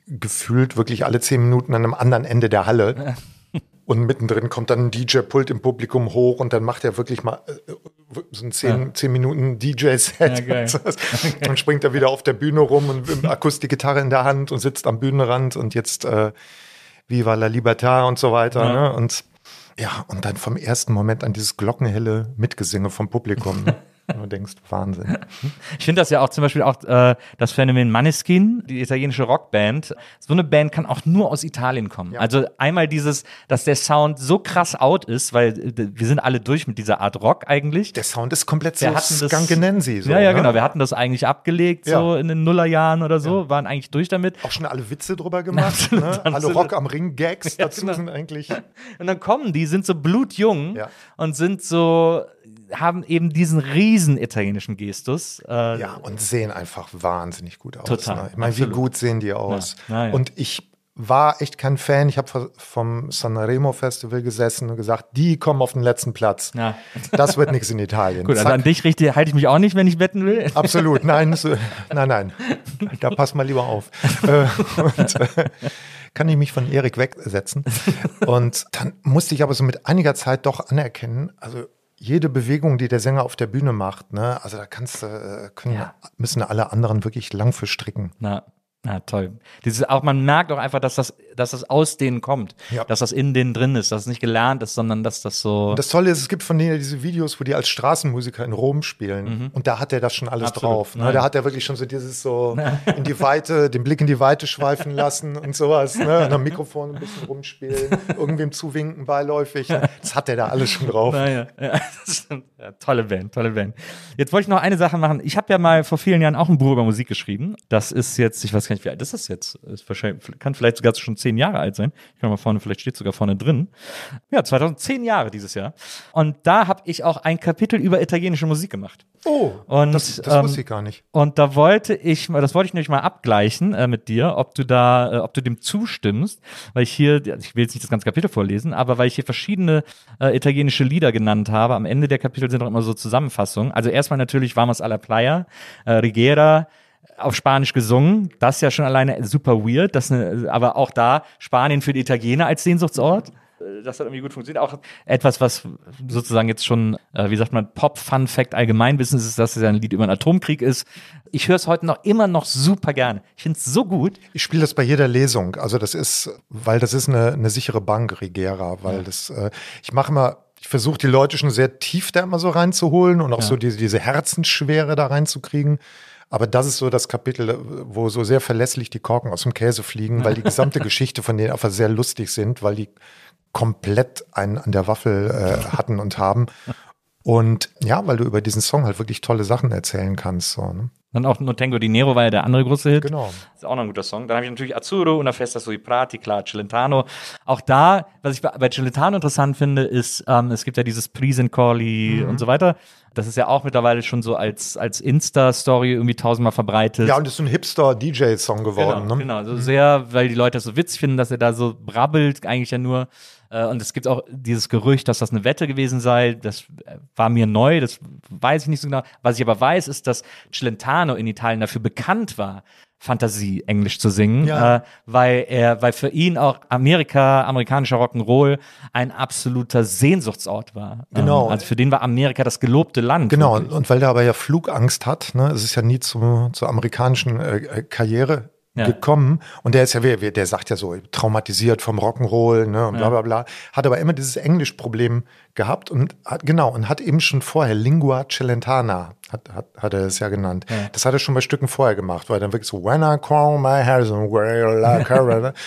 gefühlt wirklich alle zehn Minuten an einem anderen Ende der Halle. Ja. Und mittendrin kommt dann ein DJ-Pult im Publikum hoch und dann macht er wirklich mal äh, so ein zehn, ja. zehn Minuten DJ-Set. Ja, und dann springt er wieder auf der Bühne rum und mit Akustikgitarre in der Hand und sitzt am Bühnenrand und jetzt äh, Viva la Libertad und so weiter. Ja. Ne? Und ja, und dann vom ersten Moment an dieses glockenhelle Mitgesinge vom Publikum. Und du denkst, Wahnsinn. Ich finde das ja auch zum Beispiel auch äh, das Phänomen Maneskin, die italienische Rockband. So eine Band kann auch nur aus Italien kommen. Ja. Also einmal dieses, dass der Sound so krass out ist, weil wir sind alle durch mit dieser Art Rock eigentlich. Der Sound ist komplett wir so Skankenensi. So, ja, ja, ne? genau. Wir hatten das eigentlich abgelegt, ja. so in den Nullerjahren oder so, ja. waren eigentlich durch damit. Auch schon alle Witze drüber gemacht. ne? Alle Rock am Ring Gags dazu genau. sind eigentlich. Und dann kommen die, sind so blutjung und sind so haben eben diesen riesen italienischen Gestus. Äh, ja, und sehen einfach wahnsinnig gut aus. Total. Ne? Ich meine, wie gut sehen die aus? Ja. Ja, und ich war echt kein Fan. Ich habe vom Sanremo Festival gesessen und gesagt, die kommen auf den letzten Platz. Ja. Das wird nichts in Italien. Gut, also an dich richtig, halte ich mich auch nicht, wenn ich wetten will. Absolut, nein, so, nein, nein. Da pass mal lieber auf. Äh, und, äh, kann ich mich von Erik wegsetzen. Und dann musste ich aber so mit einiger Zeit doch anerkennen, also jede Bewegung, die der Sänger auf der Bühne macht, ne, also da kannst du, äh, können, ja. müssen alle anderen wirklich lang für stricken. Na, na toll. Dieses, auch man merkt auch einfach, dass das, dass das aus denen kommt, ja. dass das in denen drin ist, dass es nicht gelernt ist, sondern dass das so. Und das Tolle ist, es gibt von denen diese Videos, wo die als Straßenmusiker in Rom spielen. Mhm. Und da hat er das schon alles Absolut. drauf. Ne? Da hat er wirklich schon so dieses so in die Weite, den Blick in die Weite schweifen lassen und sowas. Ne? Und am Mikrofon ein bisschen rumspielen, irgendwem zuwinken beiläufig. Das hat er da alles schon drauf. Ja, ja, tolle Band, tolle Band. Jetzt wollte ich noch eine Sache machen. Ich habe ja mal vor vielen Jahren auch ein Buch über Musik geschrieben. Das ist jetzt, ich weiß gar nicht, wie alt ist das jetzt? Ist wahrscheinlich, kann vielleicht sogar schon zehn Jahre alt sein. Ich kann mal vorne, vielleicht steht sogar vorne drin. Ja, 2010 Jahre dieses Jahr. Und da habe ich auch ein Kapitel über italienische Musik gemacht. Oh, und, das, das ähm, wusste ich gar nicht. Und da wollte ich, das wollte ich nämlich mal abgleichen äh, mit dir, ob du da, äh, ob du dem zustimmst, weil ich hier, ich will jetzt nicht das ganze Kapitel vorlesen, aber weil ich hier verschiedene äh, italienische Lieder genannt habe. Am Ende der Kapitel sind auch immer so Zusammenfassungen. Also erstmal natürlich Vamos alla Playa, äh, Rigera, auf Spanisch gesungen. Das ist ja schon alleine super weird. Das eine, aber auch da Spanien für die Italiener als Sehnsuchtsort. Das hat irgendwie gut funktioniert. Auch etwas, was sozusagen jetzt schon, äh, wie sagt man, Pop-Fun-Fact Allgemeinwissen ist, dass es ja ein Lied über einen Atomkrieg ist. Ich höre es heute noch immer noch super gerne. Ich finde es so gut. Ich spiele das bei jeder Lesung. Also das ist, weil das ist eine, eine sichere Bank, Rigera, weil das, äh, ich mache immer ich versuche die Leute schon sehr tief da immer so reinzuholen und auch ja. so diese, diese Herzensschwere da reinzukriegen. Aber das ist so das Kapitel, wo so sehr verlässlich die Korken aus dem Käse fliegen, weil die gesamte Geschichte von denen einfach sehr lustig sind, weil die komplett einen an der Waffel äh, hatten und haben. Und ja, weil du über diesen Song halt wirklich tolle Sachen erzählen kannst. So, ne? Dann auch Notengo di Nero war ja der andere große Hit. Genau. ist auch noch ein guter Song. Dann habe ich natürlich Azzurro, Una Festa sui Prati, klar, Celentano. Auch da, was ich bei Celentano interessant finde, ist, ähm, es gibt ja dieses Prisencoli mhm. und so weiter. Das ist ja auch mittlerweile schon so als, als Insta-Story irgendwie tausendmal verbreitet. Ja, und ist so ein Hipster-DJ-Song geworden. Genau, ne? genau. So mhm. sehr, weil die Leute das so witzig finden, dass er da so brabbelt, eigentlich ja nur. Äh, und es gibt auch dieses Gerücht, dass das eine Wette gewesen sei. Das äh, war mir neu, das weiß ich nicht so genau. Was ich aber weiß, ist, dass Celentano in Italien dafür bekannt war, Fantasie Englisch zu singen, ja. äh, weil er, weil für ihn auch Amerika, amerikanischer Rock'n'Roll ein absoluter Sehnsuchtsort war. Genau. Ähm, also für den war Amerika das gelobte Land. Genau. Wirklich. Und weil der aber ja Flugangst hat, ne, es ist ja nie zu, zur amerikanischen äh, äh Karriere ja. gekommen und der ist ja, der sagt ja so, traumatisiert vom Rock'n'Roll ne, und bla bla bla, hat aber immer dieses Englischproblem gehabt und hat, genau, und hat eben schon vorher Lingua Celentana, hat, hat, hat er es ja genannt. Ja. Das hat er schon bei Stücken vorher gemacht, weil er dann wirklich so, when I call my hair, so,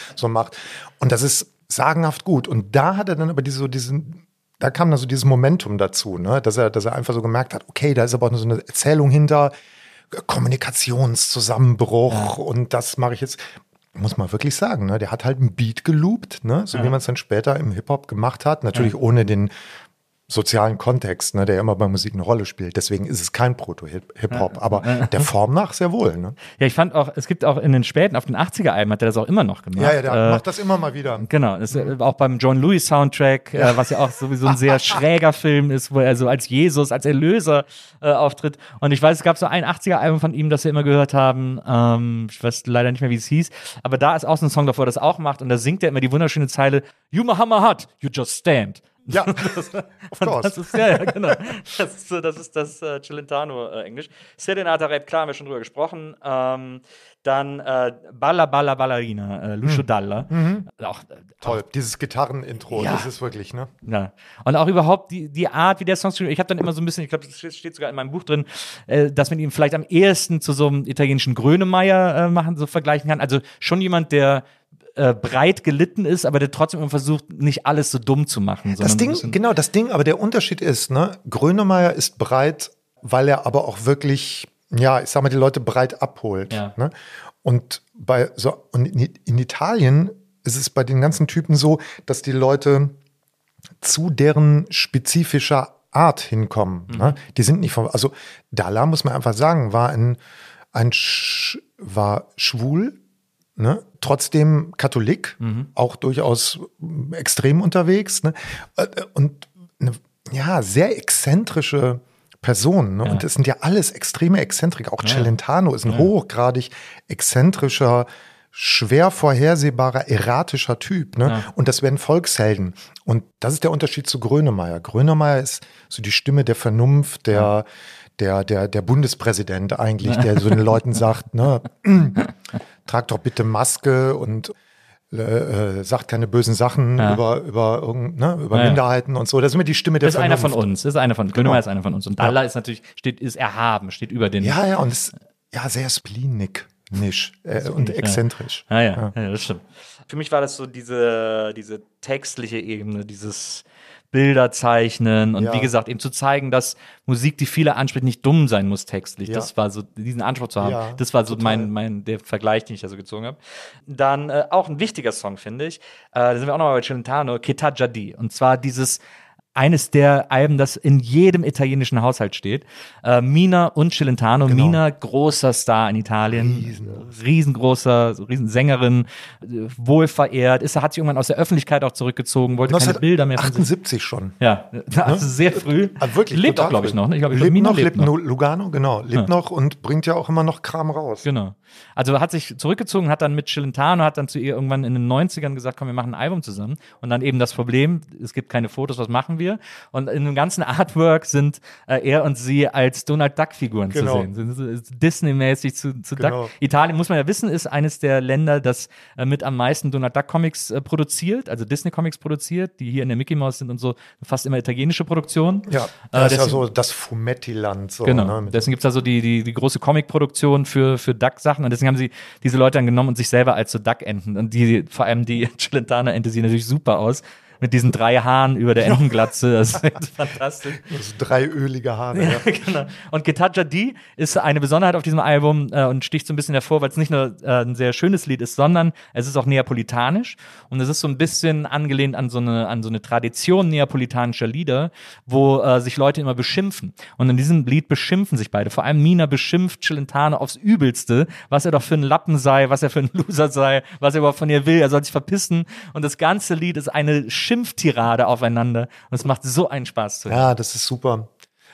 so macht. Und das ist sagenhaft gut. Und da hat er dann aber diese, so diesen, da kam dann so dieses Momentum dazu, ne? dass, er, dass er einfach so gemerkt hat, okay, da ist aber auch so eine Erzählung hinter, Kommunikationszusammenbruch ja. und das mache ich jetzt. Muss man wirklich sagen, ne? der hat halt einen Beat geloopt, ne? so ja. wie man es dann später im Hip-Hop gemacht hat. Natürlich ja. ohne den sozialen Kontext, ne, der immer bei Musik eine Rolle spielt. Deswegen ist es kein Proto-Hip-Hop, aber der Form nach sehr wohl. Ne? Ja, ich fand auch, es gibt auch in den späten, auf den 80er-Alben hat er das auch immer noch gemacht. Ja, ja, der äh, macht das immer mal wieder. Genau, das, mhm. auch beim John Lewis Soundtrack, äh, ja. äh, was ja auch sowieso ein sehr schräger Film ist, wo er so als Jesus, als Erlöser äh, auftritt. Und ich weiß, es gab so ein 80er-Album von ihm, das wir immer gehört haben. Ähm, ich weiß leider nicht mehr, wie es hieß. Aber da ist auch so ein Song davor, das auch macht. Und da singt er immer die wunderschöne Zeile, You Muhammad, you just stand. Ja, das, of course. Das ist, ja, ja, genau. Das ist, das, ist das äh, Celentano-Englisch. Äh, Serenata Rap, klar, haben wir schon drüber gesprochen. Ähm, dann äh, Balla Balla Ballerina, äh, Lucio hm. Dalla. Mhm. Auch, äh, Toll, auch, dieses Gitarrenintro, ja. das ist wirklich, ne? Ja. Und auch überhaupt die, die Art, wie der Song Ich habe dann immer so ein bisschen, ich glaube, das steht sogar in meinem Buch drin, äh, dass man ihn vielleicht am ehesten zu so einem italienischen Grönemeyer äh, machen, so vergleichen kann. Also schon jemand, der äh, breit gelitten ist, aber der trotzdem versucht, nicht alles so dumm zu machen. Das Ding, genau, das Ding, aber der Unterschied ist, ne, Grönemeyer ist breit, weil er aber auch wirklich, ja, ich sag mal, die Leute breit abholt. Ja. Ne? Und bei so, und in Italien ist es bei den ganzen Typen so, dass die Leute zu deren spezifischer Art hinkommen. Mhm. Ne? Die sind nicht von, also Dalla muss man einfach sagen, war ein, ein Sch, war schwul, Ne? Trotzdem Katholik, mhm. auch durchaus extrem unterwegs. Ne? Äh, und eine ja, sehr exzentrische Person. Ne? Ja. Und das sind ja alles extreme Exzentriker. Auch ja. Celentano ist ein ja. hochgradig exzentrischer schwer vorhersehbarer, erratischer Typ. Ne? Ja. Und das werden Volkshelden. Und das ist der Unterschied zu Grönemeyer. Grönemeyer ist so die Stimme der Vernunft, der, der, der, der Bundespräsident eigentlich, der so den Leuten sagt, ne, trag doch bitte Maske und äh, äh, sagt keine bösen Sachen ja. über, über, ne, über ja, Minderheiten und so. Das ist immer die Stimme der Das ist Vernunft. einer von uns. Das ist einer von uns. Genau. ist einer von uns. Und Allah ist natürlich, steht, ist erhaben, steht über den. Ja, ja, und ist ja sehr spleenig nisch äh, und exzentrisch. Ja. Ah, ja. ja. das stimmt. Für mich war das so diese, diese textliche Ebene, dieses Bilder zeichnen und ja. wie gesagt, eben zu zeigen, dass Musik, die viele anspricht, nicht dumm sein muss textlich. Ja. Das war so, diesen Anspruch zu haben. Ja, das war so mein, mein, der Vergleich, den ich da so gezogen habe. Dann äh, auch ein wichtiger Song, finde ich. Äh, da sind wir auch nochmal bei Celentano, Keta Jadi. Und zwar dieses eines der Alben, das in jedem italienischen Haushalt steht. Äh, Mina und Celentano. Genau. Mina, großer Star in Italien. Riesen. Riesengroßer, Riesensängerin, wohl verehrt. Ist, hat sich irgendwann aus der Öffentlichkeit auch zurückgezogen, wollte keine Bilder mehr. 78 schon. Ja, also sehr früh. Aber wirklich, lebt auch, glaube ich, noch. Ne? Ich glaub, ich lebt Mina noch, lebt noch. Lugano, genau. Lebt ja. noch und bringt ja auch immer noch Kram raus. Genau. Also hat sich zurückgezogen, hat dann mit Celentano, hat dann zu ihr irgendwann in den 90ern gesagt, komm, wir machen ein Album zusammen. Und dann eben das Problem, es gibt keine Fotos, was machen wir? Und in dem ganzen Artwork sind äh, er und sie als Donald Duck-Figuren genau. zu sehen. Disney-mäßig zu, zu genau. Duck. Italien, muss man ja wissen, ist eines der Länder, das äh, mit am meisten Donald Duck-Comics äh, produziert, also Disney-Comics produziert, die hier in der Mickey Mouse sind und so fast immer italienische Produktionen. Ja, äh, das ist ja so das Fumetti-Land. So, genau, ne? deswegen gibt es da so die, die, die große Comic-Produktion für, für Duck-Sachen und deswegen haben sie diese Leute dann genommen und sich selber als so Duck-Enten. Und die, vor allem die Celentana-Ente sieht natürlich super aus mit diesen drei Haaren über der Entenglatze. Das ist fantastisch. Das drei ölige Haare. Ja, ja. genau. Und Getaja D ist eine Besonderheit auf diesem Album äh, und sticht so ein bisschen hervor, weil es nicht nur äh, ein sehr schönes Lied ist, sondern es ist auch neapolitanisch und es ist so ein bisschen angelehnt an so eine, an so eine Tradition neapolitanischer Lieder, wo äh, sich Leute immer beschimpfen. Und in diesem Lied beschimpfen sich beide. Vor allem Mina beschimpft Celentano aufs Übelste, was er doch für ein Lappen sei, was er für ein Loser sei, was er überhaupt von ihr will. Er soll sich verpissen. Und das ganze Lied ist eine Sch Schimpftirade aufeinander. Und es macht so einen Spaß zu hören. Ja, das ist super.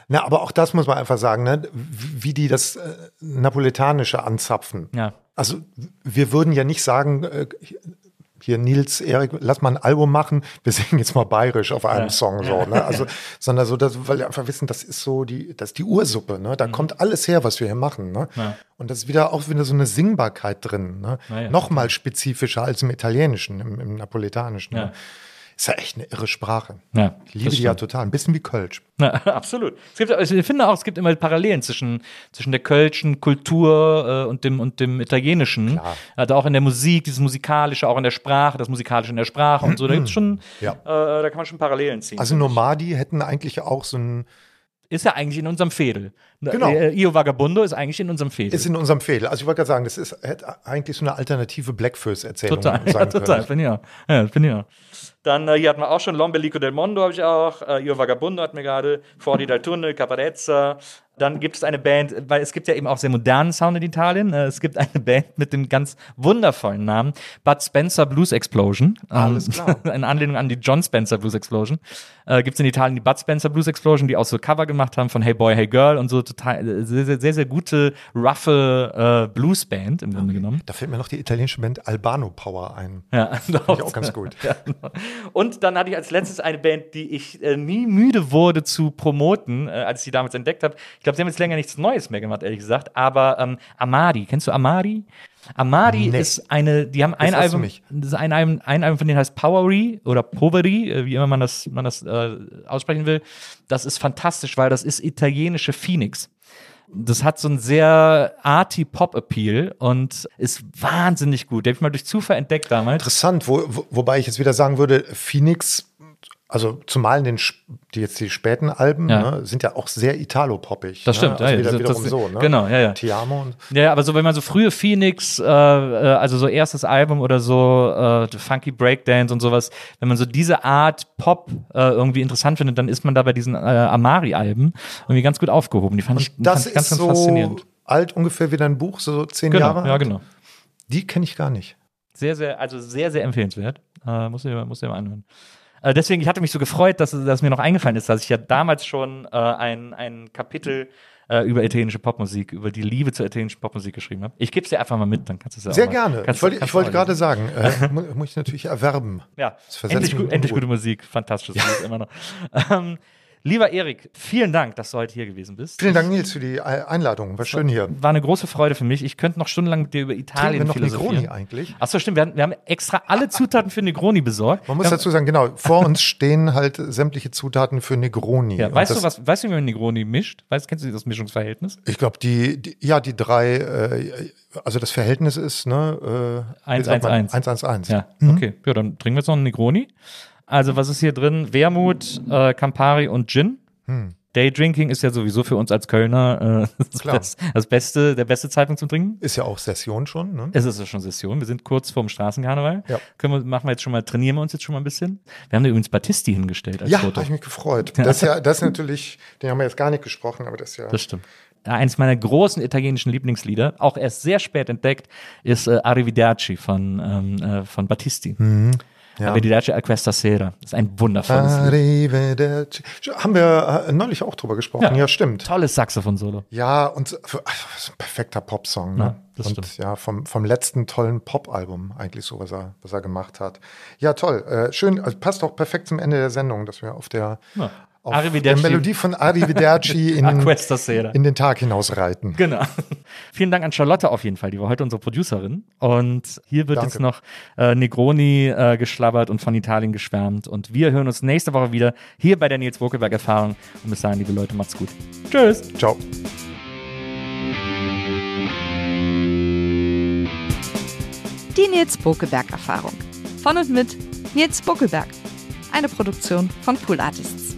Na, aber auch das muss man einfach sagen, ne? wie die das äh, Napoletanische anzapfen. Ja. Also wir würden ja nicht sagen, äh, hier Nils, Erik, lass mal ein Album machen, wir singen jetzt mal bayerisch auf einem ja. Song so, ne? Also, sondern so, dass, weil wir einfach wissen, das ist so die, das ist die Ursuppe, ne? Da mhm. kommt alles her, was wir hier machen, ne? Ja. Und das ist wieder auch wieder so eine Singbarkeit drin, ne? Ja, Nochmal spezifischer als im Italienischen, im, im Napoletanischen. Ne? Ist ja echt eine irre Sprache. Ja, ich liebe die ja total. Ein bisschen wie Kölsch. Ja, absolut. Es gibt, also ich finde auch, es gibt immer Parallelen zwischen, zwischen der kölschen Kultur äh, und, dem, und dem italienischen. Klar. Also auch in der Musik, dieses Musikalische, auch in der Sprache, das Musikalische in der Sprache und so. Da gibt's schon, ja. äh, da kann man schon Parallelen ziehen. Also Nomadi hätten eigentlich auch so ein ist ja eigentlich in unserem Fädel. Genau. Äh, Io Vagabundo ist eigentlich in unserem Fädel. Ist in unserem Fädel. Also ich wollte gerade sagen, das ist eigentlich so eine alternative Blackfist-Erzählung. Total, ja, total, bin ja. ja, bin ja. Dann äh, hier hatten wir auch schon Lombelico del Mondo, habe ich auch. Äh, Io Vagabundo hatten wir gerade. Forti dal Tunnel, Caparezza. Dann gibt es eine Band, weil es gibt ja eben auch sehr modernen Sound in Italien. Äh, es gibt eine Band mit dem ganz wundervollen Namen Bud Spencer Blues Explosion. Alles klar. in Anlehnung an die John Spencer Blues Explosion. Äh, gibt es in Italien die Bud Spencer Blues Explosion, die auch so Cover gemacht haben von Hey Boy, Hey Girl und so total äh, sehr, sehr, sehr, sehr gute, roughe äh, Blues-Band im Grunde genommen. Da fällt mir noch die italienische Band Albano Power ein. Ja, doch. ich auch ganz gut. Ja. Und dann hatte ich als letztes eine Band, die ich äh, nie müde wurde zu promoten, äh, als ich sie damals entdeckt habe. Ich glaube, sie haben jetzt länger nichts Neues mehr gemacht, ehrlich gesagt. Aber ähm, Amadi, kennst du Amadi? Amadi nee. ist eine, die haben ein Album, das ist ein Album, ein Album von denen heißt Powery oder Poveri, äh, wie immer man das, man das äh, aussprechen will. Das ist fantastisch, weil das ist italienische Phoenix. Das hat so einen sehr arty Pop-Appeal und ist wahnsinnig gut. Den habe ich mal durch Zufall entdeckt damals. Interessant, wo, wo, wobei ich jetzt wieder sagen würde, Phoenix also zumal in den die jetzt die späten Alben ja. ne, sind ja auch sehr italo-poppig. Das ne? stimmt, also ja, wieder, das, wiederum das, so, ne? Genau, ja, ja. Tiamo und ja, aber so wenn man so frühe Phoenix, äh, äh, also so erstes Album oder so äh, Funky Breakdance und sowas, wenn man so diese Art Pop äh, irgendwie interessant findet, dann ist man da bei diesen äh, Amari-Alben irgendwie ganz gut aufgehoben. Die fand und ich, das fand ganz, ganz so faszinierend. Alt ungefähr wie dein Buch, so zehn genau, Jahre. Ja, genau. Die kenne ich gar nicht. Sehr, sehr, also sehr, sehr empfehlenswert. Äh, muss ich, muss ich mal anhören. Äh, deswegen, ich hatte mich so gefreut, dass, dass mir noch eingefallen ist, dass ich ja damals schon äh, ein, ein Kapitel äh, über italienische Popmusik, über die Liebe zur italienischen Popmusik geschrieben habe. Ich gebe es dir einfach mal mit, dann kannst du es ja Sehr gerne. Kannst, ich wollte, ich wollte gerade sagen, äh, mu- muss ich natürlich erwerben. Ja, endlich, endlich gute Musik. Fantastisch. Ja. Immer noch. Ähm, lieber Erik, vielen Dank, dass du heute hier gewesen bist. Vielen Dank, Nils, für die Ei- Einladung. War schön hier. War eine große Freude für mich. Ich könnte noch stundenlang mit dir über Trinken Italien wir noch philosophieren. Negroni eigentlich? Achso, stimmt. Wir haben, wir haben extra alle Zutaten für Negroni besorgt. Man muss dazu sagen, genau, vor uns stehen halt sämtliche Zutaten für Negroni. Ja, weißt du, was, weißt du, wie man Negroni mischt? Weißt, kennst du das Mischungsverhältnis? Ich glaube, die, die, ja, die drei, äh, also das Verhältnis ist, ne, äh, wie sagt man? 1-1-1. 1-1-1. Ja, Mhm. okay. Ja, dann trinken wir jetzt noch einen Negroni. Also, was ist hier drin? Wermut, äh, Campari und Gin. Daydrinking ist ja sowieso für uns als Kölner äh, das, Hm. Das beste, der beste Zeitpunkt zum Trinken. Ist ja auch Session schon, ne? Es ist ja schon Session. Wir sind kurz vorm Straßenkarneval. Ja. Können wir, machen wir jetzt schon mal, trainieren wir uns jetzt schon mal ein bisschen. Wir haben da übrigens Battisti hingestellt als Ja, Foto. habe ich mich gefreut. Das ist ja, das ist natürlich, den haben wir jetzt gar nicht gesprochen, aber das ist ja. Das stimmt. Ja, eines meiner großen italienischen Lieblingslieder, auch erst sehr spät entdeckt, ist äh, Arrivederci von, ähm, äh, von Battisti. Mhm. Ja. Arrivederci a questa sera. Das ist ein wundervolles Ah, Lied. Arrivederci. Haben wir äh, neulich auch drüber gesprochen. Ja. Ja, stimmt. Tolles Saxophon-Solo. Ja, und also, das ist ein perfekter Popsong. Ne? Ja, das und stimmt. ja, vom, vom letzten tollen Pop-Album eigentlich so, was er, was er gemacht hat. Ja, toll. Äh, schön, also passt auch perfekt zum Ende der Sendung, dass wir auf der, Ja. Auf der. Melodie von Arrivederci in, in den Tag hinausreiten. Genau. Vielen Dank an Charlotte auf jeden Fall, die war heute unsere Producerin. Und hier wird Danke. jetzt noch äh, Negroni äh, geschlabbert und von Italien geschwärmt. Und wir hören uns nächste Woche wieder hier bei der Nils Bokelberg Erfahrung. Und bis dahin, liebe Leute, macht's gut. Tschüss. Ciao. Die Nils Bokelberg Erfahrung. Von und mit Nils Bokelberg. Eine Produktion von Pool Artists.